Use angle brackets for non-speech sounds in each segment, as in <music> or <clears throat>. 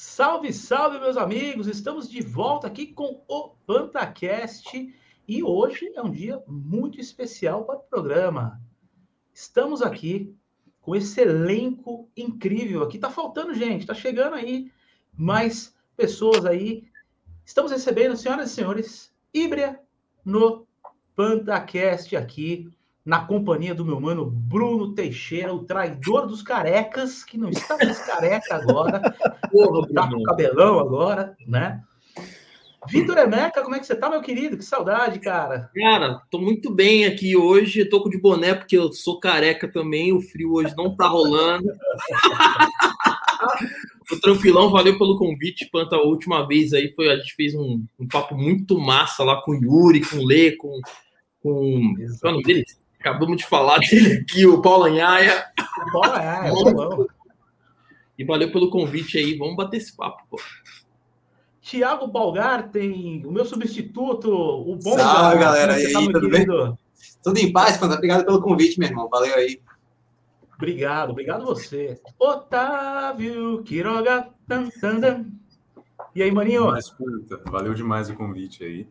Salve, salve, meus amigos! Estamos de volta aqui com o PantaCast e hoje é um dia muito especial para o programa. Estamos aqui com esse elenco incrível aqui. Tá faltando gente, tá chegando aí mais pessoas aí. Estamos recebendo, senhoras e senhores, Ibria no PantaCast aqui na companhia do meu mano Bruno Teixeira, o traidor dos carecas, que não está mais careca agora, <laughs> Porra, tá com cabelão agora, né? Vitor Emeca, como é que você tá, meu querido? Que saudade, cara. Cara, tô muito bem aqui hoje. Tô com de boné porque eu sou careca também. O frio hoje não tá rolando. <laughs> o tranquilão, valeu pelo convite. Panta, a última vez aí foi a gente fez um, um papo muito massa lá com o Yuri, com o Lê, com com qual é o nome dele? Acabamos de falar dele aqui, o Paulo Anhaia. Paulo Anhaia, E valeu pelo convite aí, vamos bater esse papo, pô. Tiago Balgar tem o meu substituto, o bom. Salve, galera. E aí, tá, tudo bem? Tudo em paz, Panta. Obrigado pelo convite, meu irmão. Valeu aí. Obrigado, obrigado você. Otávio Quiroga. Tan, tan, tan. E aí, maninho? Valeu demais o convite aí.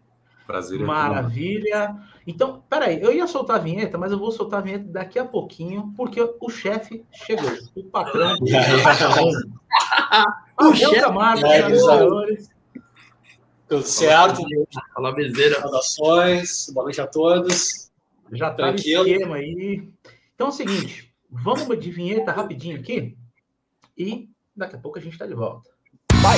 Prazer. Maravilha. Então, peraí, eu ia soltar a vinheta, mas eu vou soltar a vinheta daqui a pouquinho, porque o chefe chegou. O patrão. <laughs> o chefe Camargo, senhores. Tudo certo? Fala, bezeira. Saudações, boa noite a todos. Já tá Tranquilo. no esquema aí. Então é o seguinte, vamos de vinheta rapidinho aqui e daqui a pouco a gente está de volta. Vai!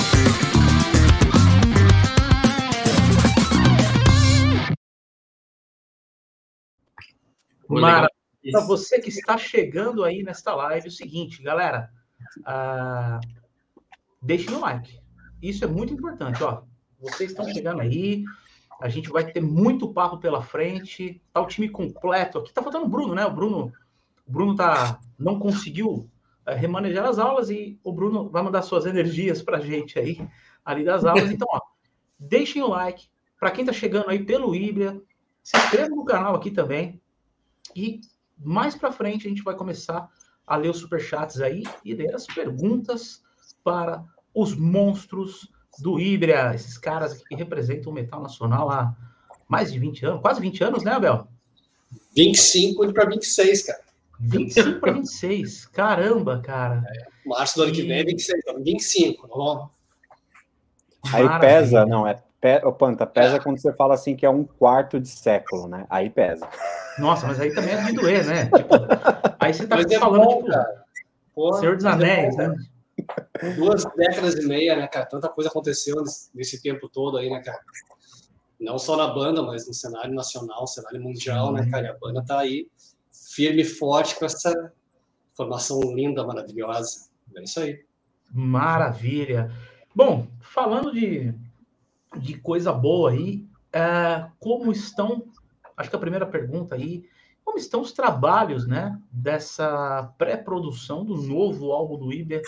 Maravilha. Para você que está chegando aí nesta live, é o seguinte, galera, uh, deixe o like. Isso é muito importante, ó. Vocês estão chegando aí, a gente vai ter muito papo pela frente. Tá o time completo aqui. Tá faltando o Bruno, né? O Bruno, o Bruno tá não conseguiu uh, remanejar as aulas e o Bruno vai mandar suas energias para a gente aí ali das aulas. <laughs> Então, ó, deixem o like. Para quem tá chegando aí pelo Ibria, se inscreva no canal aqui também. E mais para frente a gente vai começar a ler os superchats aí e ler as perguntas para os monstros do Ibria, esses caras que representam o metal nacional há mais de 20 anos, quase 20 anos, né, Abel? 25 para 26, cara. 25 para 26, caramba, cara. É, março do ano que vem é 26, 25. Ó. Aí Maravilha. pesa, não, é Pe... O Panta, pesa é. quando você fala assim que é um quarto de século, né? Aí pesa. Nossa, mas aí também é de doer, né? Tipo, aí você tá mas é falando, bom, tipo, Porra, Senhor dos é Anéis, é né? Duas décadas e meia, né, cara? Tanta coisa aconteceu nesse, nesse, tempo todo aí, né, cara? Não só na banda, mas no cenário nacional, cenário mundial, né, cara? E a banda tá aí firme e forte com essa formação linda, maravilhosa. É isso aí. Maravilha. Bom, falando de de coisa boa aí. É, como estão, acho que a primeira pergunta aí, como estão os trabalhos, né, dessa pré-produção do novo álbum do Iber,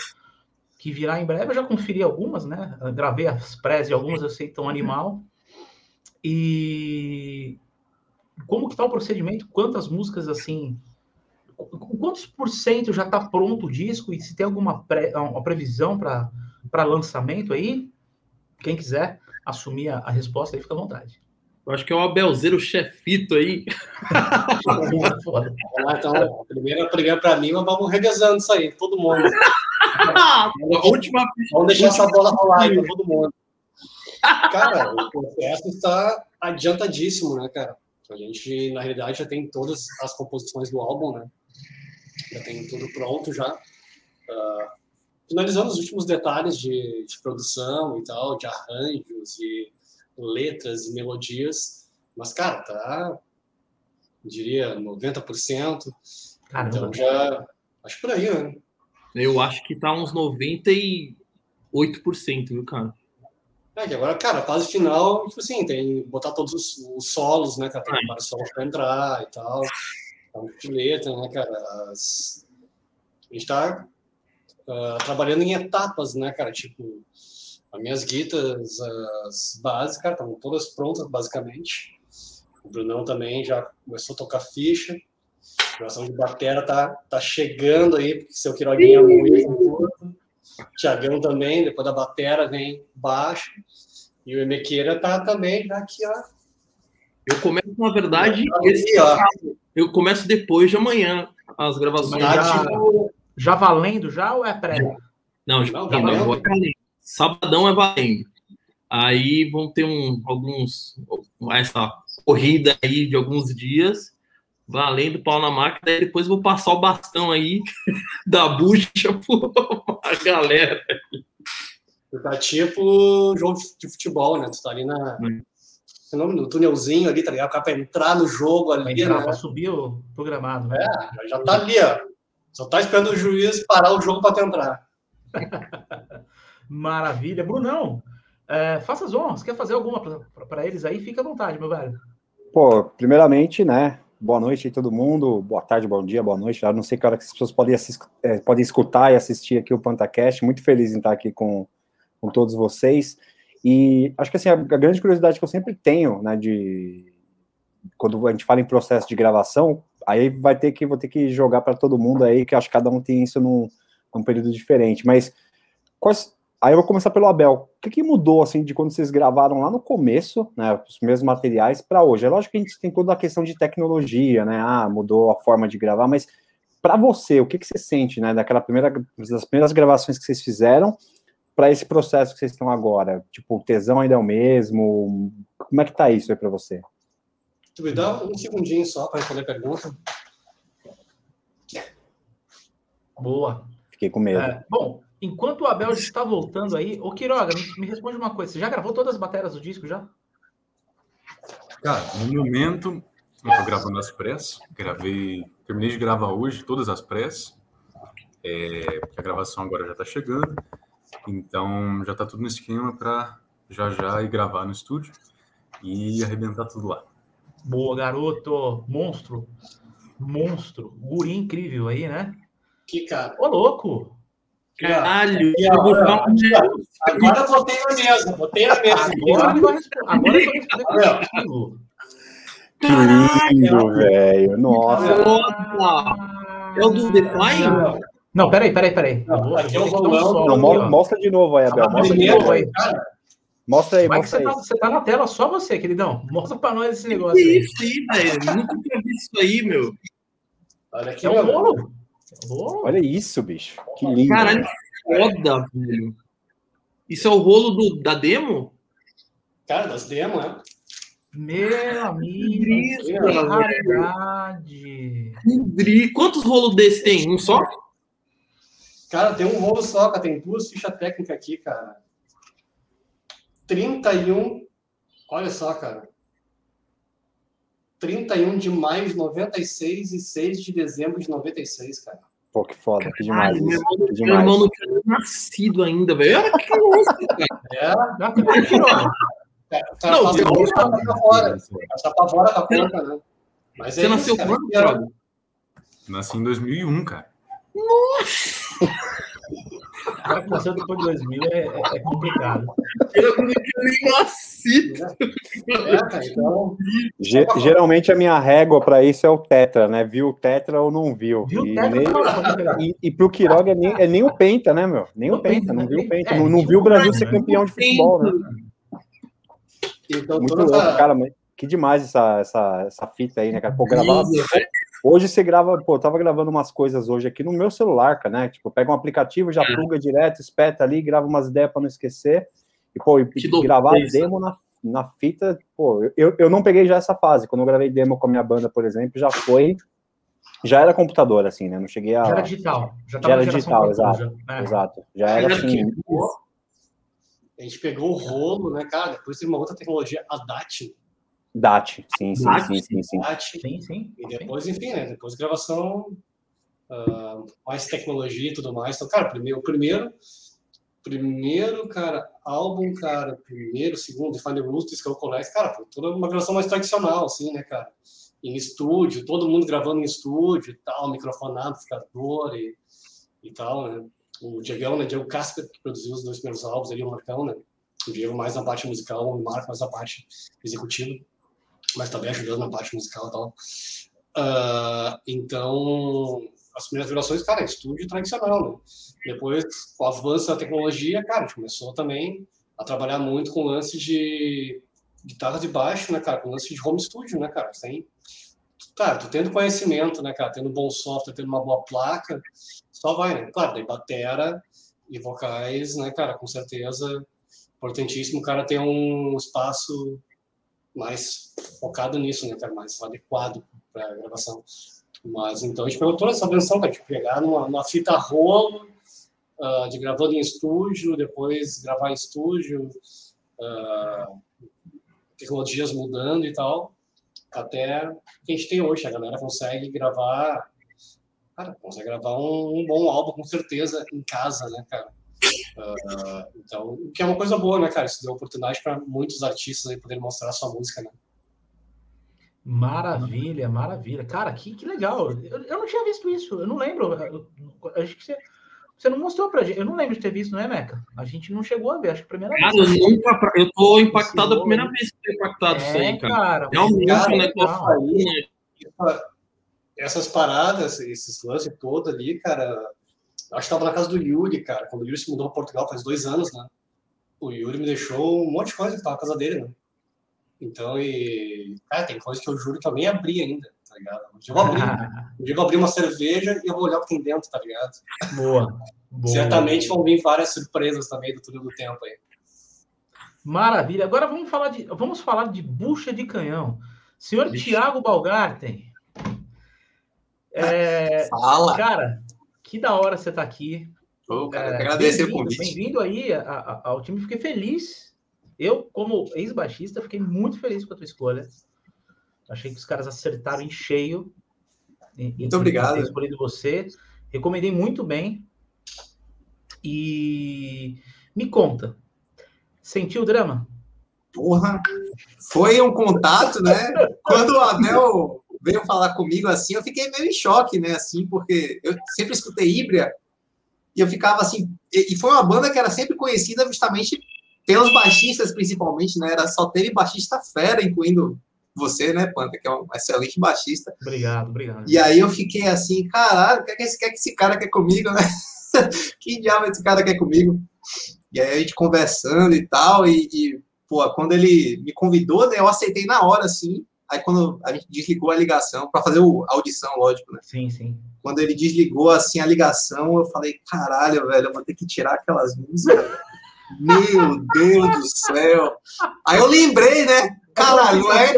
que virá em breve? Eu já conferi algumas, né, eu gravei as prés de algumas, eu sei tão animal. E como que tá o procedimento? Quantas músicas, assim, quantos por cento já está pronto o disco? E se tem alguma pré, uma previsão para lançamento aí? Quem quiser assumir a, a resposta, aí fica à vontade. Eu acho que é o Abelzeiro chefito aí. <laughs> então, primeiro, primeiro para mim, mas vamos revezando isso aí, todo mundo. última, vamos deixar essa bola rolar aí para todo mundo. Cara, <laughs> o processo está adiantadíssimo, né, cara? A gente, na realidade, já tem todas as composições do álbum, né? Já tem tudo pronto já. Uh, finalizando os últimos detalhes de, de produção e tal, de arranjos e letras e melodias. Mas, cara, tá, diria, 90%. Caramba. Então já, acho por aí, né? Eu acho que tá uns 98%, viu, cara? É, que agora, cara, fase final, tipo assim, tem botar todos os, os solos, né, cara? Tem ah. vários solos pra entrar e tal. Tá muito letra, né, cara? As... A gente tá uh, trabalhando em etapas, né, cara? Tipo, as minhas guitas, as bases, cara, estão todas prontas, basicamente. O Brunão também já começou a tocar ficha. A gravação de bateria tá, tá chegando aí, porque seu Quiroguinha é muito. Tiagão também, depois da Batera vem baixo. E o Emequeira tá também já aqui, ó. Eu começo, na verdade, esse, ó. eu começo depois de amanhã as gravações. Já, já, valendo já ou é pré? Não, já, não, valendo. Sabadão é valendo. Aí vão ter um, alguns essa corrida aí de alguns dias valendo pau na máquina, e depois vou passar o bastão aí <laughs> da bucha <laughs> pra galera. Tá tipo jogo de futebol, né? Tu tá ali na. Hum. No túnelzinho ali, tá ligado? O cara pra entrar no jogo ali. Pra, entrar, né? subir o programado. Né? É, já tá ali, ó. Só tá esperando o juiz parar o jogo pra tu entrar. <laughs> Maravilha. Brunão, é, faça as honras. Quer fazer alguma para eles aí? Fica à vontade, meu velho. Pô, primeiramente, né? Boa noite aí todo mundo, boa tarde, bom dia, boa noite. Eu não sei que hora que as pessoas podem, assist, é, podem escutar e assistir aqui o PantaCast. Muito feliz em estar aqui com, com todos vocês. E acho que assim, a, a, grande curiosidade que eu sempre tenho, né, de quando a gente fala em processo de gravação, aí vai ter que vou ter que jogar para todo mundo aí, que acho que cada um tem isso num, num período diferente. Mas quais Aí eu vou começar pelo Abel. O que, que, mudou assim de quando vocês gravaram lá no começo, né, os mesmos materiais para hoje? É lógico que a gente tem toda a questão de tecnologia, né? Ah, mudou a forma de gravar, mas para você, o que, que você sente, né, daquela primeira das primeiras gravações que vocês fizeram para esse processo que vocês estão agora? Tipo, o tesão ainda é o mesmo? Como é que tá isso aí para você? Tu me dá um segundinho só para responder a pergunta. Boa. Fiquei com medo. É, bom, Enquanto o Abel está voltando aí, ô Quiroga, me, me responde uma coisa. Você já gravou todas as baterias do disco já? Cara, no momento, eu tô gravando as press. Gravei, terminei de gravar hoje todas as press. É, a gravação agora já está chegando. Então já está tudo no esquema para já já ir gravar no estúdio e arrebentar tudo lá. Boa, garoto, monstro, monstro, guri incrível aí, né? Que cara. Ô, louco! Caralho, ó, agora eu botei na mesa, botei na mesa. Agora, agora, agora eu vou responder contigo. Que lindo, velho. Nossa. É o do Flying? Não, peraí, peraí, peraí. Não, aqui é o rolão. Não, mostra, mostra de novo aí, Abel. Mostra de novo aí. Mostra aí, mostra aí. Você tá, você tá na tela, só você, queridão. Mostra pra nós esse negócio aí. Isso aí, velho. Nunca tinha visto isso aí, meu. Olha aqui, é um bolo. Oh. Olha isso, bicho. Que lindo. Caralho, foda, velho. Isso é o rolo do, da demo? Cara, das demos, né? Meu amigo, que raridade. Quantos rolos desse tem? Um só? Cara, tem um rolo só, cara. Tem duas fichas técnicas aqui, cara. 31. Olha só, cara. 31 de maio de 96 e 6 de dezembro de 96, cara. Pô, que foda, que demais. Meu irmão, que demais. meu irmão não tinha nascido ainda, velho. Era criança, <laughs> cara. É, já tirou. Tá, não, faz Deus, tá pra fora. Tá pra fora da conta, né? Mas Você é nasceu quando, cara? Nasci em 2001, cara. Nossa! O cara que nasceu depois de 2000 é, é, é complicado. Eu não nem nascido. É, então... Geralmente a minha régua para isso é o Tetra, né? Viu o Tetra ou não viu. viu e, nem... e, e pro Quiroga é nem, é nem o Penta, né, meu? Nem o, Penta, não viu o Penta. É, não, não viu o Brasil ser campeão de futebol, né? Então, Muito louco, cara, mas que demais essa, essa, essa fita aí, né, cara? Pô, gravar. Hoje você grava, pô, eu tava gravando umas coisas hoje aqui no meu celular, cara, né? Tipo, pega um aplicativo, já pluga direto, espeta ali, grava umas ideias para não esquecer. E, pô, e, gravar demo na, na fita, pô, eu, eu não peguei já essa fase. Quando eu gravei demo com a minha banda, por exemplo, já foi. Já era computador, assim, né? Não cheguei a. Já era digital. Já, já era digital, exato. Já. É. Exato. Já era assim. A gente pegou o rolo, né, cara? Depois tem uma outra tecnologia, a DAT DAT, sim, sim, DAT, sim, sim, sim. DAT, sim, sim. E depois, enfim, né? Depois gravação, uh, mais tecnologia e tudo mais. Então, cara, primeiro, primeiro, primeiro, cara, álbum, cara, primeiro, segundo, Define the Rules, Disco Collect, cara, foi toda uma gravação mais tradicional, assim, né, cara? Em estúdio, todo mundo gravando em estúdio e tal, microfonado, amplificador e, e tal, né? O Diego, né, Diego Casper, que produziu os dois primeiros álbuns ali, o Marcão, né? O Diego mais na parte musical, o Marco mais na parte executiva mas também ajudando na parte musical e tal. Uh, então, as primeiras gravações, cara, estúdio tradicional, né? Depois, com o avanço da tecnologia, cara, a gente começou também a trabalhar muito com lance de guitarra de baixo, né, cara? Com lance de home studio, né, cara? Tem, tá, tu tendo conhecimento, né, cara? Tendo bom software, tendo uma boa placa, só vai, né? Claro, daí batera e vocais, né, cara? Com certeza, importantíssimo o cara ter um espaço mais focado nisso, né, cara? Mais adequado para gravação. Mas então a gente pegou toda essa versão, cara, de pegar numa, numa fita rolo, uh, de gravando em estúdio, depois gravar em estúdio, uh, tecnologias mudando e tal, até o que a gente tem hoje. A galera consegue gravar, cara, consegue gravar um, um bom álbum com certeza em casa, né, cara? Uh, então, o que é uma coisa boa, né, cara? Isso deu oportunidade para muitos artistas aí poderem mostrar sua música, né? Maravilha, maravilha. Cara, que, que legal. Eu, eu não tinha visto isso, eu não lembro. Eu, eu, acho que você, você não mostrou pra gente. Eu não lembro de ter visto, não é, Meca? A gente não chegou a ver, acho que a primeira cara, vez. Eu, nunca, eu tô impactado a primeira vez que tô impactado é, isso aí, cara. cara Realmente, cara, né, aí, essas paradas, esses lances todos ali, cara. Acho que tava na casa do Yuri, cara. Quando o Yuri se mudou para Portugal faz dois anos, né? O Yuri me deixou um monte de coisa que tava na casa dele, né? Então, e. Cara, tem coisa que eu juro que eu nem abri ainda, tá ligado? Um dia eu vou abrir, um <laughs> dia eu vou abrir uma cerveja e eu vou olhar o que tem dentro, tá ligado? Boa. boa. Certamente vão vir várias surpresas também do túnel do tempo aí. Maravilha. Agora vamos falar de, vamos falar de bucha de canhão. Senhor Tiago Balgarten. É, <laughs> Fala. Cara, que da hora você tá aqui. Pô, cara, é, agradecer o convite. Bem-vindo aí ao time. Fiquei feliz eu, como ex-baixista, fiquei muito feliz com a tua escolha. Achei que os caras acertaram em cheio. Em, muito obrigado. Ter escolhido você. Recomendei muito bem. E me conta, sentiu o drama? Porra, foi um contato, né? Quando o Abel veio falar comigo assim, eu fiquei meio em choque, né? Assim, porque eu sempre escutei Híbria e eu ficava assim. E foi uma banda que era sempre conhecida justamente pelos baixistas, principalmente, né? Era só teve baixista fera, incluindo você, né, Panta, que é um excelente baixista. Obrigado, obrigado. E aí eu fiquei assim, caralho, o que, é que, esse, que, é que esse cara quer comigo, né? <laughs> que diabo esse cara quer comigo? E aí a gente conversando e tal, e, e pô, quando ele me convidou, né, eu aceitei na hora, assim. Aí quando a gente desligou a ligação, para fazer a audição, lógico, né? Sim, sim. Quando ele desligou, assim, a ligação, eu falei, caralho, velho, eu vou ter que tirar aquelas músicas. <laughs> Meu Deus do céu. Aí eu lembrei, né? Caralho, é?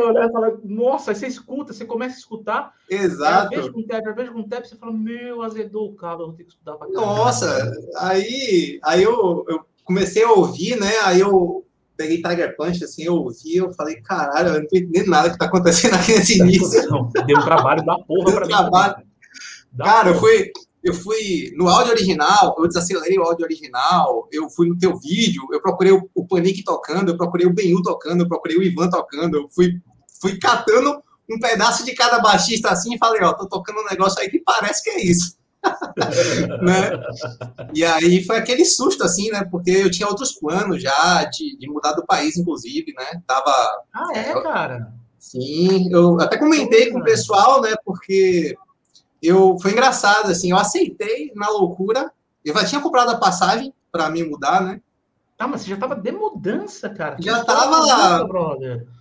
Nossa, você escuta, você começa a escutar. Exato. Com tap, vez com tap, você fala, meu, azedou o cabo, eu vou ter que estudar pra caralho. Nossa, aí, aí eu, eu comecei a ouvir, né? Aí eu peguei Tiger Punch, assim, eu ouvi, eu falei, caralho, eu não tô entendendo nada que tá acontecendo aqui nesse início. Deu um trabalho da porra Deu pra mim. Trabalho. Cara, eu fui, eu fui no áudio original, eu desacelerei o áudio original, eu fui no teu vídeo, eu procurei o, o Panic tocando, eu procurei o Benhu tocando, eu procurei o Ivan tocando, eu fui, fui catando um pedaço de cada baixista assim e falei, ó, tô tocando um negócio aí que parece que é isso. Né? E aí foi aquele susto, assim, né? Porque eu tinha outros planos já de, de mudar do país, inclusive, né? Tava. Ah, é, cara? Sim, eu até comentei com o pessoal, né? Porque eu foi engraçado assim, eu aceitei na loucura. Eu já tinha comprado a passagem para me mudar, né? Ah, mas você já tava de mudança, cara. Já tava lá.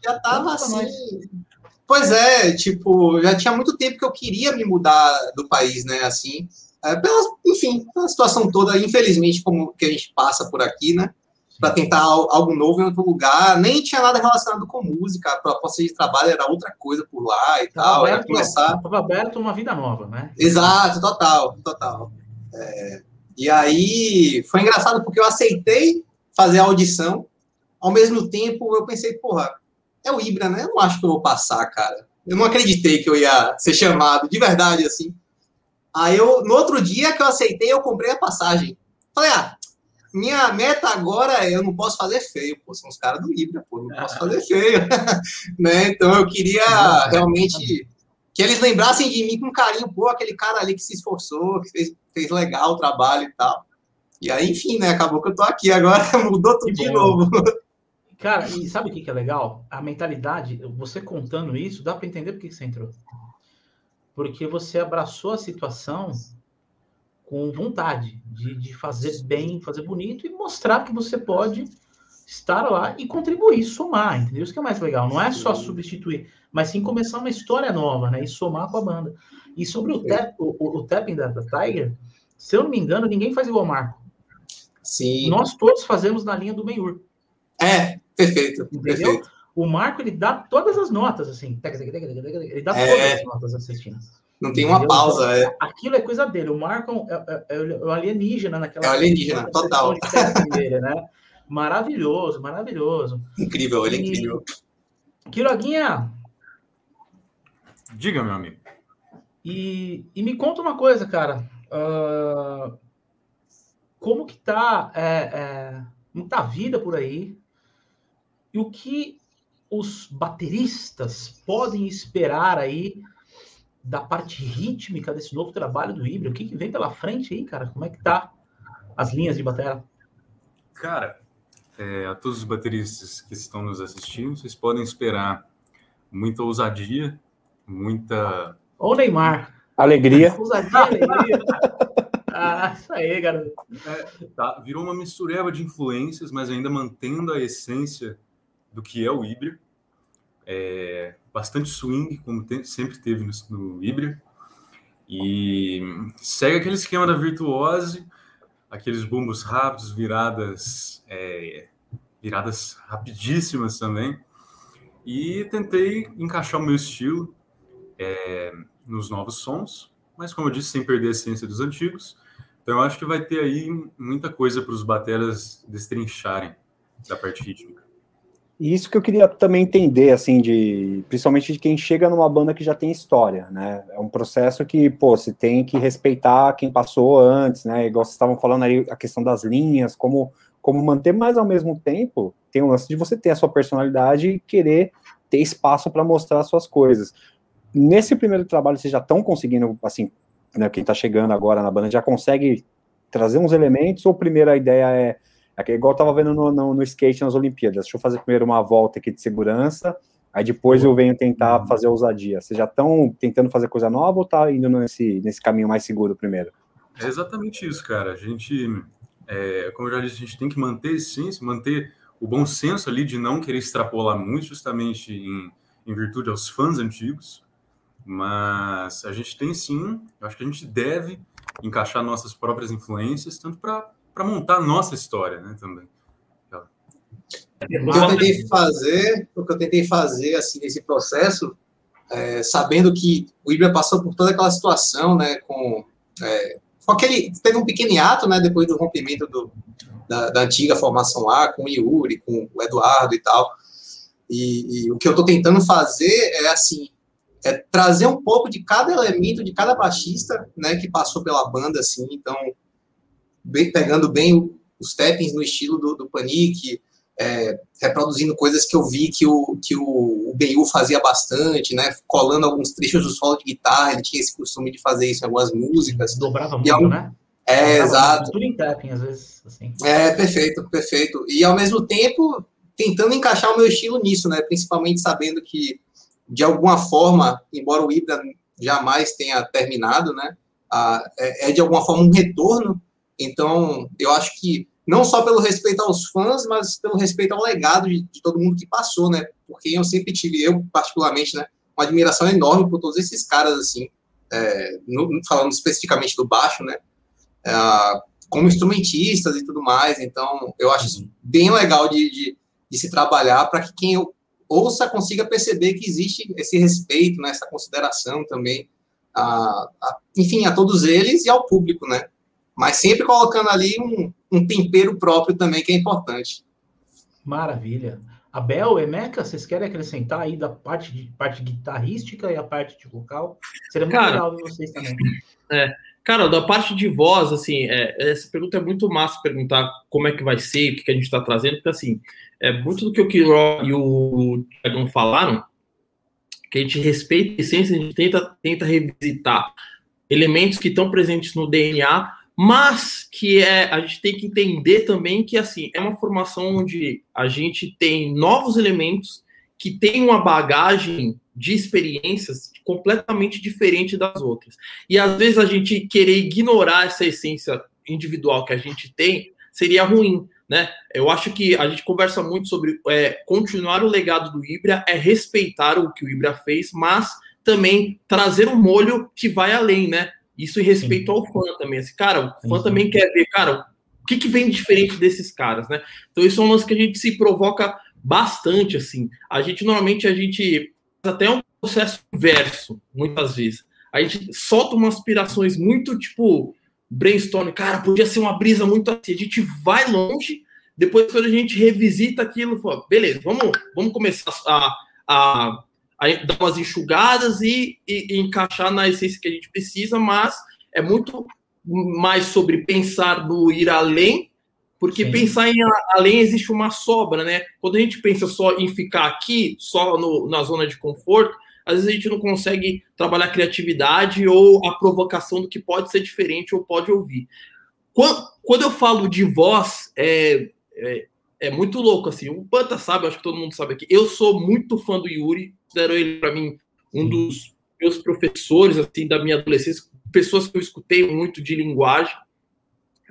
Já tava assim. Pois é, tipo, já tinha muito tempo que eu queria me mudar do país, né? Assim, é, pela, enfim, pela situação toda, infelizmente, como que a gente passa por aqui, né? para tentar algo novo em outro lugar. Nem tinha nada relacionado com música, a proposta de trabalho era outra coisa por lá e tal. Aberto, era começar. Estava aberto uma vida nova, né? Exato, total, total. É, e aí foi engraçado porque eu aceitei fazer a audição, ao mesmo tempo eu pensei, porra, é o Ibra, né? Eu não acho que eu vou passar, cara. Eu não acreditei que eu ia ser chamado, de verdade, assim. Aí eu, no outro dia que eu aceitei, eu comprei a passagem. Falei, ah, minha meta agora é eu não posso fazer feio, pô, são os caras do Ibra, pô, não posso fazer feio, <laughs> né? Então eu queria realmente que eles lembrassem de mim com carinho, pô, aquele cara ali que se esforçou, que fez, fez legal o trabalho e tal. E aí, enfim, né? Acabou que eu tô aqui agora, <laughs> mudou tudo de novo. Cara, e sabe o que, que é legal? A mentalidade, você contando isso, dá para entender por que você entrou. porque você abraçou a situação com vontade de, de fazer bem, fazer bonito e mostrar que você pode estar lá e contribuir, somar, entendeu? Isso que é mais legal. Não é só substituir, mas sim começar uma história nova, né? E somar com a banda. E sobre o, tap, o, o tapping da, da Tiger, se eu não me engano, ninguém faz igual o Marco. Sim. Nós todos fazemos na linha do Benhur. É, perfeito. Entendeu? Perfeito. O Marco, ele dá todas as notas, assim. Ele dá é. todas as notas assistindo. Não tem uma Entendeu? pausa. É. Aquilo é coisa dele. O Marco é, é, é, é o alienígena naquela. É o alienígena, total. Dele, né? Maravilhoso, maravilhoso. Incrível, ele é incrível. Quiroguinha. Diga, meu amigo. E, e me conta uma coisa, cara. Uh, como que tá, é, é, como tá a vida por aí? E o que os bateristas podem esperar aí da parte rítmica desse novo trabalho do Ibra? O que, que vem pela frente aí, cara? Como é que tá as linhas de bateria? Cara, é, a todos os bateristas que estão nos assistindo, vocês podem esperar muita ousadia, muita. Ô, Neymar! Alegria. <laughs> ousadia, alegria. <laughs> ah, isso aí, garoto. É, tá, virou uma mistureba de influências, mas ainda mantendo a essência do que é o Ibra. É, bastante swing, como te, sempre teve no, no Ibra. E segue aquele esquema da virtuose, aqueles bumbos rápidos, viradas, é, viradas rapidíssimas também. E tentei encaixar o meu estilo é, nos novos sons, mas como eu disse, sem perder a essência dos antigos. Então eu acho que vai ter aí muita coisa para os bateras destrincharem da parte rítmica. E isso que eu queria também entender, assim, de principalmente de quem chega numa banda que já tem história, né? É um processo que, pô, você tem que respeitar quem passou antes, né? Igual vocês estavam falando aí, a questão das linhas, como, como manter, mas ao mesmo tempo tem o lance de você ter a sua personalidade e querer ter espaço para mostrar suas coisas. Nesse primeiro trabalho, vocês já estão conseguindo, assim, né, quem está chegando agora na banda já consegue trazer uns elementos, ou a ideia é é igual eu tava vendo no, no, no, skate nas Olimpíadas. Deixa eu fazer primeiro uma volta aqui de segurança, aí depois eu venho tentar fazer ousadia. Vocês já estão tentando fazer coisa nova ou tá indo nesse, nesse caminho mais seguro primeiro? É exatamente isso, cara. A gente, é, como eu já disse, a gente tem que manter essência, manter o bom senso ali de não querer extrapolar muito, justamente em, em virtude aos fãs antigos. Mas a gente tem sim, eu acho que a gente deve encaixar nossas próprias influências, tanto para para montar a nossa história, né, também. Eu tentei fazer, o que eu tentei fazer assim nesse processo, é, sabendo que o Ibra passou por toda aquela situação, né, com, é, com aquele teve um pequeno ato, né, depois do rompimento do, da, da, antiga formação lá, com o Yuri, com o Eduardo e tal. E, e o que eu estou tentando fazer é assim, é trazer um pouco de cada elemento de cada baixista, né, que passou pela banda, assim. Então, bem, pegando bem os tappings no estilo do, do Panic, é, reproduzindo coisas que eu vi que o, que o, o fazia bastante, né? Colando alguns trechos do solo de guitarra, ele tinha esse costume de fazer isso em algumas músicas. Dobrava muito, ao, né? É, Dobrava exato. Tudo em tapping, às vezes, assim. É, perfeito, perfeito. E ao mesmo tempo, tentando encaixar o meu estilo nisso, né? Principalmente sabendo que, de alguma forma, embora o Ibra jamais tenha terminado, né? Ah, é, é de alguma forma um retorno então, eu acho que não só pelo respeito aos fãs, mas pelo respeito ao legado de, de todo mundo que passou, né? Porque eu sempre tive, eu particularmente, né, uma admiração enorme por todos esses caras, assim, é, no, falando especificamente do baixo, né? É, como instrumentistas e tudo mais. Então, eu acho isso bem legal de, de, de se trabalhar para que quem ouça consiga perceber que existe esse respeito, né, essa consideração também, a, a, enfim, a todos eles e ao público, né? Mas sempre colocando ali um, um tempero próprio também, que é importante. Maravilha. Abel, Emeca, vocês querem acrescentar aí da parte de parte guitarrística e a parte de vocal? Seria muito cara, legal ver vocês também. É, cara, da parte de voz, assim, é, essa pergunta é muito massa perguntar como é que vai ser, o que, que a gente está trazendo, porque assim, é muito do que o Kiro e o Tiagão falaram, que a gente respeita a essência, a gente tenta, tenta revisitar elementos que estão presentes no DNA mas que é a gente tem que entender também que assim é uma formação onde a gente tem novos elementos que tem uma bagagem de experiências completamente diferente das outras. E às vezes a gente querer ignorar essa essência individual que a gente tem seria ruim, né? Eu acho que a gente conversa muito sobre é, continuar o legado do Ibra, é respeitar o que o Ibra fez, mas também trazer um molho que vai além, né? Isso em respeito Sim. ao fã também. Assim, cara, o fã Sim. também quer ver, cara, o que, que vem diferente desses caras, né? Então isso é um lance que a gente se provoca bastante, assim. A gente, normalmente, a gente até um processo inverso, muitas vezes. A gente solta umas aspirações muito, tipo, brainstorm, cara, podia ser uma brisa muito assim. A gente vai longe, depois quando a gente revisita aquilo, fala, beleza, vamos, vamos começar a, a, dar umas enxugadas e, e, e encaixar na essência que a gente precisa, mas é muito mais sobre pensar no ir além, porque Sim. pensar em além existe uma sobra, né? Quando a gente pensa só em ficar aqui, só no, na zona de conforto, às vezes a gente não consegue trabalhar a criatividade ou a provocação do que pode ser diferente ou pode ouvir. Quando, quando eu falo de voz, é, é, é, muito louco, assim. O Panta sabe, acho que todo mundo sabe aqui. Eu sou muito fã do Yuri, considero ele, para mim, um dos meus professores, assim, da minha adolescência, pessoas que eu escutei muito de linguagem.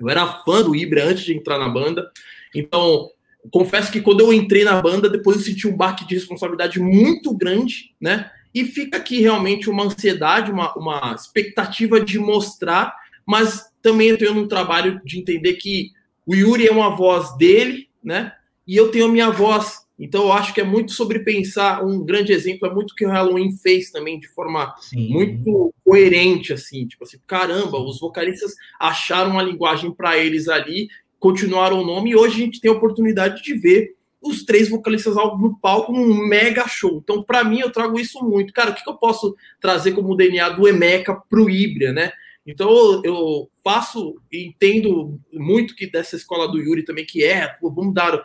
Eu era fã do Ibra antes de entrar na banda. Então, confesso que quando eu entrei na banda, depois eu senti um baque de responsabilidade muito grande, né? E fica aqui realmente uma ansiedade, uma, uma expectativa de mostrar, mas também eu tenho um trabalho de entender que o Yuri é uma voz dele, né? E eu tenho a minha voz então, eu acho que é muito sobre pensar. Um grande exemplo é muito que o Halloween fez também, de forma Sim. muito coerente, assim. Tipo assim, caramba, os vocalistas acharam uma linguagem para eles ali, continuaram o nome, e hoje a gente tem a oportunidade de ver os três vocalistas no palco num mega show. Então, para mim, eu trago isso muito. Cara, o que, eu posso trazer como DNA do Emeca pro Ibria, né? Então, eu faço, entendo muito que dessa escola do Yuri também, que é, pô, vamos dar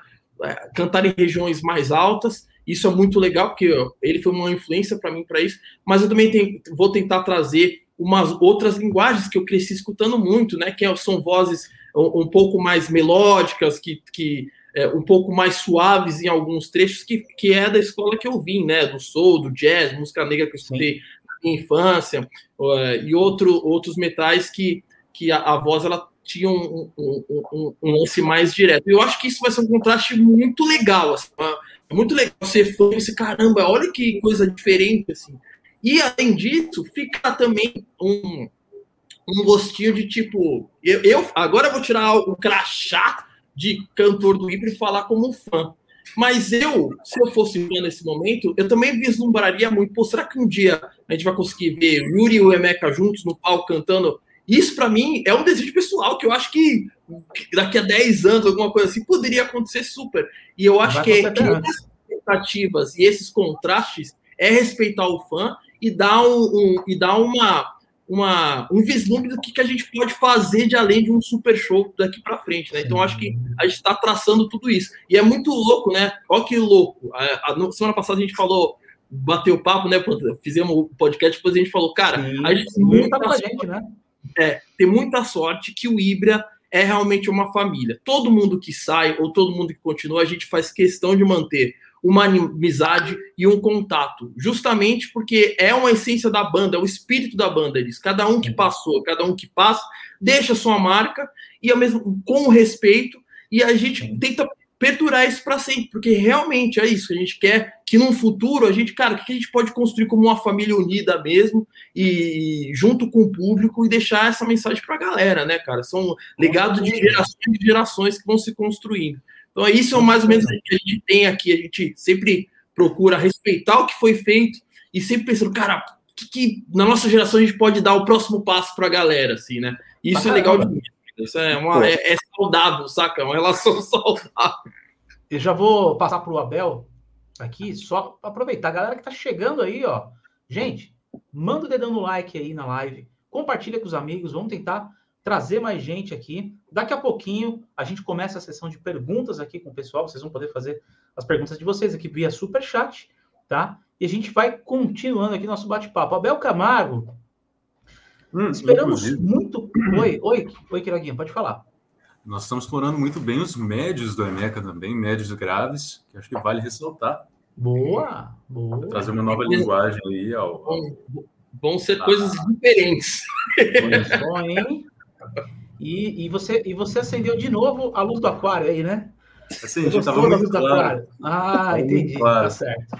cantar em regiões mais altas. Isso é muito legal, porque ele foi uma influência para mim para isso. Mas eu também tenho, vou tentar trazer umas outras linguagens que eu cresci escutando muito, né? Que é, são vozes um, um pouco mais melódicas, que, que é, um pouco mais suaves em alguns trechos, que, que é da escola que eu vim, né? Do soul, do jazz, música negra que eu estudei Sim. na minha infância, uh, e outro, outros metais que, que a, a voz ela tinha um, um, um, um, lance mais direto. Eu acho que isso vai ser um contraste muito legal. Assim, é muito legal ser fã e caramba, olha que coisa diferente. Assim. E além disso, fica também um, um gostinho de tipo. Eu, eu agora eu vou tirar o crachá de cantor do Ibra e falar como fã. Mas eu, se eu fosse fã nesse momento, eu também vislumbraria muito. Pô, será que um dia a gente vai conseguir ver Yuri e o Emeka juntos no palco cantando isso, para mim, é um desejo pessoal que eu acho que daqui a 10 anos, alguma coisa assim, poderia acontecer super. E eu acho que, que essas expectativas e esses contrastes é respeitar o fã e dar, um, um, e dar uma, uma, um vislumbre do que, que a gente pode fazer de além de um super show daqui para frente, né? Então, acho que a gente está traçando tudo isso. E é muito louco, né? Olha que louco. A, a, semana passada a gente falou bateu papo, né? Fizemos o podcast, depois a gente falou, cara, Sim, a gente, muita gente, né? É, ter muita sorte que o Ibra é realmente uma família. Todo mundo que sai ou todo mundo que continua, a gente faz questão de manter uma amizade e um contato, justamente porque é uma essência da banda, é o espírito da banda. Eles, cada um que passou, cada um que passa, deixa sua marca e ao mesmo com respeito e a gente tenta perdurar isso para sempre, porque realmente é isso que a gente quer, que num futuro a gente, cara, o que a gente pode construir como uma família unida mesmo e junto com o público e deixar essa mensagem para a galera, né, cara? São legados de gerações e gerações que vão se construindo. Então, é isso é mais ou menos o que a gente tem aqui, a gente sempre procura respeitar o que foi feito e sempre pensando, cara, que, que na nossa geração a gente pode dar o próximo passo para a galera, assim, né? Isso ah, é legal demais. Isso é, uma, é, é, saudável, saca? É uma relação <laughs> saudável. Eu já vou passar para o Abel aqui, só para aproveitar. A galera que está chegando aí, ó. Gente, manda o dedão no like aí na live. Compartilha com os amigos. Vamos tentar trazer mais gente aqui. Daqui a pouquinho a gente começa a sessão de perguntas aqui com o pessoal. Vocês vão poder fazer as perguntas de vocês aqui via super chat, tá? E a gente vai continuando aqui nosso bate-papo. Abel Camargo Hum, Esperamos inclusive. muito. Oi, oi, oi, Quiraguinha, pode falar. Nós estamos explorando muito bem os médios do EMECA também, médios graves, que acho que vale ressaltar. Boa, boa. Trazer uma nova linguagem aí ao. Vão ser coisas ah. diferentes. Olha só, hein? E, e, você, e você acendeu de novo a luz do aquário aí, né? Acendi, tava muito claro. Ah, entendi, claro. tá certo.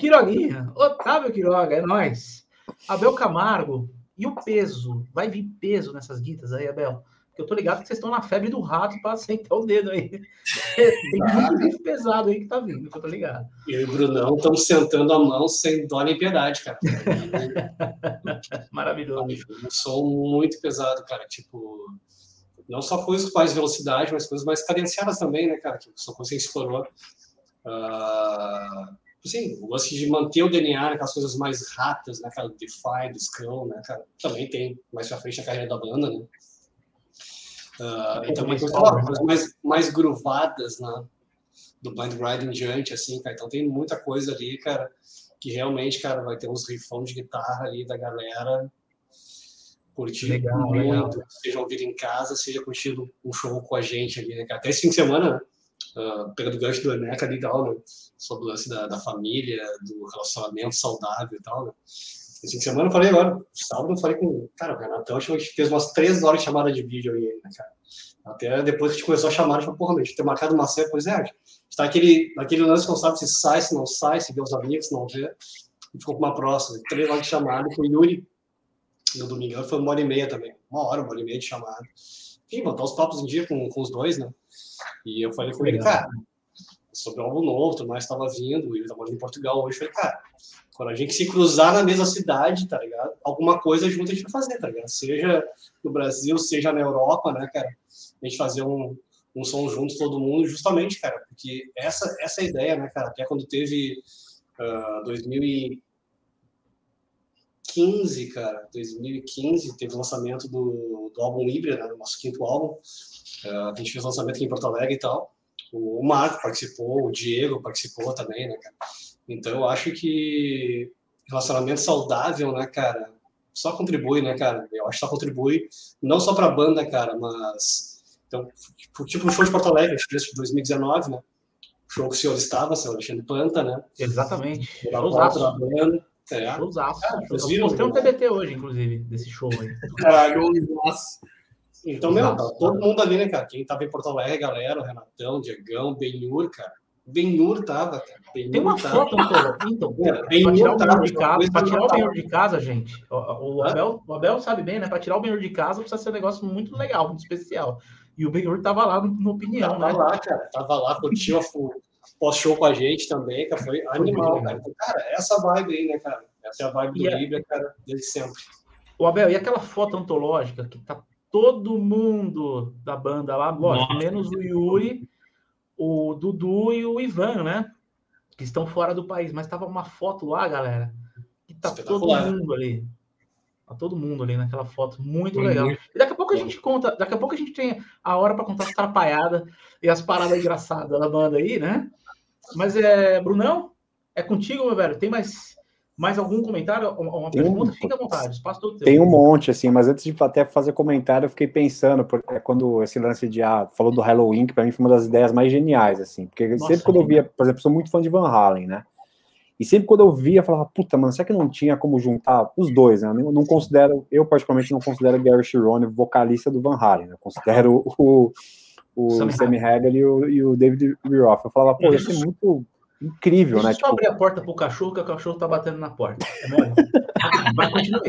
Quiroguinha, Otávio Quiroga, é nóis. Abel Camargo, e o peso? Vai vir peso nessas guitas aí, Abel? Porque eu tô ligado que vocês estão na febre do rato para sentar o dedo aí. <laughs> Tem muito pesado aí que tá vindo, que eu tô ligado. Eu e o Brunão estão sentando a mão sem dó nem piedade, cara. <laughs> Maravilhoso. Um som muito pesado, cara. Tipo, não só coisas com mais velocidade, mas coisas mais cadenciadas também, né, cara? Que são coisas que você explorou. Uh, Sim, o lance de manter o DNA, aquelas coisas mais ratas, né, cara, do DeFi, do Scrum, né, cara, também tem mais pra frente a carreira da banda, né. Uh, e coisas, coisas mais, mais groovadas, né, do Blind Ride em diante, assim, cara, então tem muita coisa ali, cara, que realmente, cara, vai ter uns rifão de guitarra ali da galera curtir legal, muito, legal. seja ouvir em casa, seja curtindo um show com a gente ali, né, cara. Até esse fim de semana, uh, pegando o gancho do Eneca ali tal, né? Sobre o lance da, da família, do relacionamento saudável e tal, né? Esse fim de semana eu falei agora, sábado eu falei com, cara, o Renatão, acho que a gente fez umas três horas de chamada de vídeo aí, né, cara? Até depois que a gente começou a chamar, a gente falou, porra, a gente tem marcado uma série, pois é, a gente tá aquele, naquele lance que não sabe se sai, se não sai, se vê os amigos, se não vê, e ficou com uma próxima, três horas de chamada, com o Yuri, no domingo, foi uma hora e meia também, uma hora, uma hora e meia de chamada. Enfim, botar os papos em dia com, com os dois, né? E eu falei com ele, cara, sobre algo novo, tudo mais estava vindo, ele estava em Portugal hoje. Eu falei, cara, quando a gente se cruzar na mesma cidade, tá ligado? Alguma coisa junto a gente vai fazer, tá ligado? Seja no Brasil, seja na Europa, né, cara? A gente fazer um, um som junto, todo mundo, justamente, cara, porque essa, essa é ideia, né, cara? Até quando teve uh, 2015, cara, 2015, teve o lançamento do, do álbum Libra, né, do nosso quinto álbum. Uh, a gente fez lançamento aqui em Porto Alegre e tal. O Marco participou, o Diego participou também, né, cara? Então eu acho que relacionamento saudável, né, cara, só contribui, né, cara? Eu acho que só contribui, não só pra banda, cara, mas. Então, tipo, tipo o show de Porto Alegre, a gente fez de 2019, né? O show que o senhor estava, seu Alexandre Planta, né? Exatamente. Volta da banda. É. Showzaço. Ah, eu mostrei um TBT hoje, inclusive, desse show aí. Caralho, nossa. Então, meu, tá todo mundo ali, né, cara? Quem tava em Porto Alegre, galera, o Renatão, Diegão, Benhur, cara. Benhur tava, cara. Tem uma tava. foto, então. É, pra tirar o Benhur de casa, pra tirar o Benhur de casa, gente, o, o, Abel, o Abel sabe bem, né? Pra tirar o Benhur de casa precisa ser um negócio muito legal, muito especial. E o Benhur tava lá, no, opinião, tava né? Tava lá, cara. Tava lá, curtiu o pós-show com a gente também, cara. Foi animal, cara. Então, cara, essa vibe aí, né, cara? Essa é a vibe do Libra, cara, desde sempre. O Abel, e aquela foto antológica que tá todo mundo da banda lá, lógico, Nossa. menos o Yuri, o Dudu e o Ivan, né? Que estão fora do país. Mas tava uma foto lá, galera, que tá todo mundo ali. Tá todo mundo ali naquela foto, muito Foi legal. Muito... E daqui a pouco a gente conta, daqui a pouco a gente tem a hora para contar as trapalhadas e as paradas engraçadas da banda aí, né? Mas é, Brunão, é contigo, meu velho. Tem mais mais algum comentário? Uma tem pergunta? Um, Fica à vontade, espaço todo Tem um monte, assim, mas antes de até fazer comentário, eu fiquei pensando, porque é quando esse lance de, ah, falou do Halloween, que pra mim foi uma das ideias mais geniais, assim, porque Nossa, sempre quando eu via, por exemplo, sou muito fã de Van Halen, né? E sempre quando eu via, eu falava, puta, mano, será que não tinha como juntar os dois, né? Eu não considero, eu particularmente não considero Gary Cherone vocalista do Van Halen, né? Eu considero o, o, o Sammy Hagar e o, e o David Roth. Eu falava, pô, ia ser muito incrível, Deixa né? Só tipo... abrir a porta pro cachorro, que o cachorro tá batendo na porta. <laughs> Vai continuar.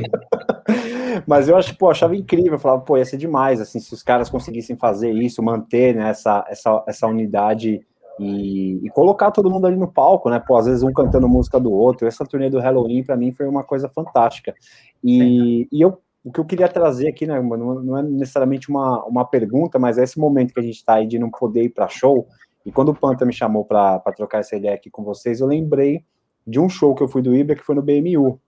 Mas eu acho, pô, achava incrível, eu falava, pô, ia ser demais, assim, se os caras conseguissem fazer isso, manter né, essa, essa, essa unidade e, e, colocar todo mundo ali no palco, né? Pô, às vezes um cantando música do outro. Essa turnê do Halloween, para mim, foi uma coisa fantástica. E, e eu, o que eu queria trazer aqui, né, não é necessariamente uma, uma pergunta, mas é esse momento que a gente está aí de não poder ir para show, e quando o Panta me chamou para trocar essa ideia aqui com vocês, eu lembrei de um show que eu fui do Ibra, que foi no BMU,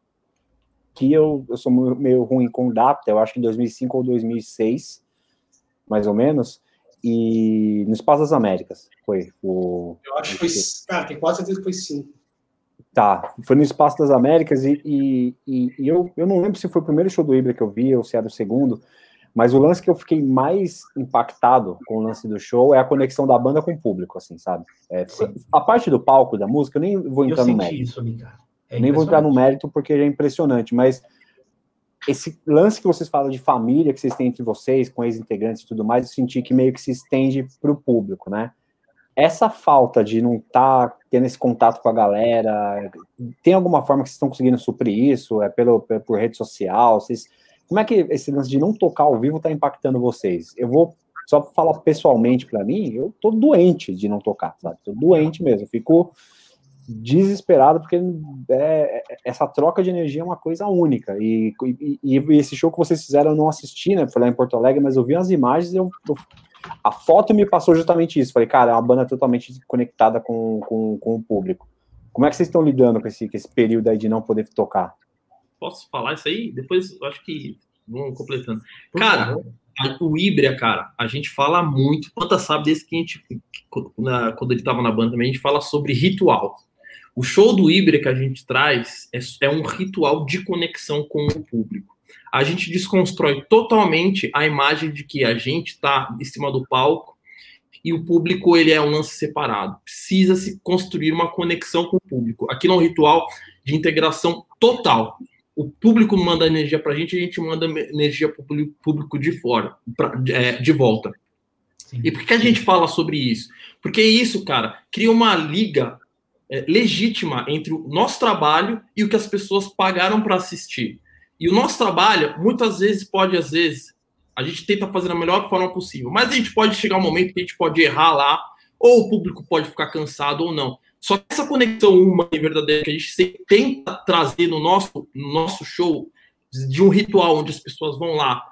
que eu, eu sou meio ruim com data, eu acho que em 2005 ou 2006, mais ou menos, e no Espaço das Américas, foi o... Eu acho que foi, cara, tem quase certeza que foi sim. Tá, foi no Espaço das Américas e, e, e, e, eu, eu não lembro se foi o primeiro show do Ibra que eu vi ou se era o segundo, Mas o lance que eu fiquei mais impactado com o lance do show é a conexão da banda com o público, assim, sabe? É, a parte do palco da música, eu nem vou entrar no mérito. Isso. É nem vou entrar no mérito porque é impressionante, mas esse lance que vocês falam de família que vocês têm entre vocês, com ex-integrantes e tudo mais, eu senti que meio que se estende para o público, né? Essa falta de não estar tá tendo esse contato com a galera, tem alguma forma que vocês estão conseguindo suprir isso? É pelo, por rede social? Vocês, como é que esse lance de não tocar ao vivo está impactando vocês? Eu vou só falar pessoalmente para mim, eu tô doente de não tocar, sabe? Tô doente mesmo, fico desesperado porque é, essa troca de energia é uma coisa única e, e, e, esse show que vocês fizeram eu não assisti, né? Foi lá em Porto Alegre, mas eu vi as imagens eu, eu, a foto me passou justamente isso. Falei, cara, é uma banda totalmente conectada com, com, com o público. Como é que vocês estão lidando com esse, com esse período aí de não poder tocar? Posso falar isso aí? Depois eu acho que vamos completando. Cara, o Ibria, cara, a gente fala muito. Quanta sabe desse que a gente, na, quando ele estava na banda também, a gente fala sobre ritual. O show do Ibra que a gente traz é, é um ritual de conexão com o público. A gente desconstrói totalmente a imagem de que a gente está em cima do palco e o público ele é um lance separado. Precisa se construir uma conexão com o público. Aqui é um ritual de integração total. O público manda energia para a gente, a gente manda energia para o público de fora, pra, é, de volta. Sim. E por que a gente fala sobre isso? Porque isso, cara, cria uma liga é, legítima entre o nosso trabalho e o que as pessoas pagaram para assistir. E o nosso trabalho, muitas vezes, pode, às vezes, a gente tenta fazer da melhor forma possível, mas a gente pode chegar um momento que a gente pode errar lá, ou o público pode ficar cansado ou não. Só que essa conexão humana e verdadeira que a gente tenta trazer no nosso, no nosso show, de um ritual onde as pessoas vão lá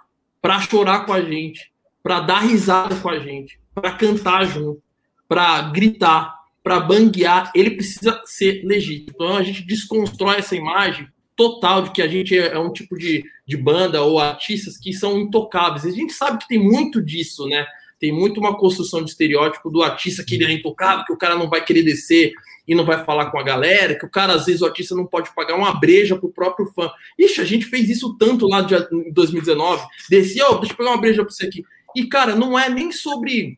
para chorar com a gente, para dar risada com a gente, para cantar junto, para gritar, para banguear, ele precisa ser legítimo. Então a gente desconstrói essa imagem total de que a gente é um tipo de, de banda ou artistas que são intocáveis. A gente sabe que tem muito disso, né? Tem muito uma construção de estereótipo do artista que ele é intocável, que o cara não vai querer descer e não vai falar com a galera, que o cara, às vezes, o artista não pode pagar uma breja pro próprio fã. Ixi, a gente fez isso tanto lá de, em 2019. Descia, ó, oh, deixa eu pegar uma breja pra você aqui. E, cara, não é nem sobre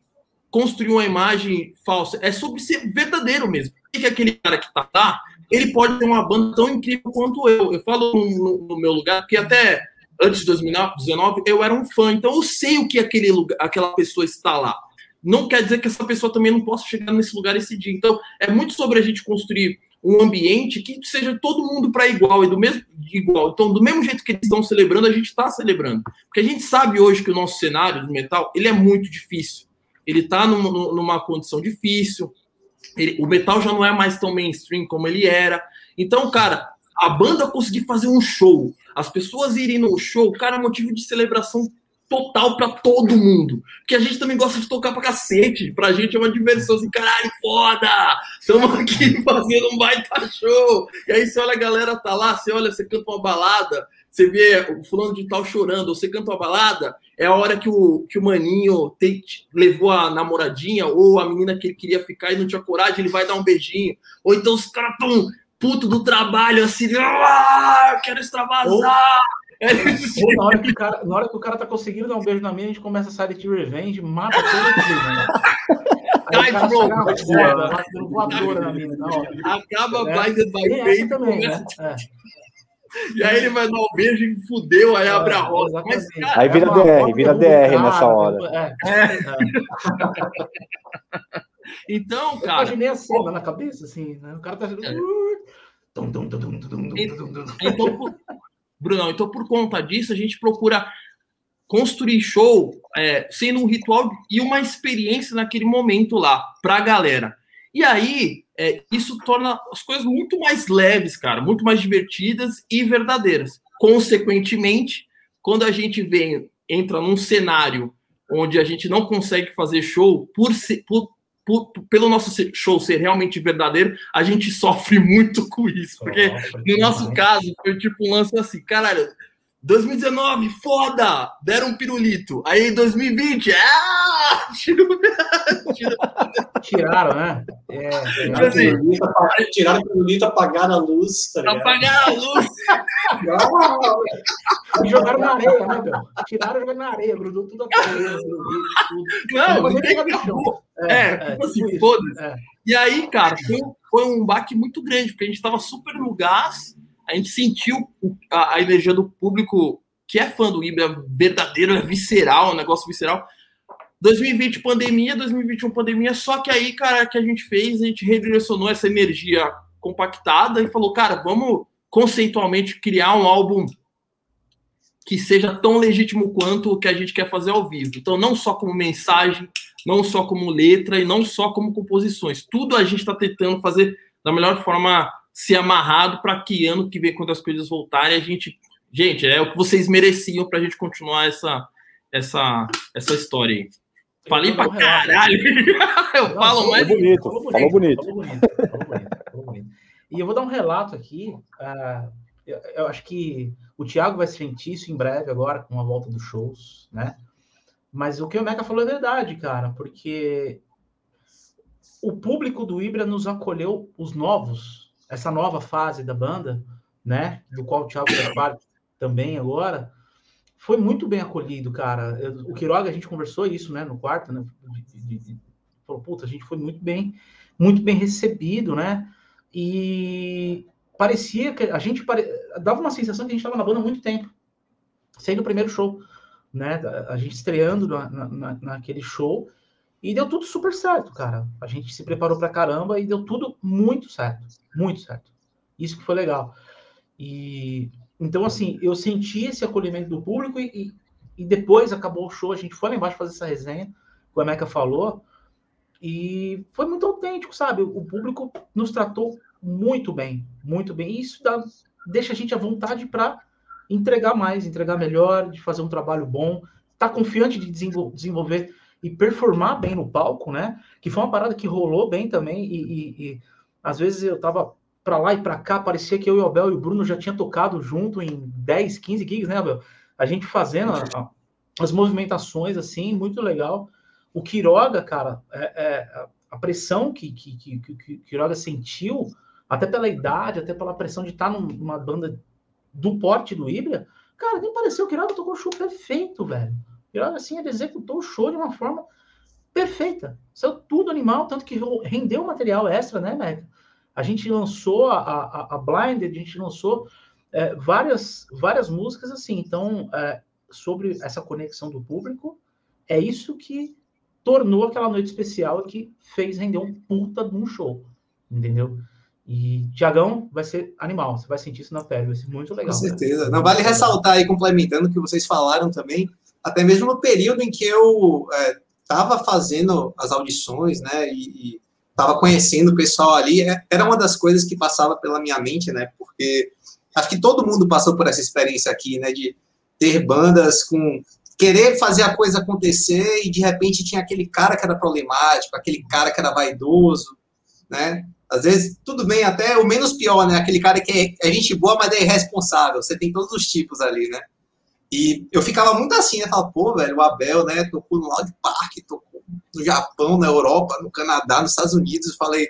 construir uma imagem falsa, é sobre ser verdadeiro mesmo. que aquele cara que tá lá, ele pode ter uma banda tão incrível quanto eu. Eu falo no, no meu lugar, porque até antes de 2019 eu era um fã, então eu sei o que aquele lugar, aquela pessoa está lá. Não quer dizer que essa pessoa também não possa chegar nesse lugar esse dia. Então, é muito sobre a gente construir um ambiente que seja todo mundo para igual e do mesmo igual. Então, do mesmo jeito que eles estão celebrando, a gente está celebrando. Porque a gente sabe hoje que o nosso cenário do metal, ele é muito difícil ele está num, numa condição difícil, ele, o metal já não é mais tão mainstream como ele era. Então, cara, a banda conseguir fazer um show, as pessoas irem no show, cara, é motivo de celebração total para todo mundo. Porque a gente também gosta de tocar pra cacete. Pra gente é uma diversão assim, caralho, foda! Estamos aqui <laughs> fazendo um baita show. E aí você olha a galera tá lá, você olha, você canta uma balada, você vê o fulano de tal chorando, você canta uma balada, é a hora que o, que o maninho levou a namoradinha ou a menina que ele queria ficar e não tinha coragem, ele vai dar um beijinho. Ou então os caras tão puto do trabalho, assim, ah, quero extravasar. Ou, é ou na, hora que o cara, na hora que o cara tá conseguindo dar um beijo na mina, a gente começa a sair de revenge, mata todo mundo, né? Aí Cai, Acaba é. Blinded by também, né? É. E aí ele vai dar um beijo e fudeu, aí abre a roda. Mas, cara, aí vira é DR, vira DR nessa hora. É. <laughs> Então, cara. Eu imaginei a cena na cabeça, assim, né? O cara tá. É. Então, por... <laughs> Brunão, então por conta disso, a gente procura construir show é, sendo um ritual e uma experiência naquele momento lá, pra galera. E aí, é, isso torna as coisas muito mais leves, cara, muito mais divertidas e verdadeiras. Consequentemente, quando a gente vem, entra num cenário onde a gente não consegue fazer show por, por, por, pelo nosso show ser realmente verdadeiro, a gente sofre muito <laughs> com isso. Porque no nosso caso, foi tipo um lance assim, caralho, 2019, foda! Deram um pirulito. Aí 2020, ah! Tira, tira, Tiraram, né? É, é. Assim, tiraram o bonito, apagaram a luz. Tá apagaram a luz. e jogaram na areia, né, meu? Tiraram e jogaram na areia, grudou tudo a areia. Não, não ninguém acabou. É, é, é tipo assim, foda-se. É. E aí, cara, foi, foi um baque muito grande, porque a gente tava super no gás, a gente sentiu a, a energia do público que é fã do Ibra verdadeiro, é visceral, um negócio visceral. 2020 pandemia, 2021 pandemia, só que aí, cara, que a gente fez, a gente redirecionou essa energia compactada e falou, cara, vamos conceitualmente criar um álbum que seja tão legítimo quanto o que a gente quer fazer ao vivo. Então, não só como mensagem, não só como letra e não só como composições. Tudo a gente está tentando fazer da melhor forma se amarrado para que ano que vem, quando as coisas voltarem, a gente. Gente, é o que vocês mereciam para a gente continuar essa, essa, essa história aí. Falei pra caralho. <laughs> eu não, falo mais. Bonito, falou bonito, falou bonito. Falou bonito, falou bonito, falou bonito. E eu vou dar um relato aqui. Uh, eu, eu, acho que o Thiago vai sentir isso em breve agora, com a volta dos shows, né? Mas o que o Meca falou é verdade, cara, porque o público do Ibra nos acolheu, os novos, essa nova fase da banda, né? Do qual o Thiago faz parte também agora foi muito bem acolhido, cara. O Quiroga, a gente conversou isso, né, no quarto, né? De, de, falou, puta, a gente foi muito bem, muito bem recebido, né? E parecia que a gente pare... dava uma sensação que a gente estava na banda há muito tempo, sendo o primeiro show, né? A gente estreando na, na, naquele show e deu tudo super certo, cara. A gente se preparou pra caramba e deu tudo muito certo, muito certo. Isso que foi legal. E então, assim, eu senti esse acolhimento do público e, e, depois acabou o show, a gente foi lá embaixo fazer essa resenha, como a Meca falou, e foi muito autêntico, sabe? O público nos tratou muito bem, muito bem. E isso dá, deixa a gente à vontade para entregar mais, entregar melhor, de fazer um trabalho bom, tá confiante de desenvolver e performar bem no palco, né? Que foi uma parada que rolou bem também e, e, e às vezes eu tava para lá e para cá, parecia que eu e o Abel e o Bruno já tinha tocado junto em 10, 15 gigs, né, Abel? A gente fazendo a, a, as movimentações assim, muito legal. O Quiroga, cara, é, é, a pressão que, que, que, que o Quiroga sentiu, até pela idade, até pela pressão de estar numa banda do porte do Ibra, cara, nem pareceu. O Quiroga tocou o show perfeito, velho. Quiroga, assim, ele executou o show de uma forma perfeita. Saiu tudo animal, tanto que rendeu material extra, né, Mega? A gente lançou a, a, a Blinded, a gente lançou é, várias, várias músicas assim. Então, é, sobre essa conexão do público, é isso que tornou aquela noite especial que fez render um puta de um show, entendeu? E Tiagão vai ser animal, você vai sentir isso na pele, vai ser muito legal. Com certeza. Cara. Não vale ressaltar aí, complementando o que vocês falaram também, até mesmo no período em que eu estava é, fazendo as audições, né, e, estava conhecendo o pessoal ali, é, era uma das coisas que passava pela minha mente, né? Porque acho que todo mundo passou por essa experiência aqui, né? De ter bandas com querer fazer a coisa acontecer e de repente tinha aquele cara que era problemático, aquele cara que era vaidoso, né? Às vezes, tudo bem, até o menos pior, né? Aquele cara que é, é gente boa, mas é irresponsável. Você tem todos os tipos ali, né? E eu ficava muito assim, né? Falava, pô, velho, o Abel, né? Tocou no Loud Park, tocou no Japão, na Europa, no Canadá, nos Estados Unidos. Falei,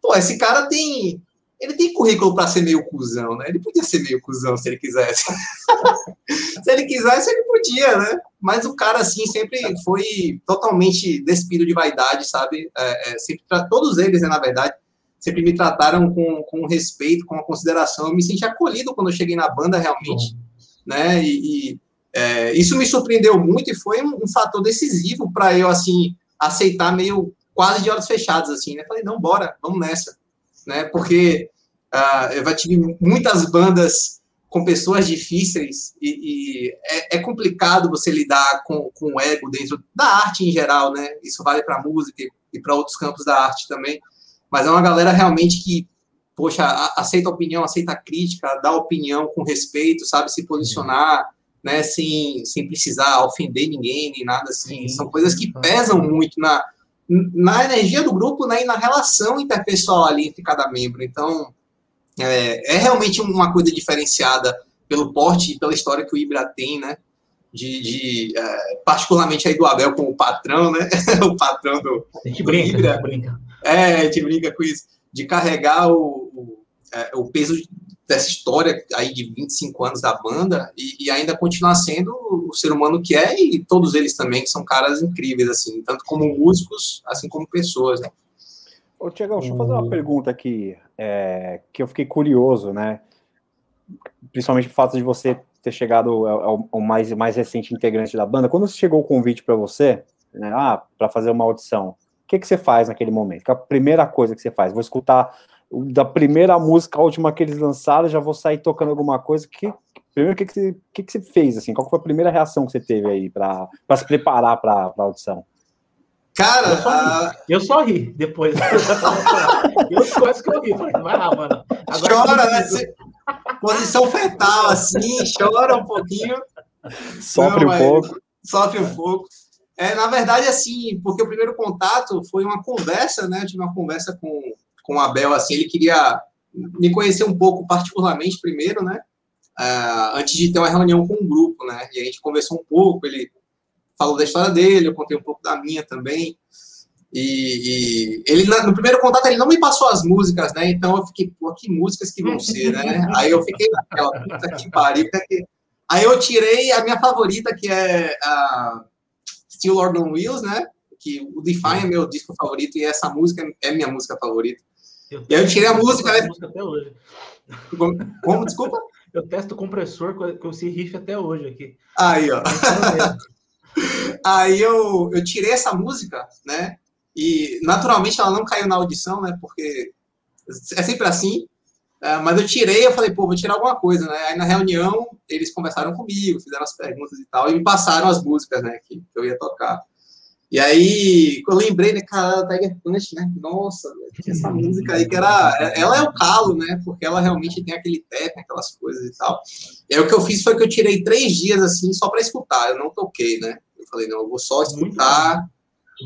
pô, esse cara tem. Ele tem currículo para ser meio cuzão, né? Ele podia ser meio cuzão se ele quisesse. <laughs> se ele quisesse, ele podia, né? Mas o cara, assim, sempre foi totalmente despido de vaidade, sabe? É, é, sempre, todos eles, né, na verdade, sempre me trataram com, com respeito, com consideração. Eu me senti acolhido quando eu cheguei na banda, realmente, né? E, e é, isso me surpreendeu muito e foi um, um fator decisivo para eu, assim, aceitar meio quase de olhos fechados, assim, né? Falei, não, bora, vamos nessa, né? Porque uh, eu já tive muitas bandas com pessoas difíceis e, e é, é, complicado você lidar com, com o ego dentro da arte em geral, né? Isso vale para música e para outros campos da arte também. Mas é uma galera realmente que, poxa, aceita a opinião, aceita a crítica, dá opinião com respeito, sabe se posicionar, né, sem, sem precisar ofender ninguém, nem nada assim. Sim, São coisas que pesam muito na, na energia do grupo né, e na relação interpessoal ali entre cada membro. Então, é, é realmente uma coisa diferenciada pelo porte e pela história que o Ibra tem, né? de, de é, particularmente aí do Abel como patrão, né? <laughs> o patrão do. A gente brinca, do brinca. É, a gente brinca com isso, de carregar o, o, é, o peso dessa história aí de 25 anos da banda e, e, ainda continuar sendo o ser humano que é e todos eles também que são caras incríveis assim, tanto como músicos, assim como pessoas, né? Ô, Tiagão, deixa eu fazer uma pergunta aqui, é, que eu fiquei curioso, né? Principalmente o fato de você ter chegado ao, ao mais, mais recente integrante da banda. Quando chegou o convite para você, né, ah, para fazer uma audição, o que, que você faz naquele momento? Que é a primeira coisa que você faz? Vou escutar da primeira música à última que eles lançaram, já vou sair tocando alguma coisa. Que, primeiro, o que, que, você, que, que você fez? Assim? Qual foi a primeira reação que você teve aí para se preparar para a audição? Cara, eu só ri, eu só ri depois. <laughs> eu quase que eu ri. Falei, vai lá, mano. Agora chora, né? Você... Posição fetal, assim, chora um pouquinho. Sofre Não, um pouco. Sofre um pouco. É, na verdade, assim, porque o primeiro contato foi uma conversa, né? Eu tive uma conversa com, com o Abel, assim, ele queria me conhecer um pouco particularmente primeiro, né? Uh, antes de ter uma reunião com o um grupo, né? E a gente conversou um pouco, ele falou da história dele, eu contei um pouco da minha também. E, e, ele, no primeiro contato, ele não me passou as músicas, né? Então eu fiquei, pô, que músicas que vão ser, né? <laughs> Aí eu fiquei naquela, puta que pariu. Que... Aí eu tirei a minha favorita, que é a Still Lord on Wheels, né? Que o Define é meu disco favorito e essa música é minha música favorita. Eu e aí eu tirei a música. Né? música até hoje. Como, como, desculpa? Eu testo o compressor com esse riff até hoje aqui. Aí, ó. Aí eu, eu tirei essa música, né? E naturalmente ela não caiu na audição, né? Porque é sempre assim. É, mas eu tirei, eu falei, pô, vou tirar alguma coisa, né? Aí na reunião eles conversaram comigo, fizeram as perguntas e tal, e me passaram as músicas, né? Que, que eu ia tocar. E aí, eu lembrei, né, cara, Tiger Punch, né? Nossa, tinha essa música aí que era. Ela é o calo, né? Porque ela realmente tem aquele tap, aquelas coisas e tal. E aí o que eu fiz foi que eu tirei três dias assim só para escutar, eu não toquei, né? Eu falei, não, eu vou só escutar,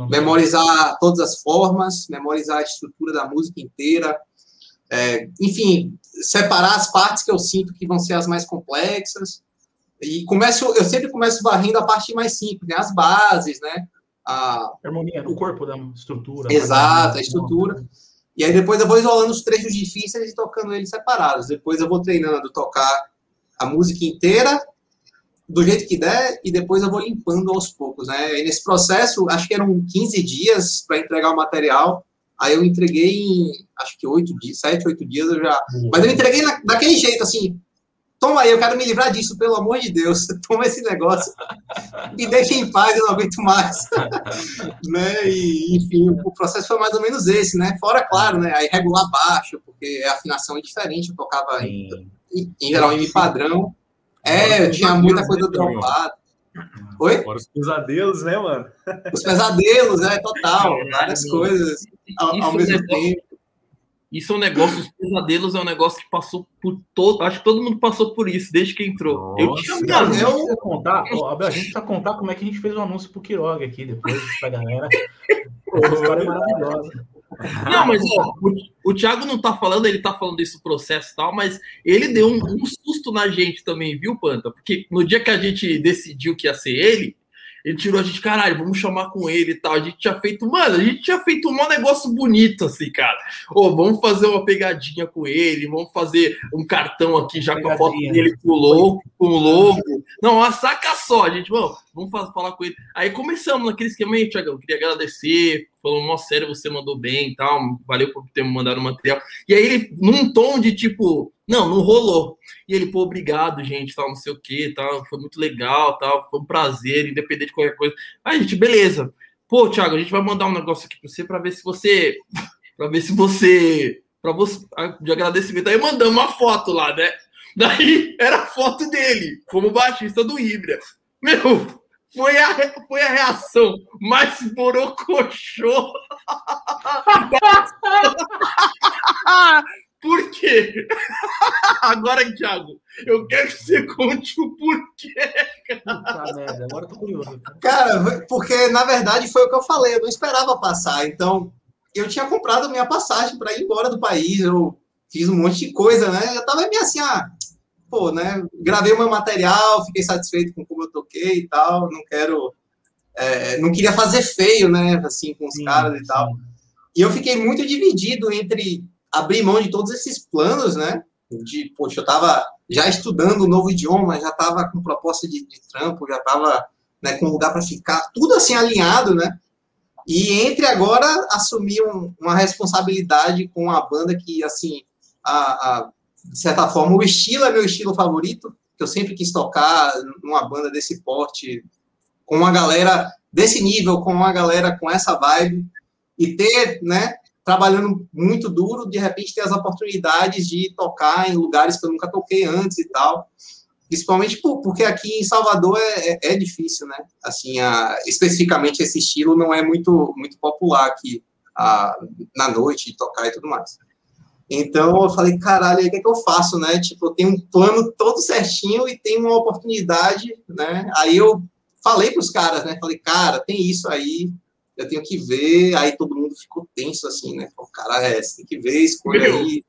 memorizar todas as formas, memorizar a estrutura da música inteira. É, enfim, separar as partes que eu sinto que vão ser as mais complexas. E começo, eu sempre começo varrendo a parte mais simples, né? As bases, né? a harmonia no corpo da estrutura. Exato, a estrutura. E aí depois eu vou isolando os trechos difíceis e tocando eles separados. Depois eu vou treinando tocar a música inteira do jeito que der e depois eu vou limpando aos poucos, né? E nesse processo, acho que eram 15 dias para entregar o material. Aí eu entreguei em, acho que 8 dias, 7, 8 dias eu já. Mas eu entreguei na, daquele jeito, assim, Toma aí, eu quero me livrar disso, pelo amor de Deus. <laughs> Toma esse negócio. Me deixa em paz, eu não aguento mais. <laughs> né? E, enfim, o processo foi mais ou menos esse, né? Fora, claro, né? Aí regular baixo, porque a afinação é diferente. Eu tocava em, em, em geral em padrão. É, eu tinha muita coisa né, dropada. Oi? Fora os pesadelos, né, mano? Os pesadelos, <laughs> é, total. Várias coisas ao, ao mesmo tempo. Isso é um negócio, os pesadelos é um negócio que passou por todo. Acho que todo mundo passou por isso desde que entrou. Nossa, eu tinha cara, eu... contar, ó, a gente precisa contar como é que a gente fez o um anúncio pro Quiroga aqui depois pra galera. <laughs> a história é maravilhosa. Não, mas ó, o, o Thiago não tá falando, ele tá falando desse processo e tal, mas ele deu um, um susto na gente também, viu, Panta? Porque no dia que a gente decidiu que ia ser ele, ele tirou a gente, caralho, vamos chamar com ele e tal. A gente tinha feito, mano, a gente tinha feito um negócio bonito, assim, cara. Ô, vamos fazer uma pegadinha com ele, vamos fazer um cartão aqui já com a foto dele com o logo, com o logo. Não, uma saca só, a gente, vamos, vamos falar com ele. Aí começamos naquele esquema aí, Thiago. Queria agradecer, falou, nossa, sério, você mandou bem e tal, valeu por ter me mandado o material. E aí ele, num tom de tipo, não, não rolou. E ele, pô, obrigado, gente, tal, não sei o que, tal, foi muito legal, tal, foi um prazer, independente de qualquer coisa. Aí, gente, beleza. Pô, Thiago, a gente vai mandar um negócio aqui para você para ver se você, para ver se você, para você, de agradecimento. Aí mandamos uma foto lá, né? Daí era a foto dele, como baixista do Ibra. Meu, foi a, foi a reação mais borocochô. <laughs> Por quê? Agora, Thiago, eu quero que você conte o porquê. Cara. merda, agora eu tô curioso. Cara, porque na verdade foi o que eu falei, eu não esperava passar. Então, eu tinha comprado minha passagem para ir embora do país, eu fiz um monte de coisa, né? Eu tava meio assim, ah, pô, né? Gravei o meu material, fiquei satisfeito com como eu toquei e tal. Não quero. É, não queria fazer feio, né? Assim, com os sim, caras e sim. tal. E eu fiquei muito dividido entre abrir mão de todos esses planos, né? De, poxa, eu tava já estudando um novo idioma, já tava com proposta de, de trampo, já tava né, com lugar para ficar, tudo assim alinhado, né? E entre agora assumir um, uma responsabilidade com a banda que, assim, a, a, de certa forma, o estilo é meu estilo favorito, que eu sempre quis tocar numa banda desse porte, com uma galera desse nível, com uma galera com essa vibe, e ter, né, trabalhando muito duro, de repente ter as oportunidades de tocar em lugares que eu nunca toquei antes e tal. Principalmente porque aqui em Salvador é, é, é difícil, né? Assim, a, especificamente esse estilo não é muito, muito popular aqui a, na noite, tocar e tudo mais. Então eu falei, caralho, o que é que eu faço, né? Tipo, eu tenho um plano todo certinho e tenho uma oportunidade, né? Aí eu falei para os caras, né? Falei, cara, tem isso aí, eu tenho que ver. Aí todo mundo ficou tenso assim, né? O cara, é, você tem que ver, escolha aí.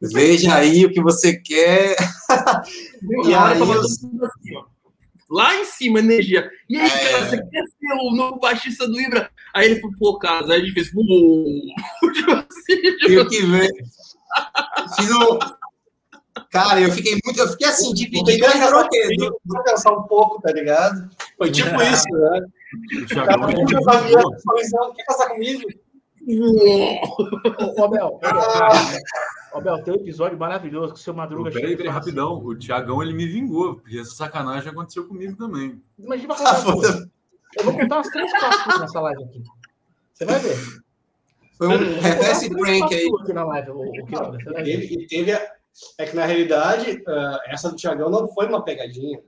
Veja aí o que você quer. e aí, Lá em cima, energia. E aí, é... cara, você quer ser o novo baixista do Ibra? Aí ele falou, pô, cara, aí a gente fez. tipo assim, tipo Tenho que ver. Fiz um... Cara, eu fiquei muito. Eu fiquei assim, dividido. Vou pensar um pouco, tá ligado? Foi tipo é. isso, né? O cara não sabia, quer casar comigo? Ô, <laughs> Abel, Ô, Abel, tem um episódio maravilhoso que o seu Madruga chega. Peraí, peraí, rapidão. Assim. O Tiagão ele me vingou, porque essa sacanagem aconteceu comigo também. Imagina ah, <laughs> Eu vou contar umas três coisas nessa live aqui. Você vai ver. Foi um reverse prank aí. Aqui na live, o, o Ele teve. É que na realidade, uh, essa do Tiagão não foi uma pegadinha.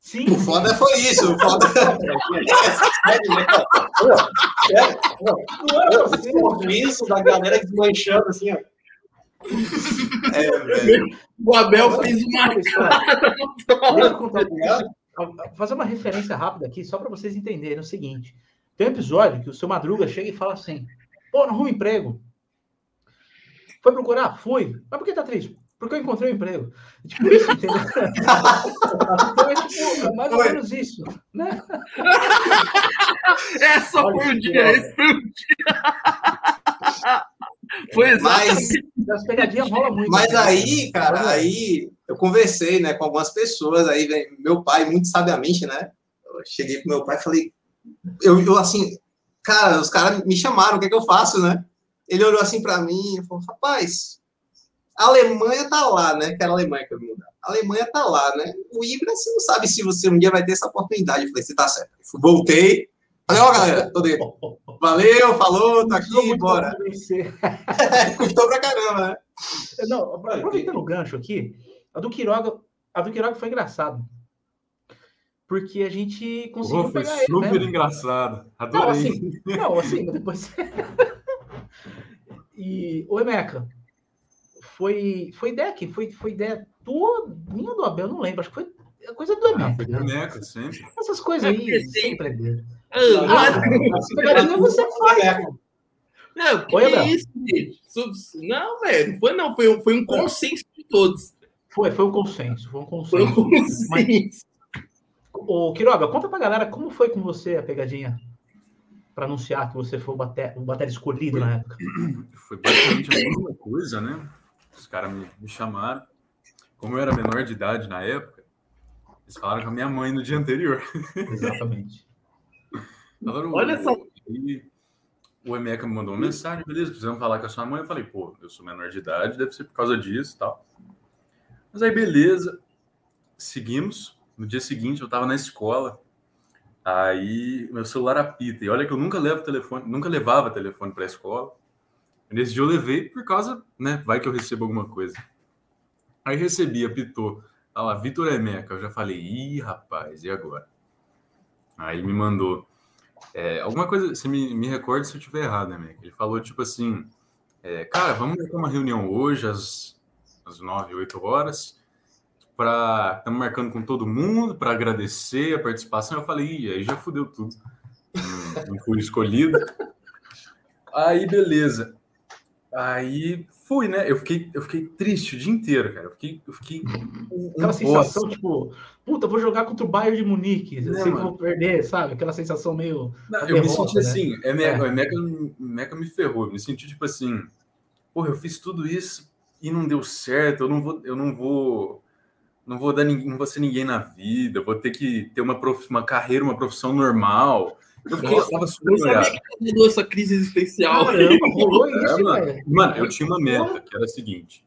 Sim. O foda foi isso. O foda. Não, isso da galera desmanchando assim, ó. É, velho. O Abel fez uma. Fazer uma referência rápida aqui, só para vocês entenderem é o seguinte: tem um episódio que o seu Madruga chega e fala assim: pô, não arruma emprego. Foi procurar? Fui. Mas por que tá triste? Porque eu encontrei um emprego. Tipo isso, entendeu? então é tipo, mais ou menos isso, né? Essa Olha, foi o dia, esse foi o dia. Foi exatamente. Mas, as pegadinhas rolam muito. Mas né? aí, cara, aí eu conversei, né, com algumas pessoas, aí meu pai, muito sabiamente, né, eu cheguei pro meu pai e falei, eu, eu assim, cara, os caras me chamaram, o que é que eu faço, né? Ele olhou assim para mim e falou, rapaz, a Alemanha tá lá, né? Que era a Alemanha que eu me mudar. A Alemanha tá lá, né? O Ibra, você não sabe se você um dia vai ter essa oportunidade. Eu falei, você tá certo. Voltei. Falei, ó, galera, tô dentro. <laughs> Valeu, falou, tá aqui, bora. <laughs> Custou pra caramba, né? Não, aproveitando o gancho aqui, a do Quiroga, a do Quiroga foi engraçado. Porque a gente conseguiu oh, foi pegar super ele, né? engraçado. Adorei. Não, assim, não, assim depois... <laughs> e, o Emeca, foi, foi ideia aqui, foi, foi ideia tua, minha do Abel, não lembro, acho que foi coisa do Emeca. Ah, foi do Emeca, sempre. Essas coisas aí é sempre é dele. Ah, você faz. Não, que Oi, é isso, gente? Não, velho, foi não, foi, foi um consenso de todos. Foi, foi um consenso, foi um consenso. Foi um consenso. Mas, ô, Quiroga, conta pra galera como foi com você a pegadinha para anunciar que você foi o bater, o bater escolhido foi, na época. Foi basicamente a mesma coisa, né? Os caras me, me chamaram. Como eu era menor de idade na época, eles falaram com a minha mãe no dia anterior. Exatamente. <laughs> Falaram, Olha só. E o Emeca me mandou uma mensagem, beleza, precisamos falar com a sua mãe. Eu falei, pô, eu sou menor de idade, deve ser por causa disso e tal. Mas aí, beleza, seguimos. No dia seguinte, eu estava na escola. Aí, meu celular apita. E olha que eu nunca levo telefone, nunca levava telefone para a escola. Nesse dia eu levei por causa, né? Vai que eu recebo alguma coisa. Aí recebi, apitou. Olha lá, Vitor Emeca. Eu já falei, ih, rapaz, e agora? Aí me mandou. É, alguma coisa, você me, me recorda se eu estiver errado, né, Ele falou tipo assim: é, cara, vamos ter uma reunião hoje às, às 9, 8 horas. Estamos marcando com todo mundo para agradecer a participação. Eu falei, ih, aí já fudeu tudo. Não, não fui escolhido. Aí, beleza. Aí fui, né? Eu fiquei, eu fiquei triste o dia inteiro, cara. Eu fiquei. Eu fiquei um, Aquela sensação, tipo, puta, vou jogar contra o Bayern de Munique, não, que vou perder, sabe? Aquela sensação meio. Não, eu derrota, me senti né? assim, é, Meca, é. Meca, Meca me ferrou. Eu me senti tipo assim, porra, eu fiz tudo isso e não deu certo, eu não vou, eu não vou. Não vou dar não vou ser ninguém na vida, vou ter que ter uma, prof, uma carreira, uma profissão normal. Eu fiquei, Nossa, tava super eu sabia que mudou essa crise existencial. Caramba, rolou <laughs> isso, mano. mano, eu tinha uma meta, que era a seguinte.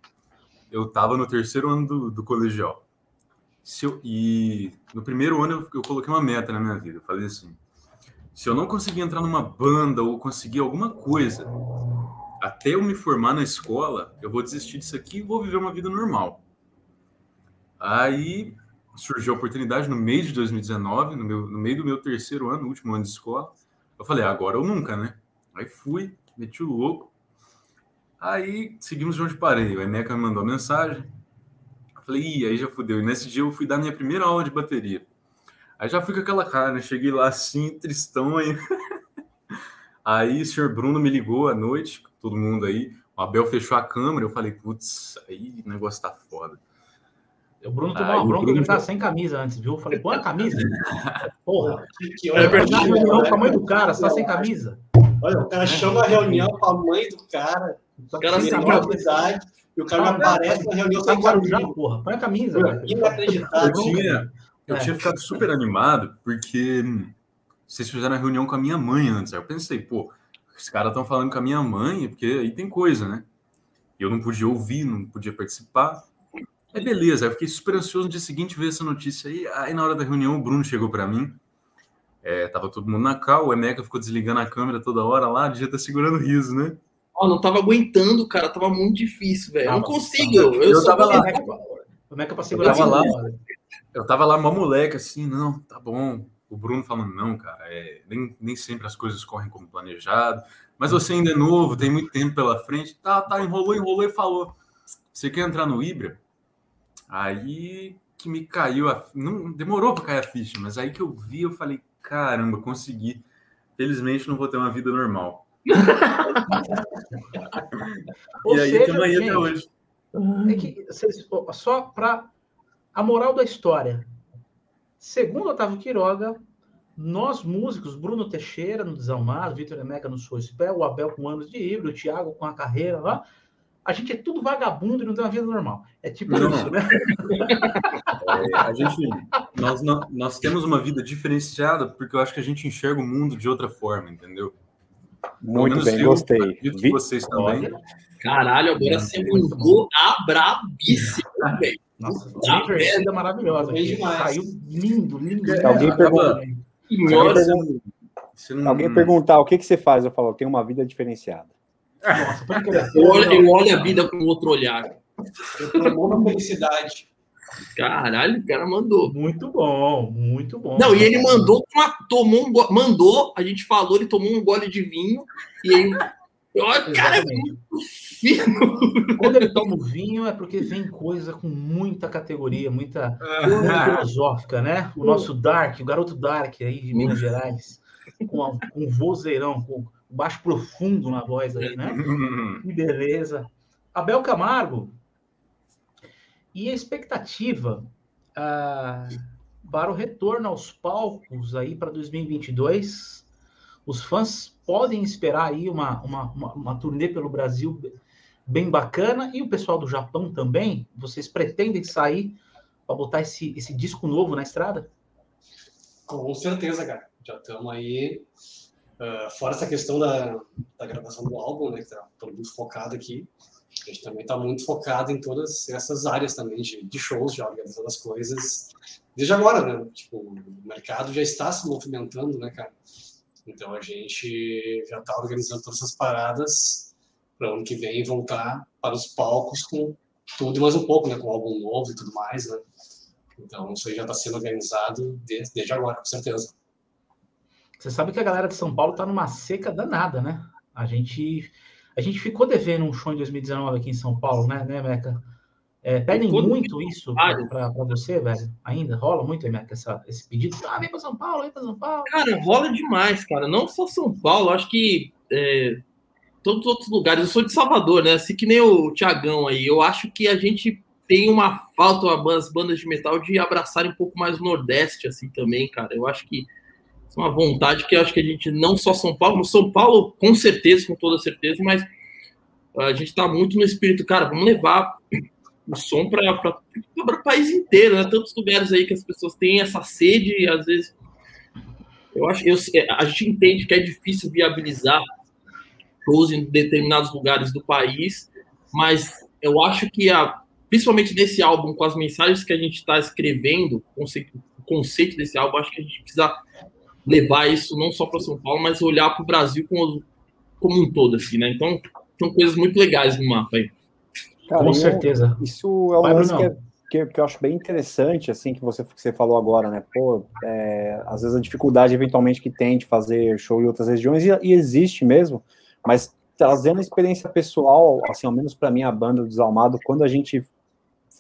Eu tava no terceiro ano do, do colegial. Se eu, e no primeiro ano eu, eu coloquei uma meta na minha vida. Eu falei assim, se eu não conseguir entrar numa banda ou conseguir alguma coisa até eu me formar na escola, eu vou desistir disso aqui e vou viver uma vida normal. Aí surgiu a oportunidade no mês de 2019, no, meu, no meio do meu terceiro ano, último ano de escola. Eu falei, agora ou nunca, né? Aí fui, meti o louco. Aí seguimos de onde parei. O Eneca me mandou mensagem. Eu falei, ih, aí já fudeu. E nesse dia eu fui dar minha primeira aula de bateria. Aí já fui com aquela cara, né? Cheguei lá assim, tristão aí. <laughs> aí o senhor Bruno me ligou à noite, todo mundo aí. O Abel fechou a câmera. Eu falei, putz, aí o negócio tá foda. O Bruno tomou uma bronca, ele tava sem camisa antes, viu? Eu falei, põe a camisa. <laughs> Porra. Que, é verdade. Reunião com a mãe do cara, você tá sem camisa. Olha, o cara chama a reunião com a mãe do cara. O cara sem camisa. E o cara não aparece na reunião sem camisa. Porra, põe a camisa. Inacreditável. Eu tinha, eu tinha ficado super animado, porque vocês fizeram a reunião com a minha mãe antes. Aí eu pensei, pô, os caras estão falando com a minha mãe, porque aí tem coisa, né? Eu não podia ouvir, não podia participar. É beleza, eu fiquei super ansioso no dia seguinte ver essa notícia aí. Aí na hora da reunião o Bruno chegou para mim. É, tava todo mundo na cal, o Emeca ficou desligando a câmera toda hora lá, devia estar tá segurando riso, né? Ó, oh, não tava aguentando, cara, tava muito difícil, velho. Não consigo. Eu, eu tava lá. O Meca pra segurar eu tava lá. Eu tava lá, uma moleque, assim, não, tá bom. O Bruno falando, não, cara, é, nem, nem sempre as coisas correm como planejado, mas você ainda é novo, tem muito tempo pela frente. Tá, tá, enrolou, enrolou e falou. Você quer entrar no Ibra? Aí que me caiu a. Não demorou para cair a ficha, mas aí que eu vi, eu falei, caramba, consegui. Felizmente não vou ter uma vida normal. <laughs> e aí seja, amanhã até hoje. É que, só para a moral da história. Segundo Otávio Quiroga, nós músicos, Bruno Teixeira no Desalmado, Vitor Emeca no Soispé, o Abel com anos de híbrido, o Thiago com a carreira lá, a gente é tudo vagabundo e não tem uma vida normal. É tipo não. isso, né? É, a gente, nós, nós temos uma vida diferenciada porque eu acho que a gente enxerga o mundo de outra forma, entendeu? Muito bem, eu, gostei. Vi vocês também. Caralho, agora você mudou a brabíssima, <laughs> velho. Nossa, a é maravilhosa. Saiu lindo, lindo. Se alguém, pergunta, se alguém perguntar o que, que você faz, eu falo, eu tenho uma vida diferenciada. Nossa, eu, olho, eu olho a vida com outro olhar. Eu promovo a felicidade. Caralho, o cara mandou. Muito bom, muito bom. Não, e ele mandou, tomou um, mandou, a gente falou, ele tomou um gole de vinho, e aí. Olha, cara, é muito fino. Quando ele toma o vinho é porque vem coisa com muita categoria, muita, muita filosófica, né? O nosso Dark, o garoto Dark aí de Minas Gerais, com, a, com um vozeirão, com baixo profundo na voz aí, né? <laughs> que beleza. Abel Camargo. E a expectativa ah, para o retorno aos palcos aí para 2022? Os fãs podem esperar aí uma, uma, uma, uma turnê pelo Brasil bem bacana e o pessoal do Japão também? Vocês pretendem sair para botar esse, esse disco novo na estrada? Com certeza, cara. Já estamos aí Uh, fora essa questão da, da gravação do álbum, né, que está todo mundo focado aqui, a gente também está muito focado em todas essas áreas também de, de shows, de organizando as coisas desde agora, né? Tipo, o mercado já está se movimentando, né, cara? Então a gente já está organizando todas essas paradas para o ano que vem voltar para os palcos com tudo e mais um pouco, né? Com álbum novo e tudo mais, né? Então isso aí já está sendo organizado desde, desde agora, com certeza. Você sabe que a galera de São Paulo tá numa seca danada, né? A gente, a gente ficou devendo um show em 2019 aqui em São Paulo, né, né Meca? É, pedem muito isso para você, velho? Ainda? Rola muito, Meca, essa, esse pedido? Ah, vem para São Paulo, vem para São Paulo. Cara, rola demais, cara. Não só São Paulo, acho que é, todos os outros lugares. Eu sou de Salvador, né? Assim que nem o Tiagão aí. Eu acho que a gente tem uma falta, as bandas de metal, de abraçarem um pouco mais o Nordeste, assim, também, cara. Eu acho que uma vontade que acho que a gente, não só São Paulo, no São Paulo, com certeza, com toda certeza, mas a gente tá muito no espírito, cara, vamos levar o som para o país inteiro, né? Tantos lugares aí que as pessoas têm essa sede e às vezes eu acho eu, a gente entende que é difícil viabilizar shows em determinados lugares do país, mas eu acho que a, principalmente desse álbum com as mensagens que a gente está escrevendo, o conceito, o conceito desse álbum, acho que a gente precisa levar isso não só para São Paulo, mas olhar para o Brasil como, como um todo, assim, né? Então, são coisas muito legais no mapa aí. Cara, Com certeza. isso é um lance que, é, que, que, eu acho bem interessante, assim, que você, que você falou agora, né? Pô, é, às vezes a dificuldade, eventualmente, que tem de fazer show em outras regiões, e, e existe mesmo, mas trazendo a experiência pessoal, assim, ao menos para mim, a banda do Desalmado, quando a gente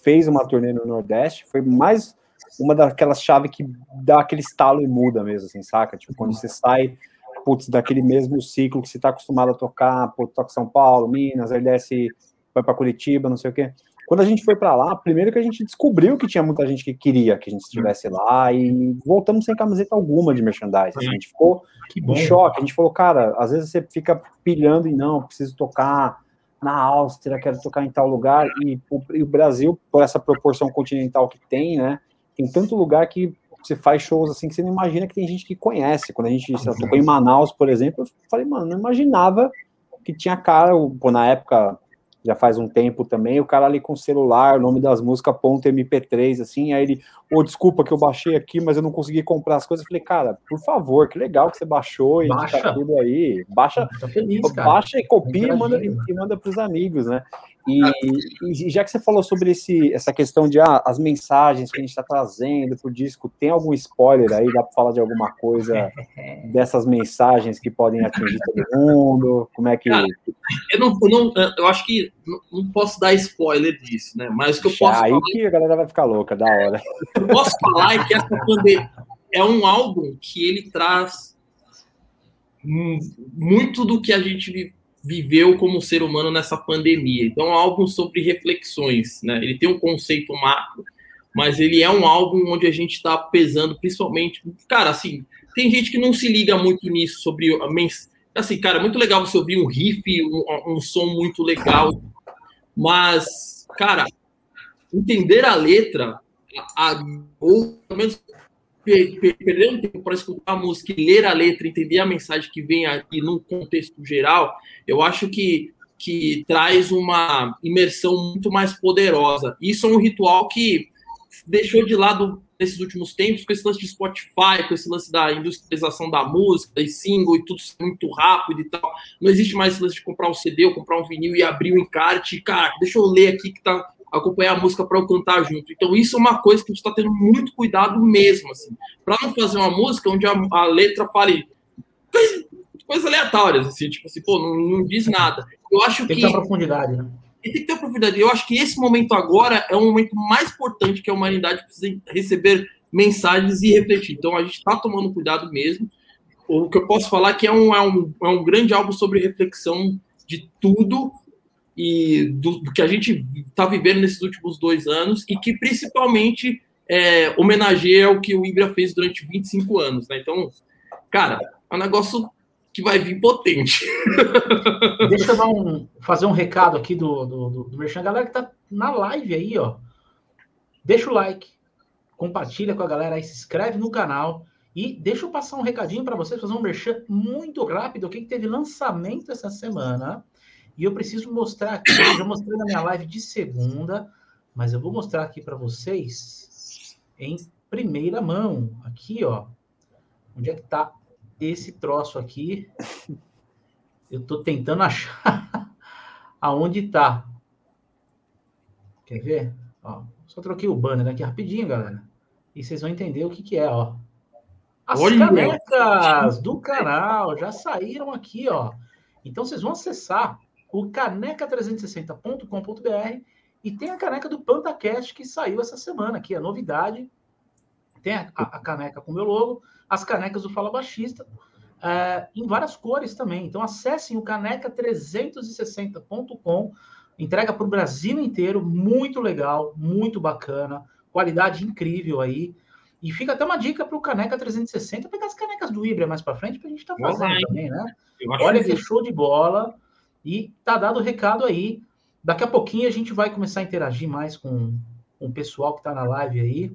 fez uma turnê no Nordeste, foi mais uma daquelas chaves que dá aquele estalo e muda mesmo, assim, saca? Tipo, quando você sai, putz, daquele mesmo ciclo que você está acostumado a tocar, pô, toca São Paulo, Minas, aí desce vai para Curitiba, não sei o quê. Quando a gente foi para lá, primeiro que a gente descobriu que tinha muita gente que queria que a gente estivesse lá e voltamos sem camiseta alguma de merchandising. Assim, a gente ficou em choque. A gente falou, cara, às vezes você fica pilhando e não, preciso tocar na Áustria, quero tocar em tal lugar. E, e o Brasil, por essa proporção continental que tem, né, tem tanto lugar que você faz shows assim que você não imagina que tem gente que conhece. Quando a gente lá, tocou em Manaus, por exemplo, eu falei, mano, não imaginava que tinha cara, pô, na época já faz um tempo também, o cara ali com o celular, o nome das músicas, ponto MP3, assim, aí ele, ô, oh, desculpa que eu baixei aqui, mas eu não consegui comprar as coisas. Eu falei, cara, por favor, que legal que você baixou e baixa. tá tudo aí. Baixa, feliz, baixa e copia e manda, e manda pros amigos, né? E, e, já que você falou sobre esse, essa questão de ah, as mensagens que a gente está trazendo pro disco, tem algum spoiler aí? Dá para falar de alguma coisa <laughs> dessas mensagens que podem atingir todo mundo? Como é que. Cara, eu, não, eu, não, eu acho que não, posso dar spoiler disso, né? Mas o que eu posso. Aí falar... que a galera vai ficar louca, da hora. Eu posso falar é que essa pandemia é um álbum que ele traz muito do que a gente viveu como ser humano nessa pandemia. Então, é um álbum sobre reflexões, né? Ele tem um conceito macro, mas ele é um álbum onde a gente está pesando, principalmente, cara, assim, tem gente que não se liga muito nisso sobre assim, cara, é muito legal você ouvir um riff, um, um som muito legal, mas, cara, entender a letra, a, a, ou pelo menos perder um tempo para escutar a música e ler a letra, entender a mensagem que vem aqui no contexto geral, eu acho que, que traz uma imersão muito mais poderosa. Isso é um ritual que deixou de lado nesses últimos tempos, com esse lance de Spotify, com esse lance da industrialização da música, e single e tudo muito rápido e tal. Não existe mais esse lance de comprar um CD ou comprar um vinil e abrir o um encarte. Cara, deixa eu ler aqui que tá acompanhar a música para eu cantar junto. Então, isso é uma coisa que a gente está tendo muito cuidado mesmo, assim, para não fazer uma música onde a, a letra fale coisas, coisas aleatórias, assim, tipo assim, pô, não, não diz nada. Eu acho tem que. Tem profundidade, né? E tem que ter profundidade. Eu acho que esse momento agora é o momento mais importante que a humanidade precisa receber mensagens e refletir. Então, a gente está tomando cuidado mesmo. O que eu posso falar é que é um, é um, é um grande álbum sobre reflexão de tudo e do, do que a gente está vivendo nesses últimos dois anos e que principalmente é, homenageia o que o Ibra fez durante 25 anos, né? Então, cara, é um negócio que vai vir potente. <laughs> Deixa eu um, fazer um recado aqui do, do, do, do Merchan. Galera que tá na live aí, ó. Deixa o like, compartilha com a galera aí, se inscreve no canal. E deixa eu passar um recadinho para vocês, fazer um merchan muito rápido. O que, que teve lançamento essa semana? E eu preciso mostrar aqui, eu já mostrei na minha live de segunda, mas eu vou mostrar aqui para vocês em primeira mão. Aqui, ó. Onde é que tá esse troço aqui? Eu tô tentando achar <laughs> aonde tá. Quer ver? Ó, só troquei o banner aqui rapidinho, galera. E vocês vão entender o que que é, ó. As Olha, canecas do canal já saíram aqui, ó. Então vocês vão acessar o caneca360.com.br e tem a caneca do PantaCast que saiu essa semana, que é novidade. Tem a, a, caneca com meu logo, as canecas do Fala Baixista. uh, em várias cores também. Então acessem o caneca360.com, entrega para o Brasil inteiro, muito legal, muito bacana, qualidade incrível aí. E fica até uma dica para o Caneca 360 pegar as canecas do Ibra mais para frente para a gente estar tá fazendo também, né? Olha que show de bola. E tá dado o recado aí. Daqui a pouquinho a gente vai começar a interagir mais com, com o pessoal que está na live aí.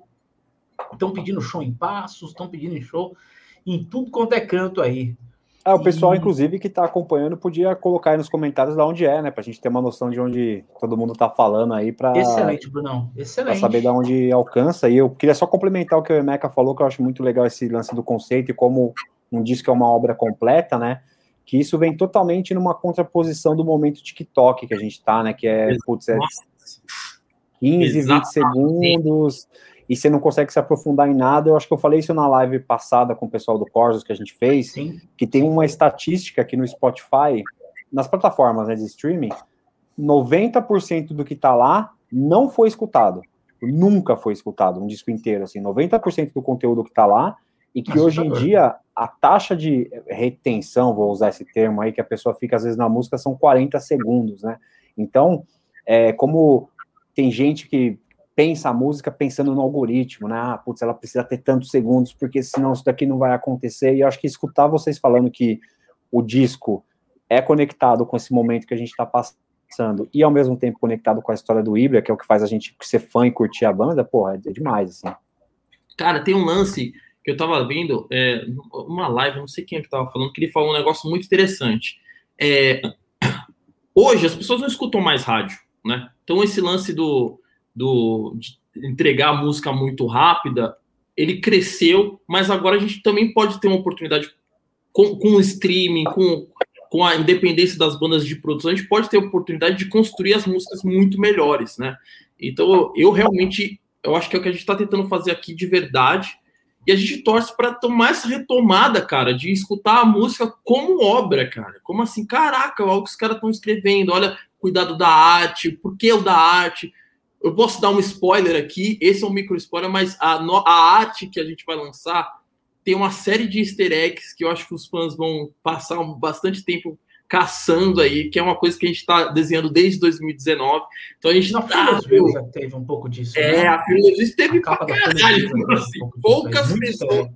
Estão pedindo show em passos, estão pedindo show em tudo quanto é canto aí. É, o pessoal, e... inclusive, que está acompanhando, podia colocar aí nos comentários de onde é, né? Para a gente ter uma noção de onde todo mundo está falando aí. Pra... Excelente, Brunão. Excelente. Para saber de onde alcança. E eu queria só complementar o que o Emeca falou, que eu acho muito legal esse lance do conceito e como um disco é uma obra completa, né? Que isso vem totalmente numa contraposição do momento TikTok que a gente está, né? Que é, putz, é 15, Exatamente. 20 segundos e você não consegue se aprofundar em nada. Eu acho que eu falei isso na live passada com o pessoal do Corsos que a gente fez, Sim. que tem uma estatística aqui no Spotify, nas plataformas né, de streaming, 90% do que está lá não foi escutado. Nunca foi escutado, um disco inteiro, assim, 90% do conteúdo que está lá, e que hoje em dia a taxa de retenção, vou usar esse termo aí, que a pessoa fica às vezes na música, são 40 segundos, né? Então, é, como tem gente que pensa a música pensando no algoritmo, né? Ah, putz, ela precisa ter tantos segundos, porque senão isso daqui não vai acontecer. E eu acho que escutar vocês falando que o disco é conectado com esse momento que a gente está passando e ao mesmo tempo conectado com a história do Ibra, que é o que faz a gente ser fã e curtir a banda, porra, é demais, assim. Cara, tem um lance que eu tava vendo, é, uma live, não sei quem é que tava falando, que ele falou um negócio muito interessante. É, hoje as pessoas não escutam mais rádio, né? Então esse lance do do, entregar a música muito rápida, ele cresceu, mas agora a gente também pode ter uma oportunidade com, com o streaming, com, com a independência das bandas de produção, a gente pode ter a oportunidade de construir as músicas muito melhores, né? Então, eu realmente, eu acho que é o que a gente está tentando fazer aqui de verdade, e a gente torce para tomar essa retomada, cara, de escutar a música como obra, cara. Como assim, caraca, olha o que os caras estão escrevendo, olha, cuidado da arte, por que o da arte? Eu posso dar um spoiler aqui, esse é um micro spoiler, mas a, a arte que a gente vai lançar tem uma série de easter eggs que eu acho que os fãs vão passar bastante tempo caçando aí, que é uma coisa que a gente está desenhando desde 2019. Então a gente Na tá, já teve um pouco disso. É, né? a Filosofia teve pra caralho. Assim, um poucas pessoas.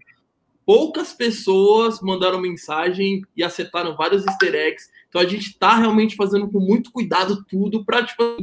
Poucas pessoas mandaram mensagem e acertaram vários easter eggs. Então a gente está realmente fazendo com muito cuidado tudo para tipo,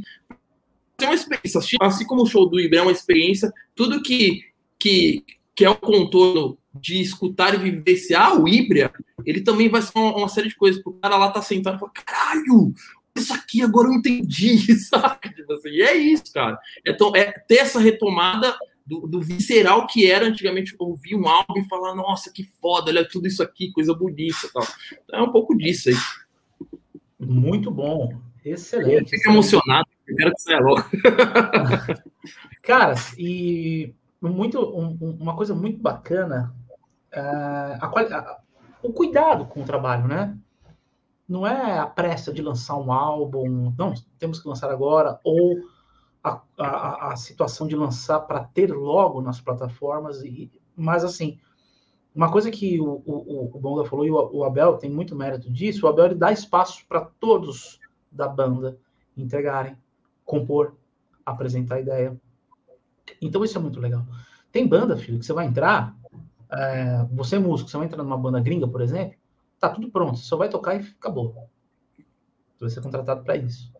uma experiência. Assim como o show do Ibra é uma experiência, tudo que, que, que é o contorno de escutar e vivenciar o Ibra, ele também vai ser uma, uma série de coisas. O cara lá tá sentado e fala: caralho, isso aqui agora eu entendi, <laughs> sabe? Tipo assim, e é isso, cara. Então, é ter essa retomada do, do, visceral que era antigamente ouvir um álbum e falar, nossa, que foda, olha tudo isso aqui, coisa bonita tal. Então, é um pouco disso aí. Muito bom. Excelente. Fica emocionado, quero que saia logo. <laughs> Cara, e muito, um, uma coisa muito bacana, uh, a, a, o cuidado com o trabalho, né? Não é a pressa de lançar um álbum, não, temos que lançar agora, ou a, a, a situação de lançar para ter logo nas plataformas, e, mas assim, uma coisa que o, o, o Bonga falou e o, o Abel tem muito mérito disso, o Abel ele dá espaço para todos da banda entregarem, compor, apresentar ideia. Então isso é muito legal. Tem banda, filho, que você vai entrar, é, você é músico, você vai entrar numa banda gringa, por exemplo, tá tudo pronto, só vai tocar e acabou. Você vai ser contratado para isso.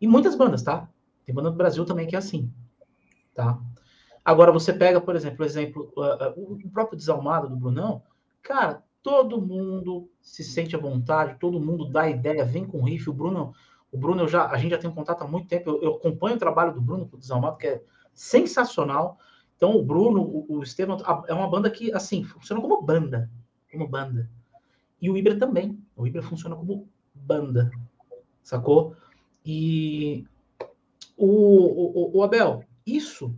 E muitas bandas, tá? Tem banda do Brasil também que é assim, tá? Agora você pega, por exemplo, o exemplo, o próprio Desalmado do Brunão, cara, todo mundo se sente à vontade, todo mundo dá ideia, vem com riff. O Bruno, o Bruno, já, a gente já tem um contato há muito tempo. Eu, eu acompanho o trabalho do Bruno com o Desalmado, que é sensacional. Então, o Bruno, o, o Estevam, é uma banda que, assim, funciona como banda. Como banda. E o Ibra também. O Ibra funciona como banda. Sacou? E o, o, o Abel, isso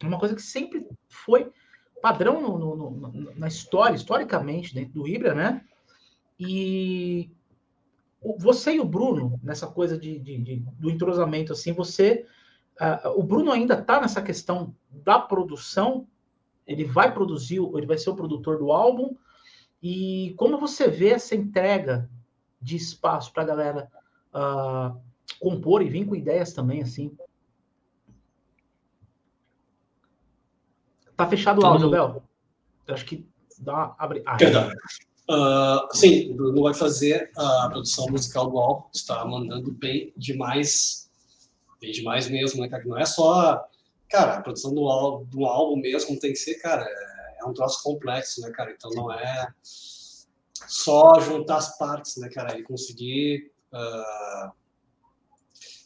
é uma coisa que sempre foi padrão no, no, no, na história, historicamente, dentro do Ibra, né? E você e o Bruno, nessa coisa de, de, de do entrosamento, assim, você. Uh, o Bruno ainda está nessa questão da produção, ele vai produzir, ele vai ser o produtor do álbum, E como você vê essa entrega de espaço para a galera uh, compor e vir com ideias também, assim? Tá fechado o áudio, Bel? Acho que dá abre. Ah, Perdão. Uh, sim, o Bruno vai fazer a produção musical do álbum, está mandando bem demais, bem demais mesmo, né, cara? Não é só, cara, a produção do álbum, do álbum mesmo tem que ser, cara, é, é um troço complexo, né, cara? Então não é só juntar as partes, né, cara? E conseguir uh,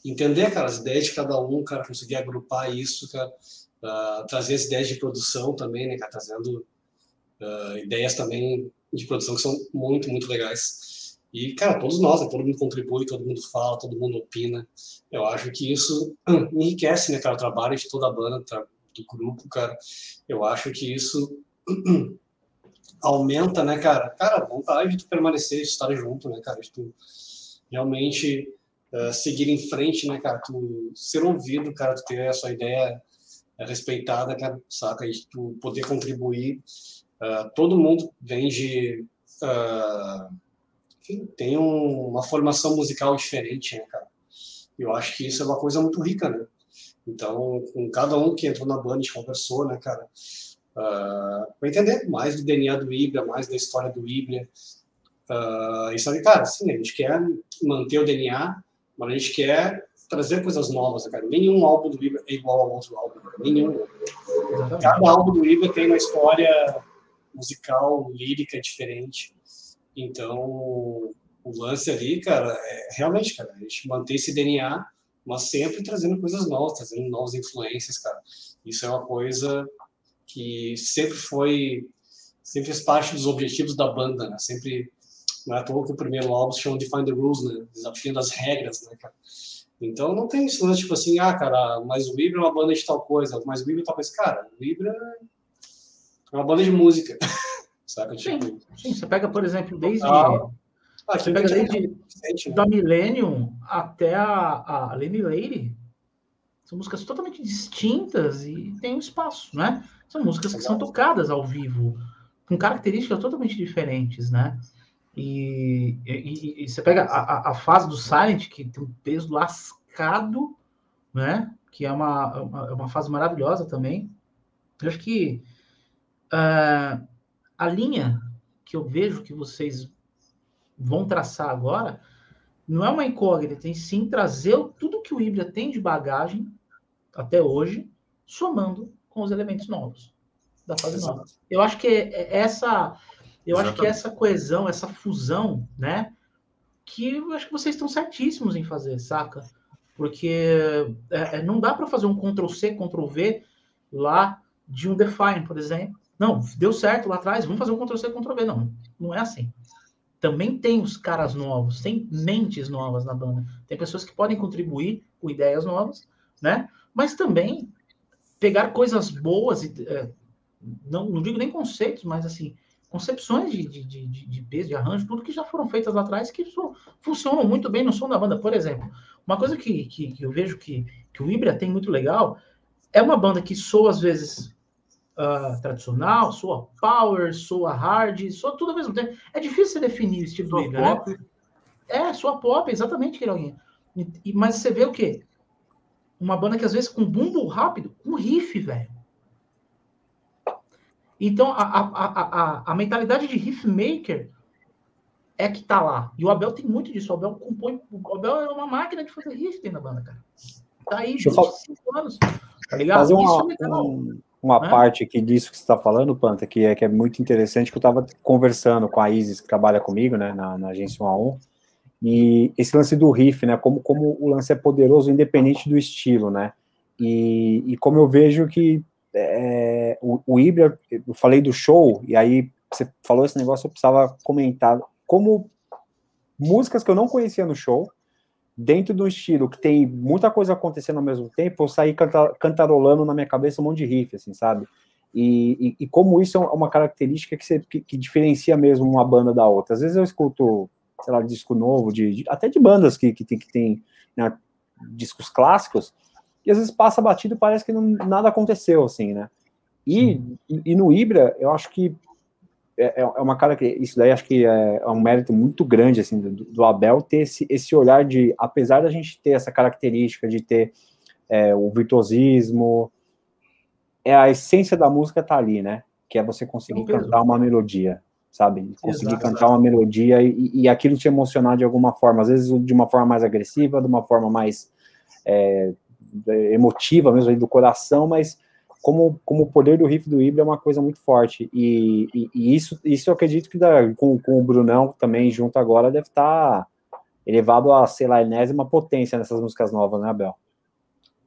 entender, cara, as ideias de cada um, cara, conseguir agrupar isso, cara, uh, trazer as ideias de produção também, né, cara? Trazendo uh, ideias também de produção que são muito, muito legais. E, cara, todos nós, né, todo mundo contribui, todo mundo fala, todo mundo opina. Eu acho que isso <clears throat> enriquece, né, cara, o trabalho de toda a banda, do grupo, cara. Eu acho que isso <clears throat> aumenta, né, cara? Cara, vontade de permanecer, de estar junto, né, cara? De tu realmente uh, seguir em frente, né, cara? Tu ser ouvido, cara, tu ter a sua ideia respeitada, cara, saca? E tu poder contribuir Uh, todo mundo vem de. Uh, enfim, tem um, uma formação musical diferente, né, cara? Eu acho que isso é uma coisa muito rica, né? Então, com cada um que entrou na banda, a gente conversou, né, cara? Uh, para entender mais do DNA do Ibra, mais da história do Ibra. Uh, e sabe, cara, assim, a gente quer manter o DNA, mas a gente quer trazer coisas novas, né, cara. Nenhum álbum do Ibra é igual ao outro álbum, cara. nenhum. Cada álbum do Ibra tem uma história musical, lírica diferente. Então, o lance ali, cara, é realmente, cara, a gente manter esse DNA, mas sempre trazendo coisas novas, trazendo novas influências, cara. Isso é uma coisa que sempre foi, sempre fez parte dos objetivos da banda, né? Sempre, não é à toa que o primeiro álbum se chama Define the Rules, né? Desafiando as regras, né, cara? Então não tem isso, né? tipo assim, ah, cara, mas o Ibra é uma banda de tal coisa, mas o Ibra é tal coisa. Cara, o Ibra é uma banda de música. <laughs> Saca? Tipo, sim, você pega, por exemplo, desde. Ah, você pega desde né? da Millennium até a, a Lady Lady. São músicas totalmente distintas e tem um espaço, né? São músicas que são tocadas ao vivo, com características totalmente diferentes, né? E, e, e você pega a, a, fase do Silent, que tem um peso lascado, né? Que é uma, uma, uma fase maravilhosa também. Eu acho que uh, a linha que eu vejo que vocês vão traçar agora não é uma incógnita, tem sim trazer tudo que o Híbrida tem de bagagem até hoje, somando com os elementos novos da fase Exato. nova. Eu acho que é, é essa, eu Exatamente. acho que essa coesão, essa fusão, né, que eu acho que vocês estão certíssimos em fazer, saca? Porque é, não dá para fazer um Ctrl C, Ctrl V lá de um Define, por exemplo, não, deu certo lá atrás, vamos fazer um Ctrl-C, Ctrl-V. Não, não é assim. Também tem os caras novos, tem mentes novas na banda. Tem pessoas que podem contribuir com ideias novas, né? Mas também pegar coisas boas, e, é, não, não digo nem conceitos, mas assim, concepções de, de, de, de peso, de arranjo, tudo que já foram feitas lá atrás, que so, funcionam muito bem no som da banda. Por exemplo, uma coisa que, que, que eu vejo que, que o Ibra tem muito legal é uma banda que soa às vezes uh, tradicional, sua power, sua hard, sua tudo ao mesmo tempo. É difícil você definir esse tipo de liga, né? É, sua pop, exatamente, Queiroguinha. Mas você vê o quê? Uma banda que às vezes com bumbo rápido, com riff, velho. Então, a, a, a, a, mentalidade de riff maker é que tá lá. E o Abel tem muito disso. O Abel compõe. O Abel é uma máquina de fazer riff dentro da banda, cara. Tá aí, 25 anos. Tá ligado? Fazer uma, Isso é um, uma parte aqui disso que você está falando, Panta, que é, que é muito interessante, que eu estava conversando com a Isis, que trabalha comigo, né, na, na agência 1 a 1, e esse lance do riff, né, como, como o lance é poderoso independente do estilo, né, e, e como eu vejo que é, o, o Ibra, eu falei do show, e aí você falou esse negócio, eu precisava comentar, como músicas que eu não conhecia no show, dentro do estilo que tem muita coisa acontecendo ao mesmo tempo, eu saí cantarolando na minha cabeça um monte de riff, assim, sabe? E, e, e como isso é uma característica que, você, que, que, diferencia mesmo uma banda da outra. Às vezes eu escuto, sei lá, disco novo, de, de até de bandas que, que tem, que tem né, discos clássicos, e às vezes passa batido e parece que não, nada aconteceu, assim, né? E, e, no Ibra, eu acho que é, é uma cara que isso daí acho que é, é um mérito muito grande assim do, do, Abel ter esse, esse olhar de apesar da gente ter essa característica de ter é, o virtuosismo é a essência da música tá ali né? Que é você conseguir cantar uma melodia sabe? Conseguir exato, cantar uma melodia e, e, aquilo te emocionar de alguma forma às vezes de uma forma mais agressiva de uma forma mais é, emotiva mesmo do coração mas como, como o poder do riff do Ibra é uma coisa muito forte. E, e, e isso, isso eu acredito que dá, com, com o Brunão também junto agora deve estar tá elevado a, sei lá, enésima potência nessas músicas novas, né, Abel?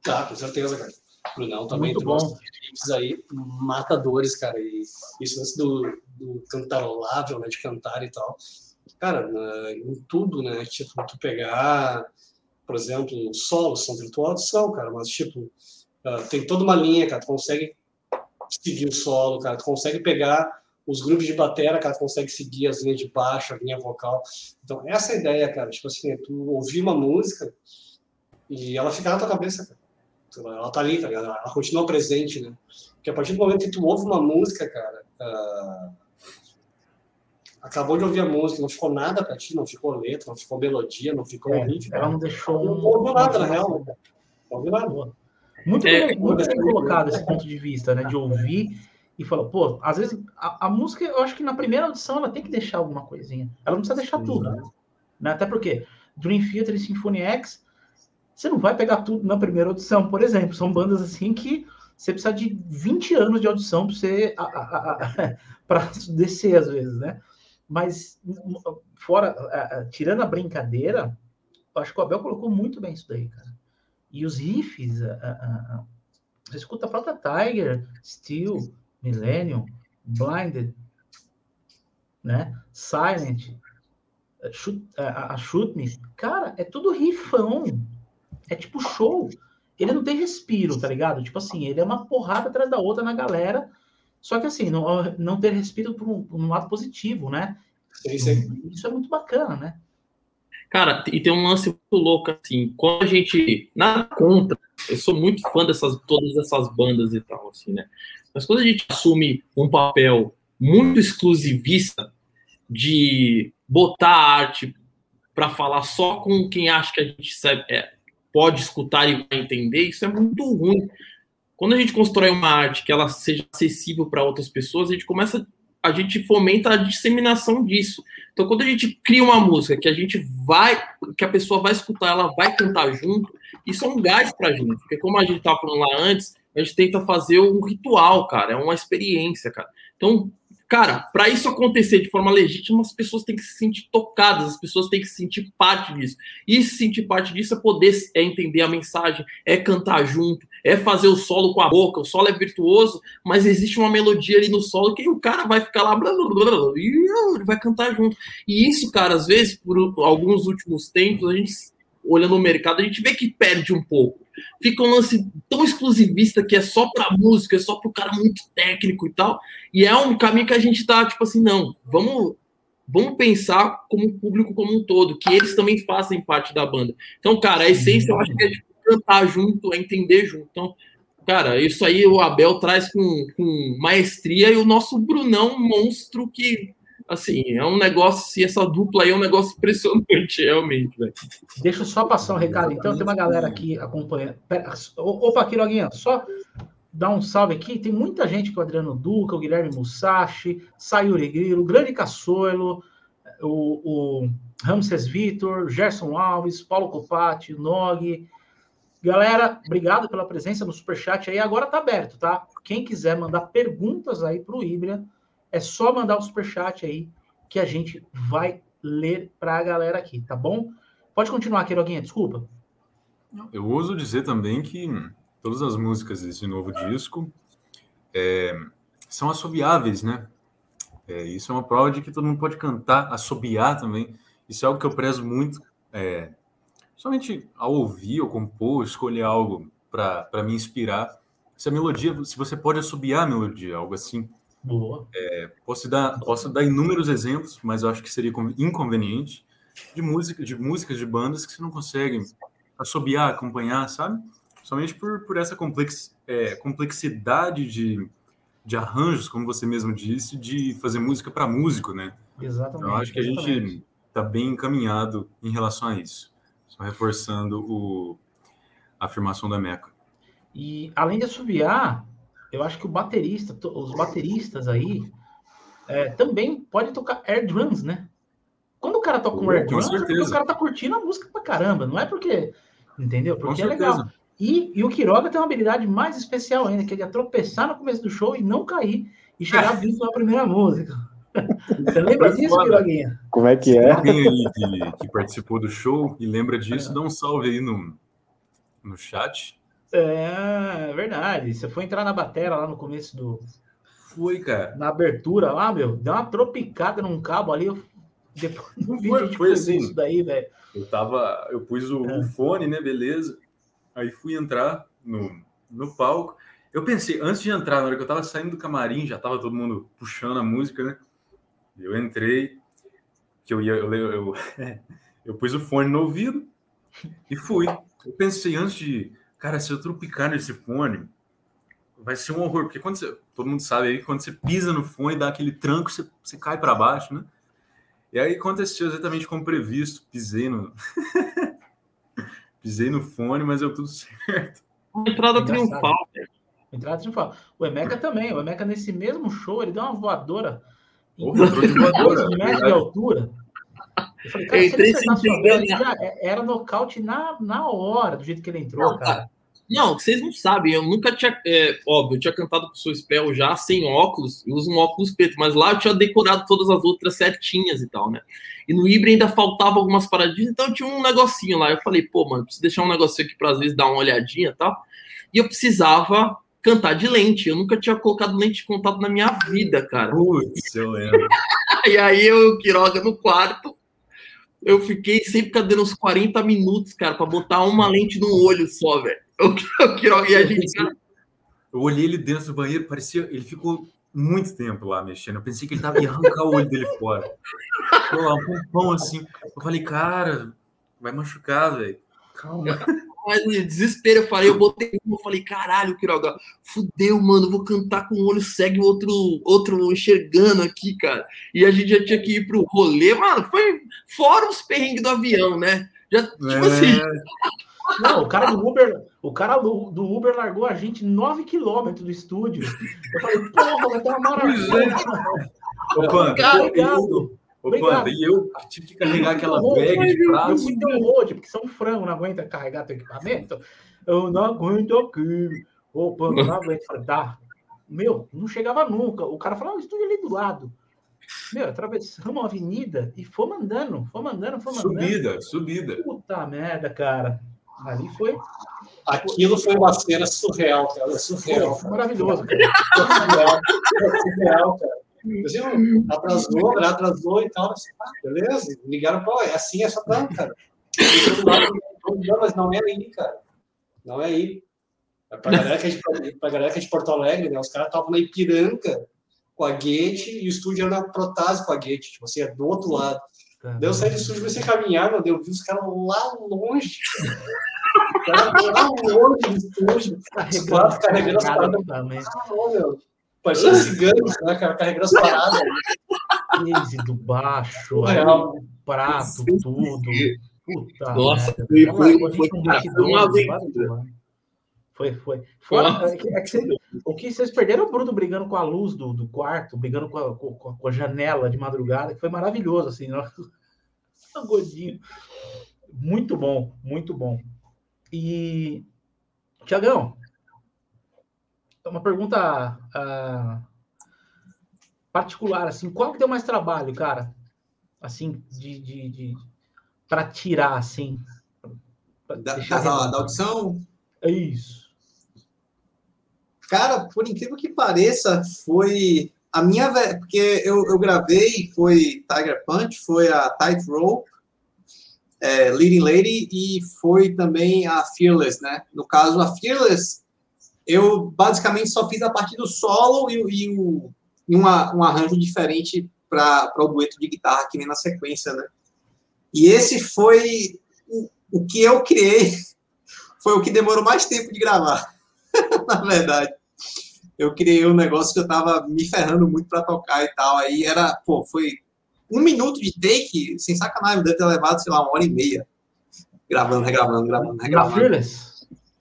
Tá, com certeza, cara. O Brunão também muito trouxe riffs aí matadores, cara. E isso antes do, do cantarolável, né, de cantar e tal. Cara, em tudo, né? Tipo, tu pegar, por exemplo, solos são virtuosos, são, cara, mas tipo Uh, tem toda uma linha, cara. Tu consegue seguir o solo, cara. Tu consegue pegar os grupos de batera, cara. Tu consegue seguir as linhas de baixo, a linha vocal. Então, essa é a ideia, cara. Tipo assim, é tu ouvir uma música e ela fica na tua cabeça, cara. Ela tá ali, tá ligado? Ela continua presente, né? Porque a partir do momento que tu ouve uma música, cara, uh, acabou de ouvir a música, não ficou nada pra ti, não ficou letra, não ficou melodia, não ficou é, riff. Ela não deixou. Não ouviu nada, na real, né? Não ouviu nada. Muito, é, bem, muito bem colocado esse ponto de vista, né? De ouvir e falar, pô, às vezes a, a, música, eu acho que na primeira audição ela tem que deixar alguma coisinha. Ela não precisa deixar Sim, tudo. Né? né? Até porque Dream Theater e Symphony X, você não vai pegar tudo na primeira audição, por exemplo. São bandas assim que você precisa de 20 anos de audição para você <laughs> para descer, às vezes, né? Mas fora, tirando a brincadeira, eu acho que o Abel colocou muito bem isso daí, cara. E os riffs, a, a, a, você escuta a própria Tiger, Steel, Millennium, Blinded, né? Silent, Shoot, a, a Shoot Me, cara, é tudo riffão. É tipo show. Ele não tem respiro, tá ligado? Tipo assim, ele é uma porrada atrás da outra na galera. Só que assim, não, não ter respiro por um, por um lado positivo, né? Isso é muito bacana, né? Cara, e tem um lance muito louco, assim, quando a gente. Nada contra, eu sou muito fã dessas todas essas bandas e tal, assim, né? Mas quando a gente assume um papel muito exclusivista de botar a arte para falar só com quem acha que a gente sabe, é, pode escutar e vai entender, isso é muito ruim. Quando a gente constrói uma arte que ela seja acessível para outras pessoas, a gente começa a gente fomenta a disseminação disso. Então, quando a gente cria uma música que a gente vai, que a pessoa vai escutar, ela vai cantar junto, isso é um gás pra gente. Porque como a gente estava falando lá antes, a gente tenta fazer um ritual, cara, é uma experiência, cara. Então, Cara, para isso acontecer de forma legítima, as pessoas têm que se sentir tocadas, as pessoas têm que se sentir parte disso. E se sentir parte disso é poder é entender a mensagem, é cantar junto, é fazer o solo com a boca. O solo é virtuoso, mas existe uma melodia ali no solo que o cara vai ficar lá blá, blá, blá, e ele vai cantar junto. E isso, cara, às vezes, por alguns últimos tempos, a gente olhando o mercado, a gente vê que perde um pouco fica um lance tão exclusivista que é só pra música, é só pro cara muito técnico e tal. E é um caminho que a gente tá, tipo assim, não, vamos, vamos pensar como público como um todo, que eles também fazem parte da banda. Então, cara, a essência eu acho que é de cantar junto, é entender junto. Então, cara, isso aí o Abel traz com, com maestria e o nosso Brunão monstro que assim, é um negócio, se essa dupla aí é um negócio impressionante, <laughs> realmente, velho. Deixa eu só passar um recado, então, tem uma galera aqui acompanhando. Opa, aqui, Loguinha, só dar um salve aqui, tem muita gente que o Adriano Duca, o Guilherme Musashi, Sayuri Grilo, Grande Caçoelo, o, o Ramses Vitor, Gerson Alves, Paulo Copati, Nog. Galera, obrigado pela presença no Superchat aí. Agora tá aberto, tá? Quem quiser mandar perguntas aí pro Ibra, é só mandar o superchat aí que a gente vai ler para a galera aqui, tá bom? Pode continuar, Queiroguinha, desculpa. Eu ouso dizer também que todas as músicas desse novo disco é, são assobiáveis, né? É, isso é uma prova de que todo mundo pode cantar, assobiar também. Isso é algo que eu prezo muito, é, somente ao ouvir ou compor, escolher algo para me inspirar. Se a melodia, se você pode assobiar a melodia, algo assim, Boa. É, posso, dar, posso dar inúmeros exemplos, mas eu acho que seria inconveniente, de, música, de músicas de bandas que você não consegue assobiar, acompanhar, sabe? Somente por, por essa complex, é, complexidade de, de arranjos, como você mesmo disse, de fazer música para músico, né? Exatamente. Então, acho que a gente está bem encaminhado em relação a isso. Só reforçando o, a afirmação da Meca. E além de assobiar, eu acho que o baterista, os bateristas aí, é, também pode tocar air drums, né? Quando o cara toca um air drums, é o cara tá curtindo a música pra caramba, não é porque, entendeu? Porque é legal. E, e o Quiroga tem uma habilidade mais especial ainda, que é tropeçar no começo do show e não cair e chegar <laughs> vivo na primeira música. Você lembra disso, Quiroguinha? Como é que é? Alguém aí que, que, participou do show e lembra disso, é. dá um salve aí no, no chat. É, é verdade. Você foi entrar na bateria lá no começo do. Foi, cara. Na abertura lá, meu, deu uma tropicada num cabo ali. Eu... Depois não <laughs> foi, foi assim. Isso daí, velho. Eu tava. Eu pus o, é. o fone, né? Beleza. Aí fui entrar no, no palco. Eu pensei, antes de entrar, na hora que eu tava saindo do camarim, já tava todo mundo puxando a música, né? Eu entrei, que eu ia, eu, eu, <laughs> eu, pus o fone no ouvido e fui. Eu pensei antes de, cara, se eu tropicar nesse fone, vai ser um horror, porque quando você, todo mundo sabe aí, quando você pisa no fone, dá aquele tranco, você, você cai para baixo, né? E aí aconteceu exatamente como previsto, pisei no <laughs> pisei no fone, mas deu tudo <laughs> certo. Uma entrada triunfal. Entrada triunfal. O Emeka também, o Emeka nesse mesmo show, ele deu uma voadora Porra, entrou de voadora. metros de altura. Eu falei, cara, Entrei se ele é, era nocaute na, na hora, do jeito que ele entrou, não, cara. Não, vocês não sabem, eu nunca tinha. É, óbvio, eu tinha cantado com o seu spell já sem óculos, eu uso um óculos preto, mas lá eu tinha decorado todas as outras certinhas e tal, né? E no Ibra ainda faltava algumas paradinhas, então tinha um negocinho lá. Eu falei, pô, mano, preciso deixar um negocinho aqui para às vezes dar uma olhadinha e tal. E eu precisava cantar de lente. Eu nunca tinha colocado lente de contato na minha vida, cara. Putz, eu lembro. <laughs> e aí eu, Quiroga, no quarto, eu fiquei sempre cadendo uns 40 minutos, cara, para botar uma lente no olho só, velho. <laughs> O Quiroga e a gente. Eu olhei ele dentro do banheiro, parecia. Ele ficou muito tempo lá mexendo. Eu pensei que ele tava ia arrancar o olho dele fora. Lá, um pão assim. Eu falei, cara, vai machucar, velho. Calma mas no desespero, eu falei, eu botei eu falei, caralho, Quiroga, fudeu, mano, vou cantar com o olho cego e outro, outro enxergando aqui, cara. E a gente já tinha que ir pro rolê, mano, foi fora os perrengues do avião, né? Já, tipo é... assim. Não, o cara do Uber, o cara do, do Uber largou a gente 9 quilômetros do estúdio. Eu falei, porra, vai ter uma maravilha. Opa, Obrigado. E eu tive que carregar aquela bag de prazo. Eu fui download, porque são frango, não aguenta carregar teu equipamento. Eu não aguento aqui. Opa, não aguento. Falei, dá. Meu, não chegava nunca. O cara falou, o estúdio ali do lado. Meu, atravessamos a avenida e fomos andando, fomos andando, fomos andando. Subida, subida. Puta merda, cara. Ali foi. Aquilo foi uma cena surreal, cara. Surreal. Foi maravilhoso. Cara. Surreal, surreal, cara. Assim, atrasou, né? atrasou e tal. Assim, ah, beleza, ligaram para é assim, é só cara. Não, <laughs> mas não é aí, cara. Não é aí. É pra galera que é de, pra galera que é de Porto Alegre, né? Os caras estavam na Ipiranga com a Gate e o estúdio era na Protase com a Gate, tipo assim, é do outro lado. Caramba. Deu sair do estúdio, comecei a caminhar, meu Deus, vi os caras lá longe. lá longe do estúdio. Os quatro carregando as paradas. Ah, meu. Parecia ciganos, né, cara? Carregando as paradas. Case do baixo, aí, o prato, tudo. Puta Nossa, foi, foi, foi, foi, foi. Fora, é que, é que o que vocês perderam o Bruno brigando com a luz do, do quarto, brigando com a, com, com a janela de madrugada, que foi maravilhoso, assim, né? <laughs> Gordinho. Muito bom, muito bom. E, Tiagão, uma pergunta uh, particular, assim, qual que deu mais trabalho, cara? Assim, de, de, de para tirar, assim. Da, da, da, audição? É isso. Cara, por incrível que pareça, foi a minha. Porque eu, eu gravei, foi Tiger Punch, foi a Tight Rope, é, Leading Lady e foi também a Fearless, né? No caso, a Fearless eu basicamente só fiz a parte do solo e, e, o, uma, um arranjo diferente para o dueto de guitarra que vem na sequência, né? E esse foi o, o que eu criei, <laughs> foi o que demorou mais tempo de gravar, <laughs> na verdade. eu criei um negócio que eu tava me ferrando muito para tocar e tal. Aí era, pô, foi um minuto de take, sem sacanagem, deve ter levado, sei lá, uma hora e meia. Gravando, regravando, gravando, regravando.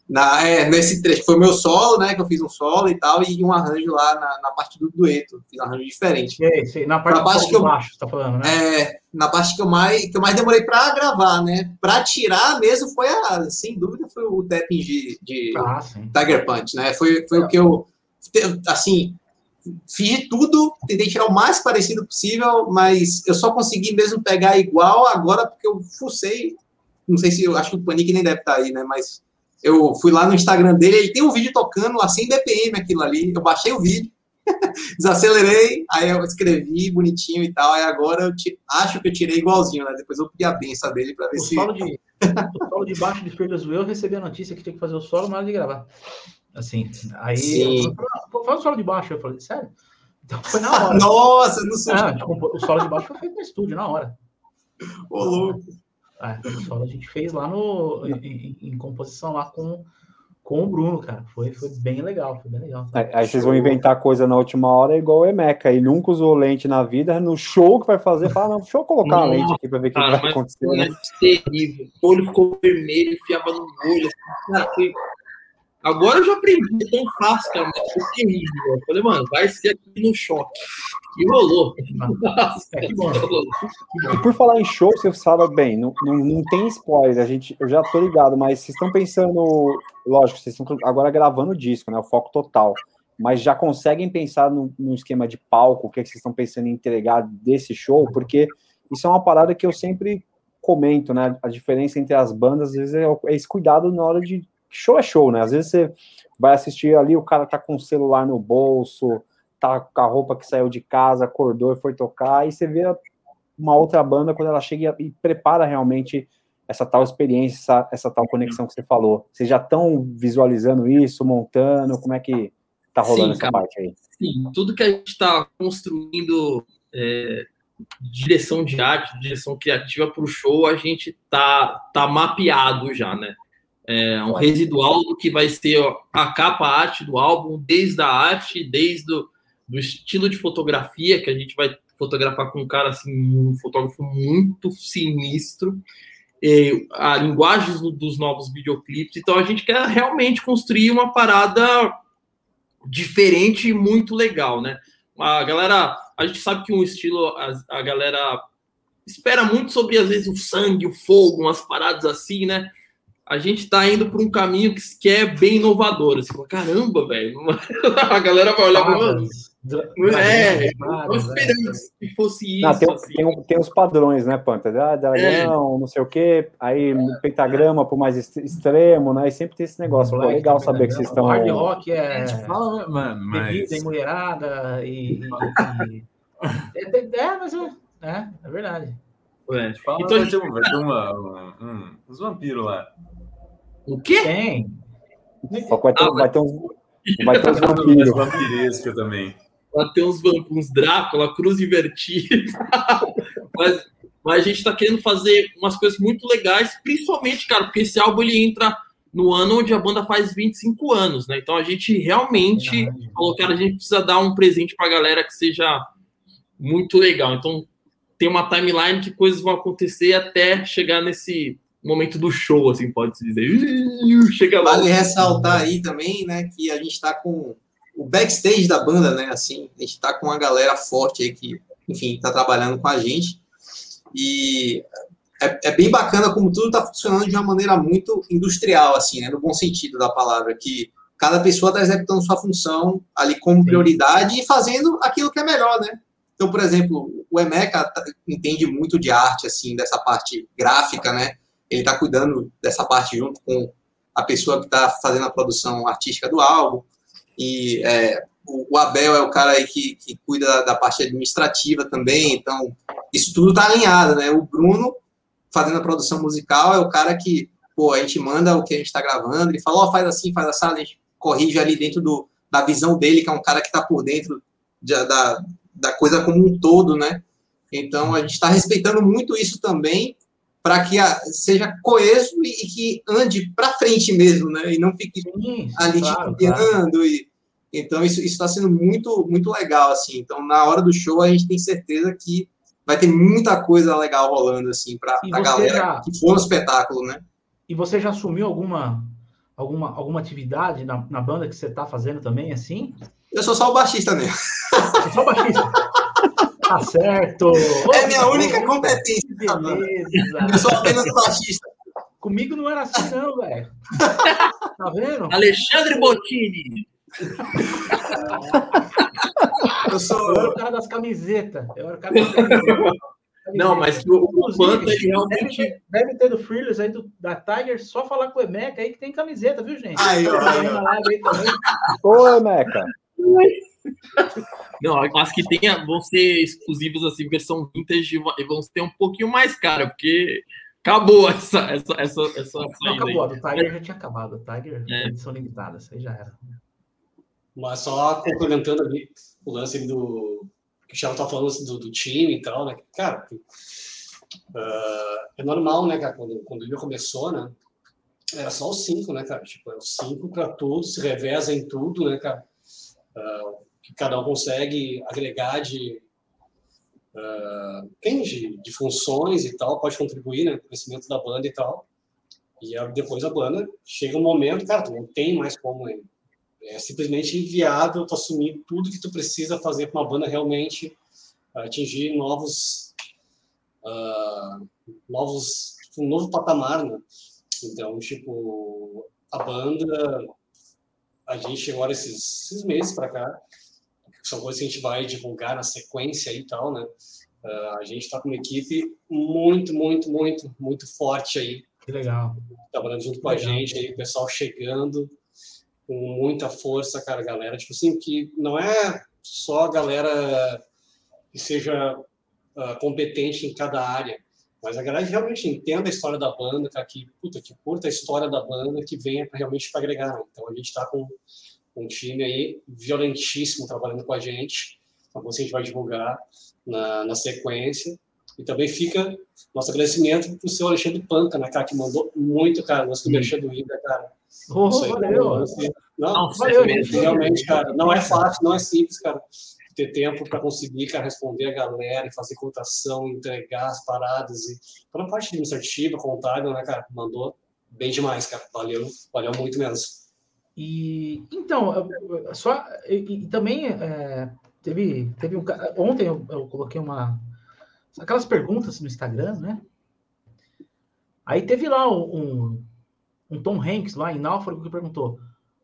Na, é, nesse trecho, foi meu solo, né? Que eu fiz um solo e tal, e um arranjo lá na, na parte do dueto. Fiz um arranjo diferente. Na parte, na parte que eu, baixo, você tá falando, né? É, na parte que eu mais, que eu mais demorei para gravar, né? Para tirar mesmo foi a, sem dúvida, foi o tapping de, de ah, Tiger Punch, né? Foi, foi é. o que eu, assim, fiz de tudo, tentei tirar o mais parecido possível, mas eu só consegui mesmo pegar igual agora porque eu fucei. Não sei se eu acho que o Panic nem deve estar tá aí, né? Mas eu fui lá no Instagram dele, ele tem um vídeo tocando a 100 BPM aquilo ali. Eu baixei o vídeo, <laughs> desacelerei, aí eu escrevi bonitinho e tal. Aí agora eu te, acho que eu tirei igualzinho, né? Depois eu pedi a benção dele para ver o se. Solo de, o solo de baixo de Fearless eu recebi a notícia que tinha que fazer o solo na hora de gravar. Assim, aí. Faz o solo de baixo. Eu falei, sério? Então foi na <laughs> hora. Nossa, não sei. Ah, tipo, o solo de baixo foi feito no estúdio, na hora. Ô, louco. É, o solo a gente fez lá no, em, em, composição lá com, com o Bruno, cara. Foi, foi bem legal, foi bem legal. Aí, aí vocês vão inventar coisa na última hora igual o Emeca. E nunca usou lente na vida, no show que vai fazer, fala, não, deixa eu colocar Nossa, a lente aqui pra ver o que, vai acontecer. Né? terrível. O olho ficou vermelho, enfiava no olho. Assim, cara, foi Agora eu já aprendi, tão fácil, cara, mas foi terrível. Eu falei, mano, vai ser aqui no choque. E <laughs> <laughs> rolou. E por falar em show, você sabe bem, não, não, não, tem spoiler, a gente, eu já tô ligado, mas vocês estão pensando, lógico, vocês estão agora gravando o disco, né? O foco total. Mas já conseguem pensar no, no esquema de palco, o que, é que vocês estão pensando em entregar desse show? Porque isso é uma parada que eu sempre comento, né? A diferença entre as bandas, às vezes, é, é esse cuidado na hora de show é show, né? Às vezes você vai assistir ali, o cara tá com o celular no bolso, tá com a roupa que saiu de casa, acordou e foi tocar, e você vê uma outra banda quando ela chega e prepara realmente essa tal experiência, essa, essa tal conexão que você falou. Vocês já estão visualizando isso, montando? Como é que tá rolando sim, essa cara, parte aí? Sim, tudo que a gente está construindo é, direção de arte, direção criativa para o show, a gente tá, tá mapeado já, né? É, um residual do que vai ser a capa arte do álbum, desde a arte, desde o do estilo de fotografia, que a gente vai fotografar com um cara assim, um fotógrafo muito sinistro, e a linguagem dos novos videoclipes. Então a gente quer realmente construir uma parada diferente e muito legal, né? A galera, a gente sabe que um estilo, a, a galera espera muito sobre às vezes o sangue, o fogo, umas paradas assim, né? A gente está indo por um caminho que, que é bem inovador. Você fala, caramba, velho. <laughs> a galera vai olhar para É, não esperando que fosse isso. Não, tem, assim. tem, tem, os padrões, né, Panta? Ah, dragão, é. não sei o quê, aí pentagrama para o mais extremo, né? E sempre tem esse negócio. Pô, legal saber que vocês estão. Hard rock é. Fala, né, mano, mas... Bebida e mulherada e. e... é, é, mas é, é, é verdade. Ué, fala, então, vai ter, ter uma, uma, um, uns vampiros lá. O quê? Tem. Vai ter, ah, vai ter uns, vai ter <laughs> uns vampiros. Vampiresca também. Vai ter uns, uns Drácula, cruz invertida. <laughs> mas, mas a gente tá querendo fazer umas coisas muito legais, principalmente, cara, porque esse álbum ele entra no ano onde a banda faz 25 anos, né? Então a gente realmente falou, cara, a gente precisa dar um presente pra galera que seja muito legal. Então tem uma timeline que coisas vão acontecer até chegar nesse momento do show, assim, pode-se dizer. <laughs> Chega lá. Vale ressaltar aí também, né, que a gente está com o backstage da banda, né, assim, a gente está com uma galera forte aí que, enfim, está trabalhando com a gente. E é, é bem bacana como tudo está funcionando de uma maneira muito industrial, assim, né, no bom sentido da palavra, que cada pessoa está executando sua função ali como prioridade e fazendo aquilo que é melhor, né? Então, por exemplo, o Emeca entende muito de arte, assim, dessa parte gráfica, né? Ele está cuidando dessa parte junto com a pessoa que está fazendo a produção artística do álbum. E é, o, Abel é o cara aí que, que cuida da, da, parte administrativa também. Então, isso tudo está alinhado, né? O Bruno, fazendo a produção musical, é o cara que, pô, a gente manda o que a gente está gravando, ele fala, ó, oh, faz assim, faz assim, a gente corrige ali dentro do, da visão dele, que é um cara que está por dentro de, da, da coisa como um todo, né? Então, a gente está respeitando muito isso também para que a, seja coeso e, e que ande para frente mesmo, né? E não fique Sim, ali claro. Claro. E, Então, isso está sendo muito, muito legal, assim. Então, na hora do show, a gente tem certeza que vai ter muita coisa legal rolando, assim, para a galera já... que for no espetáculo, né? E você já assumiu alguma, alguma, alguma atividade na, na banda que você está fazendo também, assim? Eu sou só o baixista mesmo. Você só o baixista? <laughs> tá certo. É a minha única competência. Beleza. Eu sou apenas o baixista. Comigo não era assim, não, velho. Tá vendo? Alexandre Bottini. Eu sou eu era o cara das camisetas. Eu era o cara das camisetas. Não, mas o, o Panta realmente. Deve, deve ter do Freeless aí do, da Tiger, só falar com o Emeca aí que tem camiseta, viu, gente? Aí, ó. Ô, Emeca. Não, as que tem, vão ser exclusivos assim, versão vintage e vão ter um pouquinho mais cara, porque acabou essa essa essa, essa Não, acabou, a do Tiger já tinha acabado, a Tiger é. edição limitada, isso aí já era. Mas só complementando ali o lance do que o Thiago tá falando assim, do, do, time e tal, né? Cara, uh, é normal, né, cara? Quando, quando o Igor começou, né? Era só os cinco, né, cara? Tipo, é os cinco para todos, se reveza em tudo, né, cara? Que cada um consegue agregar de, uh, de, de, funções e tal, pode contribuir né, no crescimento da banda e tal. E depois a banda chega um momento, cara, tu não tem mais como né? É simplesmente inviável tu assumir tudo que tu precisa fazer para uma banda realmente atingir novos, uh, novos, um novo patamar, né? Então, tipo, a banda, a gente agora esses, esses meses para cá, são coisas que a gente vai divulgar na sequência e tal, né? Uh, a gente está com uma equipe muito, muito, muito, muito forte aí. Que legal. Trabalhando junto com a gente aí, o pessoal chegando com muita força, cara, galera. Tipo assim, que não é só a galera que seja uh, competente em cada área, mas a galera realmente entenda a história da banda, cara, que, puta, que curta a história da banda, que venha realmente para agregar. Né? Então a gente está com um time aí violentíssimo trabalhando com a gente. Então você a gente vai divulgar na, na sequência. E também fica nosso agradecimento para o seu Alexandre Panca, né, cara, que mandou muito, cara, nosso merchan do Ida, cara. Oh, valeu. Não, não valeu, realmente, cara, não é fácil, não é simples, cara, ter tempo para conseguir, cara, responder a galera, fazer cotação, entregar as paradas e toda a parte administrativa, contábil, né, cara, mandou bem demais, cara, valeu, valeu muito mesmo. E então, só e, e também é, teve teve um ontem eu, eu coloquei uma aquelas perguntas no Instagram, né? Aí teve lá um, um Tom Hanks lá em Náufrago que perguntou: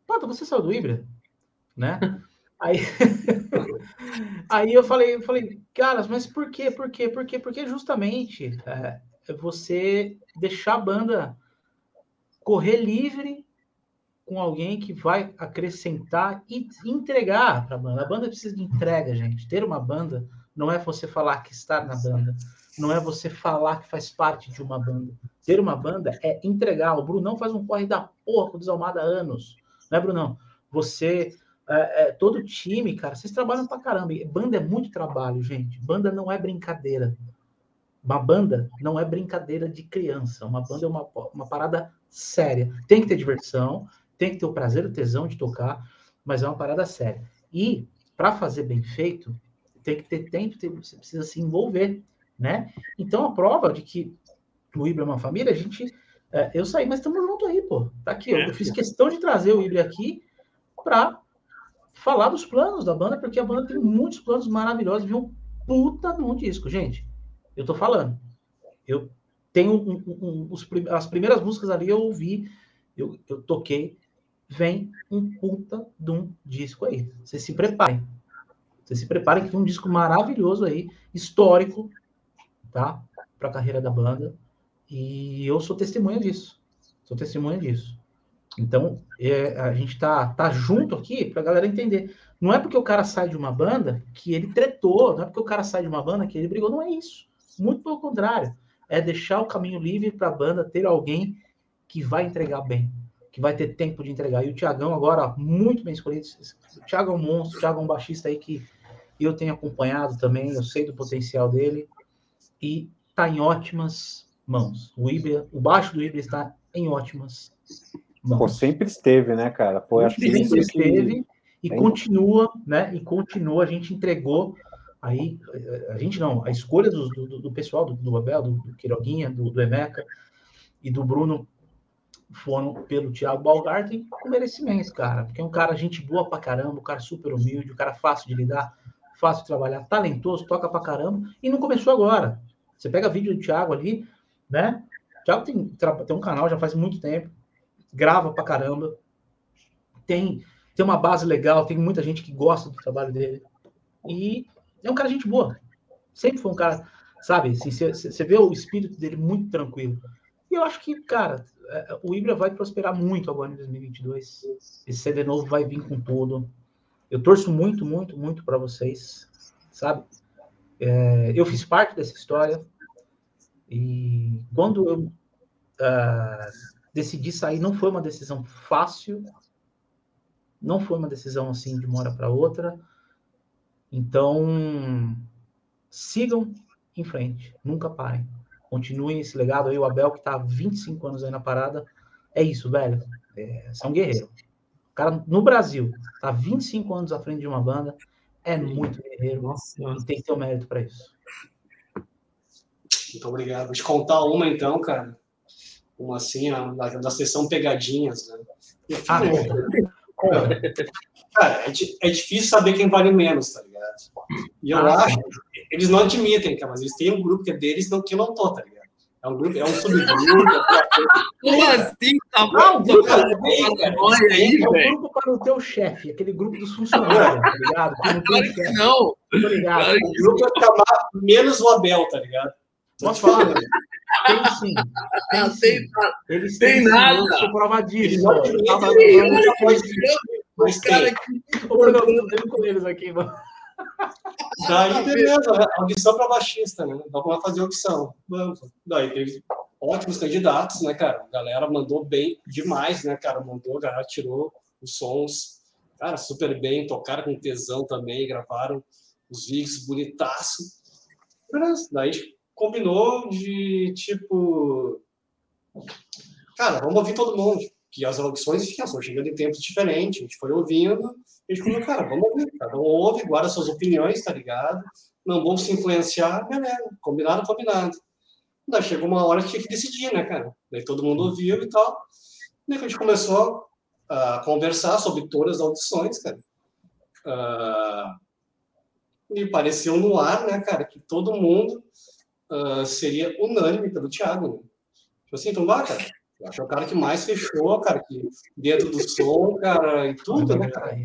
Pata, você saiu do Ibra? Né? <laughs> Aí, <laughs> aí eu falei, eu falei, caras, mas por quê? Por quê? Por quê? Porque justamente é, é você deixar a banda correr livre com alguém que vai acrescentar e entregar para a banda. A banda precisa de entrega, gente. Ter uma banda não é você falar que está na banda, não é você falar que faz parte de uma banda. Ter uma banda é entregar. O Brunão faz um corre da porra com o Desalmada há anos. Não é, Brunão? Você, é, é, todo time, cara, vocês trabalham pra caramba. Banda é muito trabalho, gente. Banda não é brincadeira. Uma banda não é brincadeira de criança. Uma banda é uma, uma parada séria. Tem que ter diversão, tem que ter o prazer, o tesão de tocar, mas é uma parada séria. E, para fazer bem feito, tem que ter tempo, você precisa se envolver, né? Então, a prova de que o Ibra é uma família, a gente. É, eu saí, mas estamos junto aí, pô. Tá aqui, eu, eu fiz questão de trazer o Ibra aqui para falar dos planos da banda, porque a banda tem muitos planos maravilhosos, viu? Puta num disco, gente. Eu tô falando. Eu tenho um, um, os, as primeiras músicas ali eu ouvi, eu, eu toquei. Vem um puta de um disco aí. Vocês se preparem. Vocês se preparem que tem um disco maravilhoso aí, histórico, tá? Para a carreira da banda. E eu sou testemunha disso. Sou testemunha disso. Então, é, a gente tá, tá junto aqui para a galera entender. Não é porque o cara sai de uma banda que ele tretou, não é porque o cara sai de uma banda que ele brigou, não é isso. Muito pelo contrário. É deixar o caminho livre para a banda ter alguém que vai entregar bem, que vai ter tempo de entregar. E o Tiagão, agora, muito bem escolhido. O Thiago é um monstro, o Thiago é um baixista aí que eu tenho acompanhado também, eu sei do potencial dele. E está em ótimas mãos. O Ibra, o baixo do Ibra está em ótimas. Pô, sempre esteve, né, cara? Pô, acho sempre que esteve. E continua, né? E continua, a gente entregou aí, a gente não, a escolha do, do, do pessoal, do, do Abel, do, do Quiroguinha, do, do Emeca e do Bruno foram pelo Thiago Balgarten com merecimento, cara. Porque é um cara gente boa pra caramba, um cara super humilde, um cara fácil de lidar, fácil de trabalhar, talentoso, toca pra caramba, e não começou agora. Você pega vídeo do Thiago ali, né? O Thiago tem, tem um canal já faz muito tempo, grava pra caramba, tem, tem uma base legal, tem muita gente que gosta do trabalho dele. E é um cara gente boa. Sempre foi um cara, sabe, assim, você vê o espírito dele muito tranquilo. E eu acho que, cara, é, o Ibra vai prosperar muito agora em 2022. Esse CD novo vai vir com tudo. Eu torço muito, muito, muito para vocês, sabe? É, eu fiz parte dessa história e quando eu uh, decidi sair, não foi uma decisão fácil, não foi uma decisão assim de uma hora para outra. Então, sigam em frente, nunca parem continuem esse legado aí. O Abel, que tá há 25 anos aí na parada, é isso, velho. É, você é um guerreiro. O cara no Brasil, tá 25 anos à frente de uma banda, é muito guerreiro. Nossa, e tem que ter o um mérito para isso. Muito obrigado. Vou te contar uma então, cara. Uma assim, da, da sessão pegadinhas, né? Ah, <laughs> cara, é, é, difícil saber quem vale menos, tá ligado? E eu ah, acho eles não admitem, cara, mas eles têm um grupo que é deles não, que eu não tô, tá ligado? É um grupo, é um subgrupo. <laughs> Como assim? Tá bom? Não, cara, é, é, é um grupo para o teu chefe, aquele grupo dos funcionários, tá ligado? Que não tem chefe. Não. Tá ligado? O grupo é chamar menos o Abel, tá ligado? Posso falar, né? Tem sim. Tem, sim. Eles tem sim, nada. Eu sou prova disso. Mas tem. Eu com eles aqui, mano. Daí, beleza, né? audição para baixista, né? Vamos lá fazer audição. Vamos. Daí teve ótimos candidatos, né, cara? A galera mandou bem demais, né, cara? Mandou, a galera tirou os sons, cara, super bem, tocaram com tesão também, gravaram os vídeos bonitaço. Beleza. Daí combinou de tipo. Cara, vamos ouvir todo mundo. Que as audições, enfim, chegando em tempos diferentes. A gente foi ouvindo a gente falou, cara, vamos ouvir, cada um ouve, guarda suas opiniões, tá ligado? Não vamos se influenciar, beleza, combinado, combinado. Daí chegou uma hora que tinha que decidir, né, cara? Daí todo mundo ouviu e tal. Daí a gente começou a conversar sobre todas as audições, cara. Uh, me pareceu no ar, né, cara, que todo mundo uh, seria unânime pelo Thiago. Né? Tipo assim, então, vá, cara, eu acho é o cara que mais fechou, cara, que dentro do som, cara, e tudo, né, cara?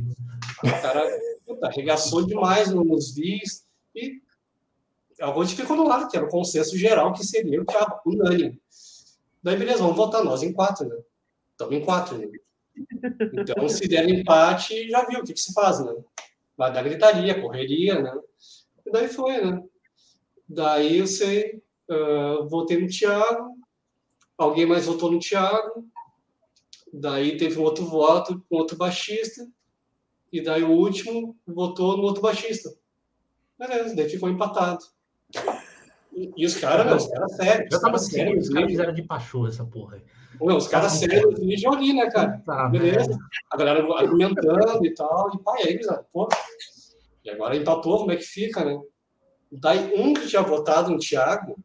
O cara puta, arregaçou demais nos vídeos e a gente ficou do lado, que era o consenso geral que seria o Thiago, unânime. Daí, beleza, vamos votar nós em quatro, né? Estamos em quatro, né? Então, se der empate, já viu o que, que se faz, né? Vai dar gritaria, correria, né? E daí foi, né? Daí eu sei, uh, votei no Thiago, alguém mais votou no Thiago, daí teve um outro voto com outro baixista, e daí o último votou no outro baixista. Beleza, daí ficou empatado. E, e os caras, os caras sérios. Já tava sério, os caras fizeram de pachô essa porra. Não, os caras sérios vídeo ali, né, cara? Tá, Beleza. Né? A galera argumentando e tal. E pai, eles, pô. E agora empatou, como é que fica, né? Daí um que tinha votado no Thiago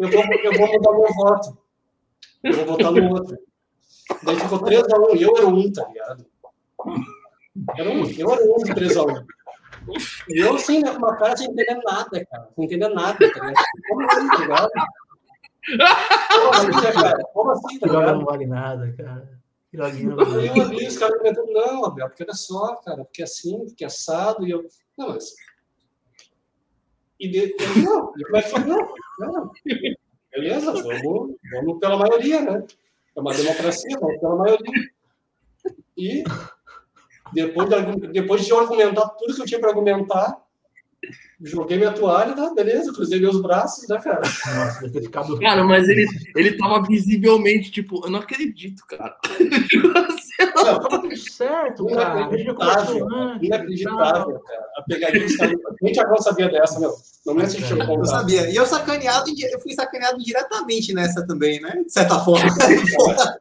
eu vou, eu vou mudar meu voto. Eu vou votar no outro. Daí ficou 3x1 e eu era um, tá ligado? Era um, eu era um de 3x1. E eu, assim, né, com uma cara sem entender nada, cara. Sem entender nada, tá ligado? Como assim, tá ligado? Como assim, cara? Como assim, tá ligado? não vale nada, cara. Eu ali, os caras comentando, não, Abel, porque olha só, cara, porque é assim, porque é assado, e eu. Não, mas e de, não, foi? Não, não. Beleza, vamos, vamos pela maioria, né? É uma democracia, vamos pela maioria. E depois de, depois de argumentar tudo que eu tinha para argumentar, joguei minha toalha, tá? Beleza, cruzei meus braços, né, cara? Nossa, deve ter ficado. Cara, mas ele, ele tava visivelmente, tipo, eu não acredito, cara. <laughs> Não, tava tudo <laughs> certo, cara. Inacreditável, inacreditável, cara. A pegadinha está. Nem Tiagão sabia dessa, meu. Não me assistiu o Eu sabia. E eu sacaneado, eu fui sacaneado diretamente nessa também, né? De certa forma. <laughs>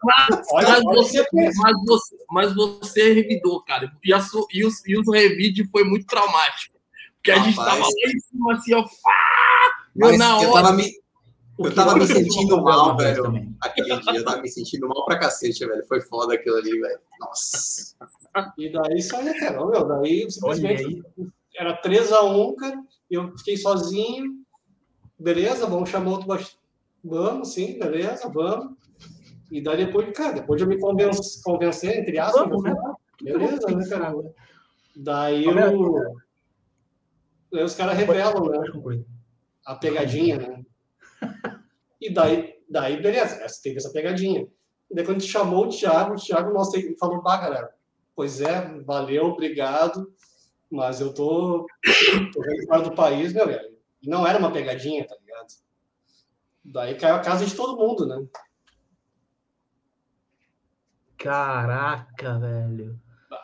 mas, mas, você, mas, você, mas você revidou, cara. E, a, e, os, e os revide foi muito traumático. Porque a gente tava lá em cima, assim, ó. Mas na hora. Eu tava me, eu tava me sentindo mal, velho. Também. Aquele dia eu tava me sentindo mal pra cacete, velho. Foi foda aquilo ali, velho. Nossa. E daí saiu, cara. Meu, daí simplesmente era 3x1, cara. E eu fiquei sozinho. Beleza, vamos chamar outro baixo. Vamos, sim, beleza, vamos. E daí depois, cara, depois de eu me convencer, convencer entre aspas, vamos, né? beleza, né, cara? Daí eu. Aí os caras revelam, né? A pegadinha, né? E daí, daí beleza, teve essa pegadinha. E daí quando a gente chamou o Thiago, o Thiago nossa, falou, pá, galera, pois é, valeu, obrigado, mas eu tô, tô fora do país, meu velho. E não era uma pegadinha, tá ligado? Daí caiu a casa de todo mundo, né? Caraca, velho.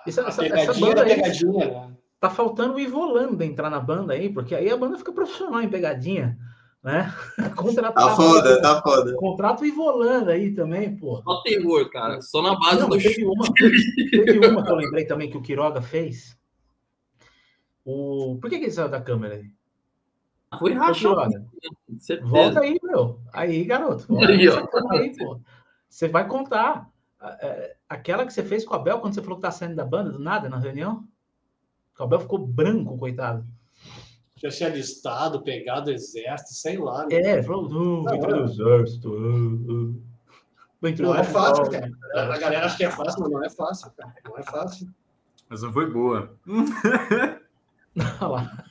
Essa, essa, pegadinha essa banda pegadinha, né? Tá faltando o Ivolanda entrar na banda aí, porque aí a banda fica profissional em pegadinha, né? <laughs> Contrato tá foda, tá foda. Contrato Ivolanda aí também, pô. Só terror, cara. Só na base Não, do teve uma, teve uma que eu lembrei também que o Quiroga fez. O... Por que, que ele saiu da câmera aí? Foi rachado. Volta aí, meu. Aí, garoto. Aí, aí, pô. Você vai contar. É, aquela que você fez com a Bel quando você falou que tá saindo da banda, do nada, na reunião? O Abel ficou branco, coitado. Já tinha listado, pegado o exército, sei lá. Né? É, vou entrar no exército. Uh, uh. Não é fácil, cara. A galera acha que é fácil, mas não é fácil, cara. Não é fácil. Mas não foi boa. Olha lá.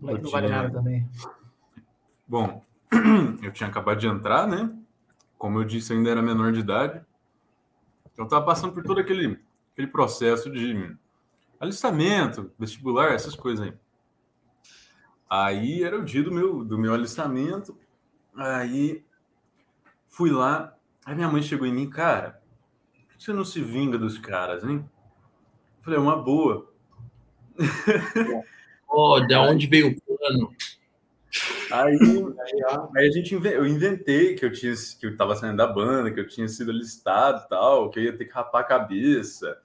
Não, <laughs> não vale nada também. Bom, <clears throat> eu tinha acabado de entrar, né? Como eu disse, eu ainda era menor de idade. Eu estava passando por todo aquele, aquele processo de alistamento, vestibular, essas coisas aí. Aí era o dia do meu, do meu alistamento. Aí fui lá. Aí minha mãe chegou em mim, cara, por que você não se vinga dos caras, hein? Eu falei, é uma boa. <laughs> Oh, de onde veio o plano? Aí, aí a gente eu inventei que eu tinha que eu tava saindo da banda, que eu tinha sido listado tal, que eu ia ter que rapar a cabeça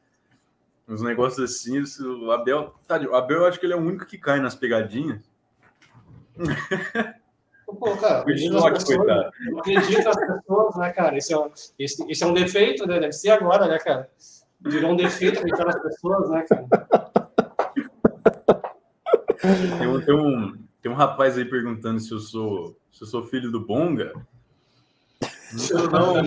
uns negócios assim. O Abel, tá, o Abel, eu acho que ele é o único que cai nas pegadinhas. Pô, cara, acredito nas pessoas, acredito nas pessoas, né, cara? Esse é, esse, esse é um defeito, né? Deve ser agora, né, cara? Virou um defeito acreditar nas pessoas, né, cara? Tem um, tem, um, tem um rapaz aí perguntando se eu sou, se eu sou filho do Bonga. Não.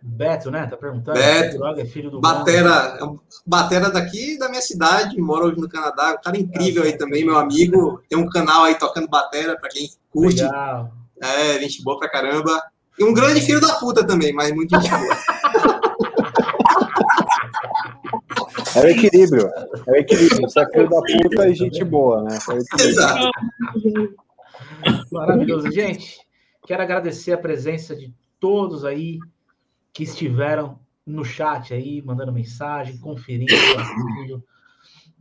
Beto, né? Tá perguntando. Beto. É filho do Batera, é Batera daqui da minha cidade, mora hoje no Canadá. Um cara incrível aí também, meu amigo. Tem um canal aí tocando Batera, pra quem curte. Legal. É, gente boa pra caramba. E um grande filho da puta também, mas muito gente boa. É o equilíbrio. É o equilíbrio. Você é filho da puta e gente boa, né? É Exato. Maravilhoso. Gente, quero agradecer a presença de todos aí que estiveram no chat aí, mandando mensagem, conferindo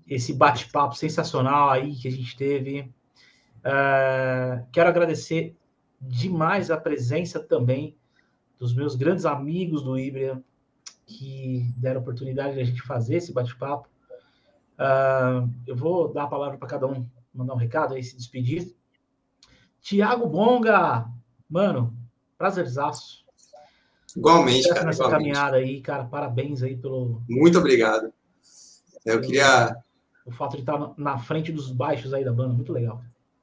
esse bate-papo sensacional aí que a gente teve. Uh, quero agradecer demais a presença também dos meus grandes amigos do Ibria, que deram oportunidade de a gente fazer esse bate-papo. Uh, eu vou dar a palavra para cada um, mandar um recado aí, se despedir. Tiago Bonga, mano, Prazerzaço. Igualmente, cara. Nessa igualmente. caminhada aí, cara, parabéns aí pelo. Muito obrigado. Eu queria. O fato de estar na frente dos baixos aí da banda, muito legal.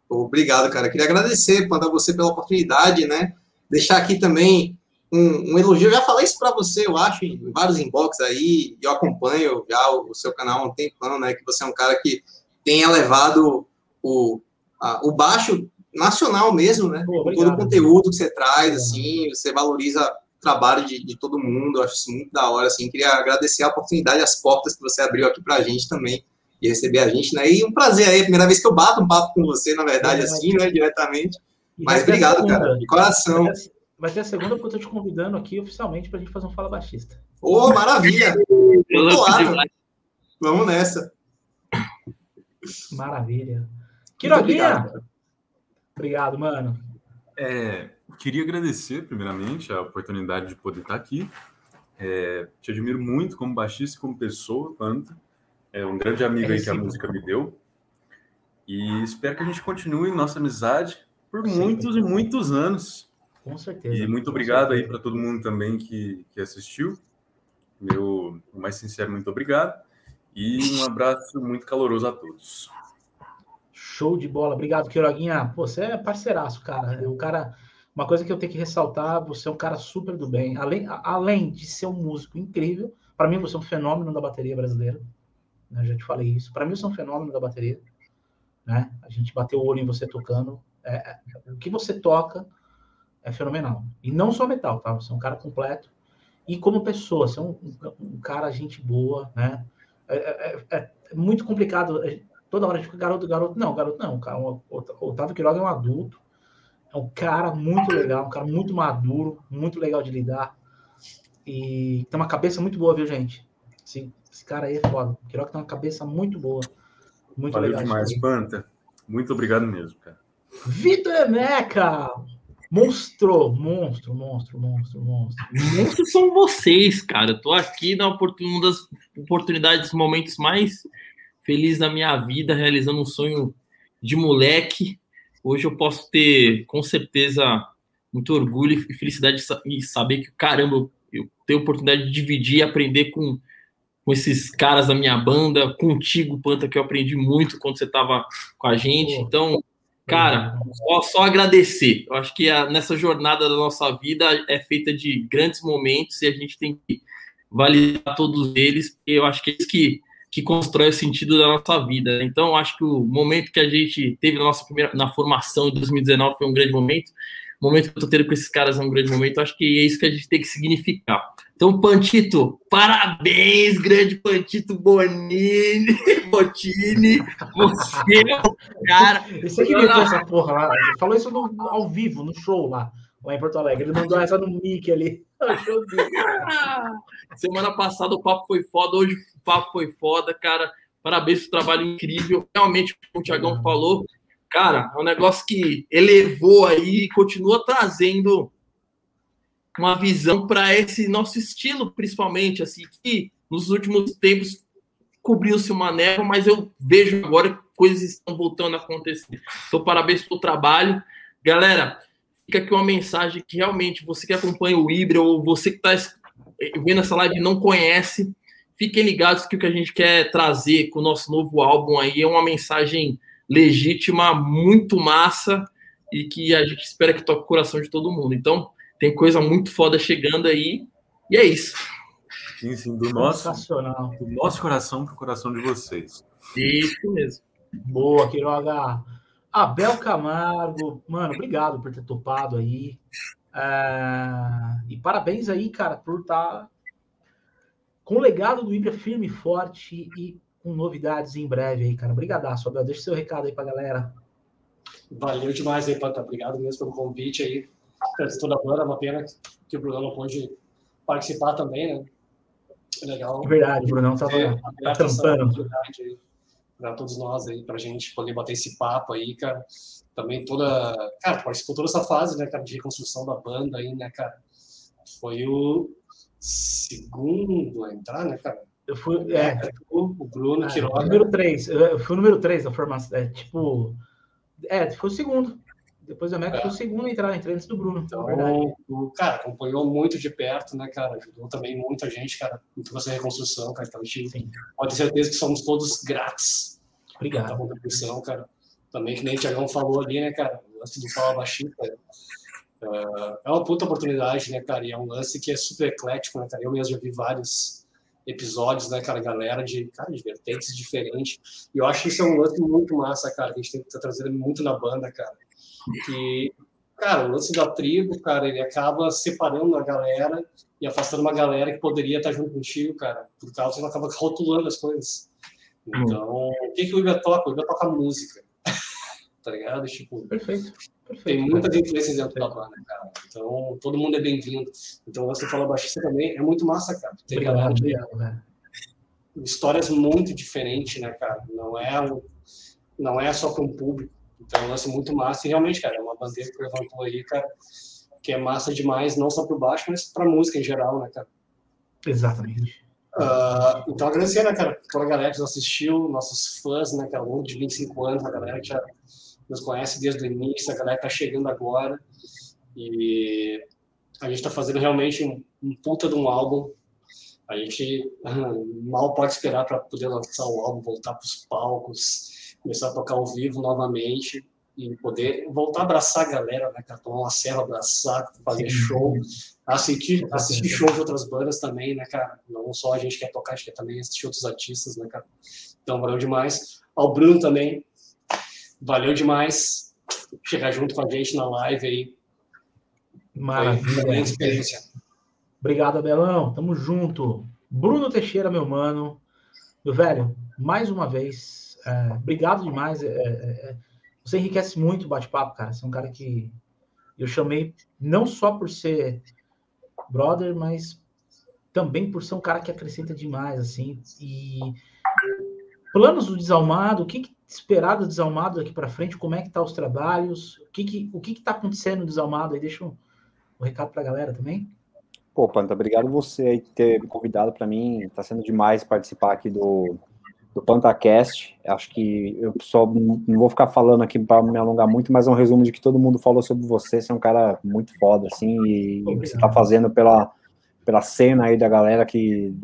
Obrigado, cara. Queria agradecer, a você pela oportunidade, né? Deixar aqui também um, um elogio. Eu já falei isso para você, eu acho, em vários inbox aí. Eu acompanho já o, o, seu canal há um tempão, né? Que você é um cara que tem elevado o, a, o baixo nacional mesmo, né? Pô, todo o conteúdo que você traz, assim, você valoriza o trabalho de, de todo mundo, eu acho isso muito da hora, assim, queria agradecer a oportunidade, as portas que você abriu aqui pra gente também, de receber a gente, né? E um prazer aí, primeira vez que eu bato um papo com você, na verdade, é, assim, né, diretamente. Mas obrigado, cara, de coração. Vai ter a segunda porque eu tô te convidando aqui oficialmente pra gente fazer um Fala Baixista. Ô, oh, maravilha! Vamos nessa. Maravilha. Quiroguinha! Obrigado, mano. É, queria agradecer, primeiramente, a oportunidade de poder estar aqui. É, te admiro muito como baixista e como pessoa, Panta. É um grande amigo é aí que a música me deu. E espero que a gente continue nossa amizade por muitos e muitos anos. Com certeza. E muito obrigado aí para todo mundo também que, que assistiu. Meu mais sincero muito obrigado. E um abraço muito caloroso a todos. Show de bola. Obrigado, Quiroguinha. Pô, você é parceiraço, cara. É um cara. Uma coisa que eu tenho que ressaltar, você é um cara super do bem. Além, além de ser um músico incrível, para mim você é um fenômeno da bateria brasileira. Né? Já te falei isso. Para mim você é um fenômeno da bateria. Né? A gente bateu o olho em você tocando. É, é, o que você toca é fenomenal. E não só metal, tá? Você é um cara completo. E como pessoa, você é um, um, cara, gente boa, né? É, é, é, é muito complicado Toda hora a gente fica garoto, garoto. Não, garoto não. Cara, o Otávio Quiroga é um adulto. É um cara muito legal, um cara muito maduro, muito legal de lidar. E tem uma cabeça muito boa, viu, gente? Esse, esse cara aí é foda. O Quiroga tem uma cabeça muito boa. Muito Valeu legal. demais, Panta. Muito obrigado mesmo, cara. Vitor Eneca! Monstro, monstro, monstro, monstro, monstro. Monstros são vocês, cara. Eu tô aqui na oportunidade, uma das oportunidades, momentos mais feliz na minha vida, realizando um sonho de moleque. Hoje eu posso ter, com certeza, muito orgulho e felicidade de saber que, caramba, eu tenho a oportunidade de dividir e aprender com, com esses caras da minha banda, contigo, Panta, que eu aprendi muito quando você estava com a gente. Então, cara, só, só agradecer. Eu acho que a, nessa jornada da nossa vida é feita de grandes momentos e a gente tem que validar todos eles, eu acho que é isso que que constrói o sentido da nossa vida. Então, acho que o momento que a gente teve na nossa primeira na formação de 2019 foi um grande momento. O momento que eu tô tendo com esses caras é um grande momento. Acho que é isso que a gente tem que significar. Então, Pantito, parabéns, grande Pantito Bonini, <laughs> Botini. Você é o cara. Você que meteu essa porra lá. Falou isso no, ao vivo, no show lá lá em Porto Alegre. Ele mandou essa no mic ali. <laughs> <laughs> Semana passada o papo foi foda, hoje o papo foi foda, cara. Parabéns pelo trabalho incrível. Realmente, como o Tiagão falou, cara, é um negócio que elevou aí e continua trazendo uma visão para esse nosso estilo, principalmente, assim, que nos últimos tempos cobriu-se uma névoa, mas eu vejo agora que coisas estão voltando a acontecer. Então, parabéns pelo trabalho. Galera, fica aqui uma mensagem que realmente você que acompanha o Ibra ou você que está vendo essa live e não conhece, fiquem ligados que o que a gente quer trazer com o nosso novo álbum aí é uma mensagem legítima, muito massa e que a gente espera que toque o coração de todo mundo. Então, tem coisa muito foda chegando aí e é isso. Sim, sim, do nosso, do nosso coração para o coração de vocês. Isso mesmo. Boa, Quiroga. Abel Camargo, mano, obrigado por ter topado aí. É... E parabéns aí, cara, por estar tá com o legado do Ibra firme e forte e com novidades em breve aí, cara. Obrigadaço, Abel. Deixa seu recado aí pra galera. Valeu demais aí, Panta. Obrigado mesmo pelo convite aí. Toda a banda, é uma pena que o Bruno não pôde participar também, né? Legal. Verdade, o Brunão tava é, tampando para todos nós aí, para a gente poder bater esse papo aí, cara. Também toda, cara, participou toda essa fase, né, cara, de reconstrução da banda aí, né, cara. Foi o segundo a entrar, né, cara? Eu fui, é, é o Bruno é, Quiroga. Número 3, eu fui o número 3 da formação, é, tipo, é, foi o segundo. Depois da Meca é. foi o segundo a entrar, entrei antes do Bruno. Então, o cara, acompanhou muito de perto, né, cara? Ajudou também muita gente, cara, em toda essa reconstrução, cara. Então, a gente Sim. pode ter certeza que somos todos grátis. Obrigado. Pela contribuição, cara. Também, que nem o Tiagão falou ali, né, cara? O lance do Fala Baixinho, cara. Uh, é uma puta oportunidade, né, cara? E é um lance que é super eclético, né, cara? Eu mesmo já vi vários episódios, né, cara? Galera de, cara, de vertentes diferentes. E eu acho que isso é um lance muito massa, cara. Que a gente tem que estar tá trazendo muito na banda, cara que, cara, o lance da tribo, cara, ele acaba separando a galera e afastando uma galera que poderia estar junto contigo, cara, por causa que ela acaba rotulando as coisas. Então, o que, que o Ibra toca? O Ibra toca música. <laughs> tá ligado? Tipo, Perfeito. Perfeito. Tem muitas influências dentro da banda, cara. Então, todo mundo é bem-vindo. Então, você fala baixista também, é muito massa, cara. Tem Obrigado, galera de velho. histórias muito diferentes, né, cara? Não é, não é só para um público. Então, é um lance muito massa. E realmente, cara, é uma bandeira que levantou aí, cara, que é massa demais, não só pro baixo, mas pra música em geral, né, cara? Exatamente. Ah, então, agradecer, né, cara, toda a galera que nos assistiu, nossos fãs, né, cara, ao longo de 25 anos, a galera que já nos conhece desde o início, a galera que tá chegando agora. E a gente tá fazendo realmente um, um puta de um álbum. A gente <laughs> mal pode esperar para poder lançar o álbum, voltar para os palcos, começar a tocar ao vivo novamente e poder voltar a abraçar a galera, né, cara, tomar uma serra, abraçar, fazer show, assistir, assistir shows de outras bandas também, né, cara? Não só a gente quer tocar, a gente quer também assistir outros artistas, né, cara? Então, valeu demais. Ao Bruno também, valeu demais chegar junto com a gente na live aí. Foi uma Maravilha. experiência. Obrigado, Abelão. Tamo junto. Bruno Teixeira, meu mano. Meu velho, mais uma vez, é, obrigado demais. é, é, é, você enriquece muito o bate-papo, cara. Você é um cara que eu chamei não só por ser brother, mas também por ser um cara que acrescenta demais, assim. E planos do Desalmado, o que, que esperar do Desalmado daqui para frente? Como é que tá os trabalhos? O que que, o que que tá acontecendo no Desalmado? Aí deixa um, um recado pra galera também. Pô, Panta, obrigado você aí ter me convidado para mim. Tá sendo demais participar aqui do, do PantaCast. Acho que eu só não vou ficar falando aqui para me alongar muito, mas é um resumo de que todo mundo falou sobre você. Você é um cara muito foda, assim, e o que você tá fazendo pela, pela cena aí da galera que.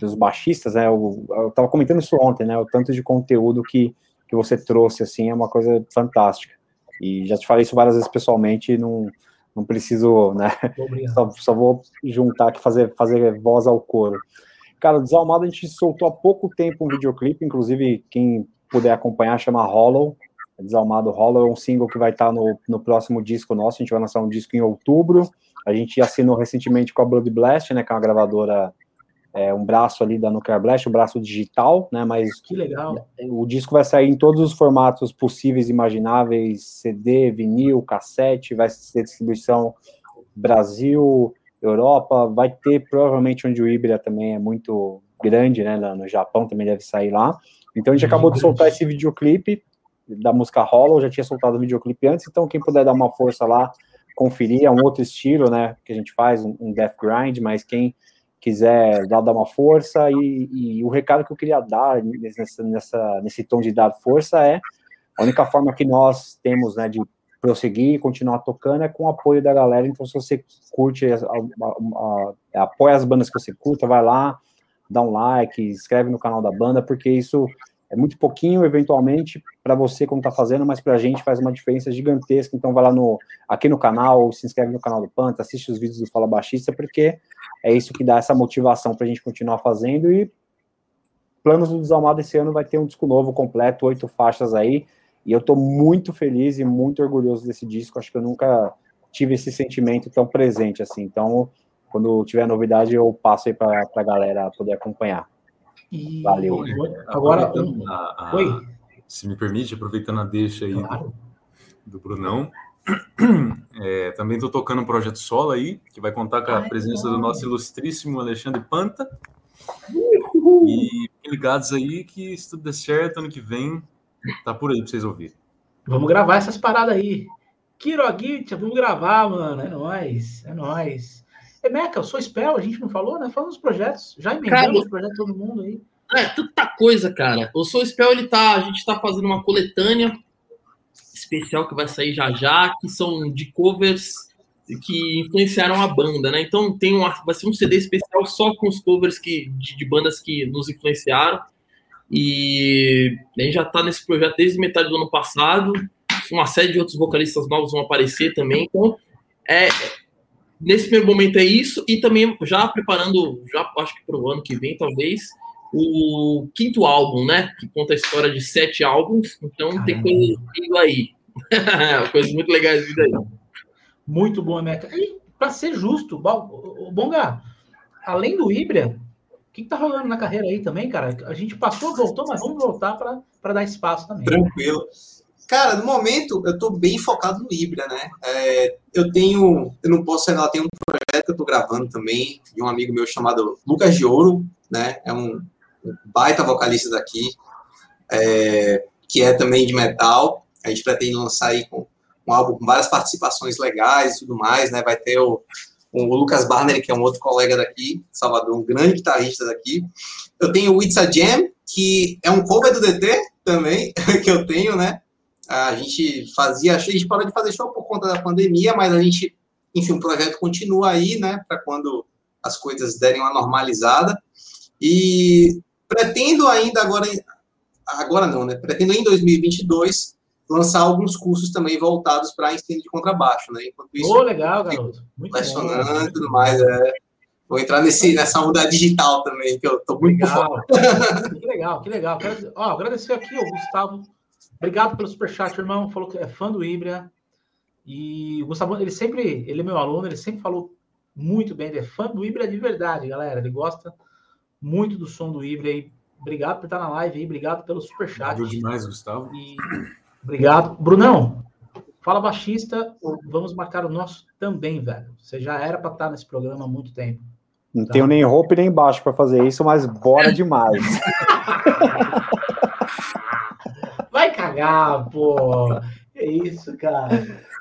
dos baixistas, né? Eu, eu tava comentando isso ontem, né? O tanto de conteúdo que, que você trouxe, assim, é uma coisa fantástica. E já te falei isso várias vezes pessoalmente, não, não preciso, né? <laughs> Só, só vou juntar aqui, fazer, fazer voz ao coro. Cara, o Desalmado a gente soltou há pouco tempo um videoclipe, inclusive quem puder acompanhar chama Hollow. Desalmado Hollow é um single que vai estar no, no próximo disco nosso. A gente vai lançar um disco em outubro. A gente assinou recentemente com a Blood Blast, né, que é uma gravadora, é, um braço ali da Nuclear Blast, um braço digital, né, mas Que legal. o disco vai sair em todos os formatos possíveis e imagináveis: CD, vinil, cassete, vai ser distribuição Brasil, Europa, vai ter provavelmente onde o Ibra também é muito grande, né? No Japão também deve sair lá. Então a gente acabou de soltar esse videoclipe da música Hollow, já tinha soltado o videoclipe antes, então quem puder dar uma força lá, conferir, é um outro estilo, né? Que a gente faz, um, um death grind, mas quem quiser dar, dar uma força e, e o recado que eu queria dar nessa, nessa, nesse tom de dar força é a única forma que nós temos né, de prosseguir e continuar tocando é com o apoio da galera. Então, se você curte, a, a, a, apoia as bandas que você curta, vai lá, dá um like, inscreve no canal da banda, porque isso é muito pouquinho, eventualmente, para você como está fazendo, mas para a gente faz uma diferença gigantesca. Então, vai lá no, aqui no canal, se inscreve no canal do Panta, assiste os vídeos do Fala Baixista, porque é isso que dá essa motivação para a gente continuar fazendo. E planos do Desalmado esse ano vai ter um disco novo completo, oito faixas aí. E eu estou muito feliz e muito orgulhoso desse disco. Acho que eu nunca tive esse sentimento tão presente assim. Então, quando tiver novidade, eu passo aí para a galera poder acompanhar. E Valeu. agora, a- a- Oi. Se me permite, aproveitando a deixa aí do- Claro. do Brunão. <clears throat> É, também estou tocando um projeto solo aí, que vai contar com a Ai, presença do nosso ilustríssimo Alexandre Panta. E fiquem ligados aí que se tudo der certo, ano que vem, tá por aí para vocês ouvirem. Vamos gravar essas paradas aí. Kiroguita, vamos gravar, mano. É nóis. É nóis. E Meca, eu sou Spell, a gente não falou, né? Falando dos projetos. Já emendamos os projetos de todo mundo aí. É, tanta coisa, cara. O Soul Spell, ele tá. A gente tá fazendo uma coletânea especial que vai sair já já, que são de covers que influenciaram a banda, né? Então tem um, vai ser um CD especial só com os covers que, de, de bandas que nos influenciaram. E a gente já tá nesse projeto desde metade do ano passado. Uma série de outros vocalistas novos vão aparecer também. Então, é, nesse primeiro momento é isso. E também já preparando, já acho que para o ano que vem, talvez, o quinto álbum, né? Que conta a história de sete álbuns. Então tem Caramba. coisa vindo aí. <laughs> Coisas muito legais vindo aí. Muito bom, Meca. E, pra ser justo, o Bonga, além do Ibra, que está rolando na carreira aí também, cara? A gente passou, voltou, mas vamos voltar para dar espaço também. Tranquilo. Cara, no momento eu estou bem focado no Ibra, né? É, eu tenho, eu não posso falar, tem um projeto que eu estou gravando também de um amigo meu chamado Lucas de Ouro, né? É um baita vocalista daqui, é, que é também de metal. A gente pretende lançar aí com um álbum com várias participações legais e tudo mais, né? Vai ter o, o Lucas Barner, que é um outro colega daqui, Salvador, um grande guitarrista daqui. Eu tenho o It's a Jam, que é um cover do DT também, <laughs> que eu tenho, né? A gente fazia, a gente parou de fazer show por conta da pandemia, mas a gente, enfim, o projeto continua aí, né? Para quando as coisas derem uma normalizada. E pretendo ainda agora, agora não, né? Pretendo em 2022 lançar alguns cursos também voltados para ensino de contrabaixo, né? Enquanto isso, oh, legal, garoto. Muito e tudo mais. É. Vou entrar nesse, nessa onda digital também, que eu tô muito legal. que legal, que legal. Quero ó, agradecer aqui o Gustavo. Obrigado pelo superchat, irmão. Falou que é fã do Ibra. E o Gustavo, ele sempre, ele é meu aluno, ele sempre falou muito bem, ele é fã do Ibra de verdade, galera. Ele gosta muito do som do Ibra aí. Obrigado por estar na live aí, obrigado pelo superchat. Valeu demais, Gustavo. E Obrigado. Brunão, fala baixista, vamos marcar o nosso também, velho. Você já era para estar nesse programa há muito tempo. Não tá? tenho nem roupa nem baixo para fazer isso, mas bora demais. <laughs> Vai cagar, pô. É isso, cara.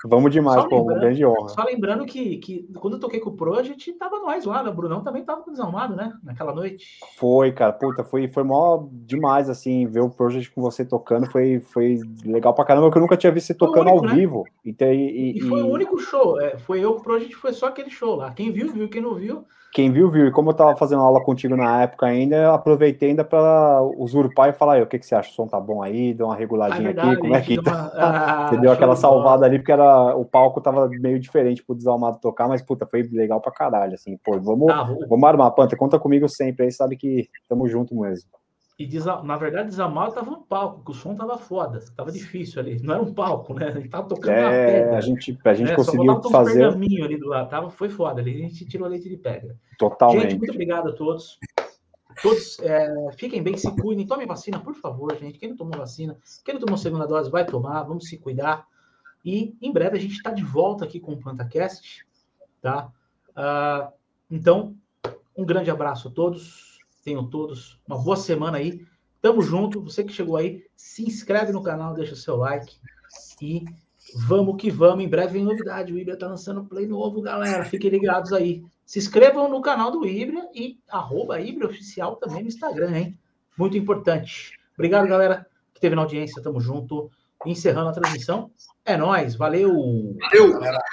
Vamos demais, só pô, grande honra. Só lembrando que, que quando eu toquei com o Project, tava nós lá, né? O Brunão também tava desalmado, né? Naquela noite. Foi, cara, puta, foi, foi mó demais, assim, ver o Project com você tocando, foi, foi legal pra caramba, que eu nunca tinha visto você tocando único, ao né? vivo. Então, e, e, e, foi o único show, é, foi eu, o Project foi só aquele show lá. Quem viu, viu, quem não viu, quem viu, viu. E como eu estava fazendo aula contigo na época ainda, eu aproveitei ainda para usurpar e falar, o que, que você acha? O som tá bom aí? Deu uma reguladinha ah, verdade, aqui, como é que tá? <laughs> Ah, você deu aquela salvada ali, porque era, o palco tava meio diferente pro Desalmado tocar, mas, puta, foi legal pra caralho, assim. Pô, vamos, ah, vamos armar, Panta, conta comigo sempre aí, sabe que estamos junto mesmo. E na verdade, Desamado tava no palco, porque o som tava foda, tava difícil ali. Não era um palco, né? Ele tava tocando é, na pedra. A gente, a gente né? conseguiu Só fazer. Um pergaminho ali do lado, tava, foi foda ali. A gente tirou leite de pedra. Totalmente. Gente, muito obrigado a todos. Todos é, fiquem bem, se cuidem, tomem vacina, por favor, gente. Quem não tomou vacina, quem não tomou segunda dose, vai tomar, vamos se cuidar. E em breve a gente está de volta aqui com o PantaCast, tá? Uh, então, um grande abraço a todos Tenham todos uma boa semana aí. Tamo junto. Você que chegou aí, se inscreve no canal, deixa seu like e vamos que vamos. Em breve vem novidade. O Ibra tá lançando play novo, galera. Fiquem ligados aí. Se inscrevam no canal do Ibra e arroba Ibra Oficial também no Instagram, hein? Muito importante. Obrigado, galera, que teve na audiência. Tamo junto. Encerrando a transmissão. É nós. Valeu. Valeu, galera.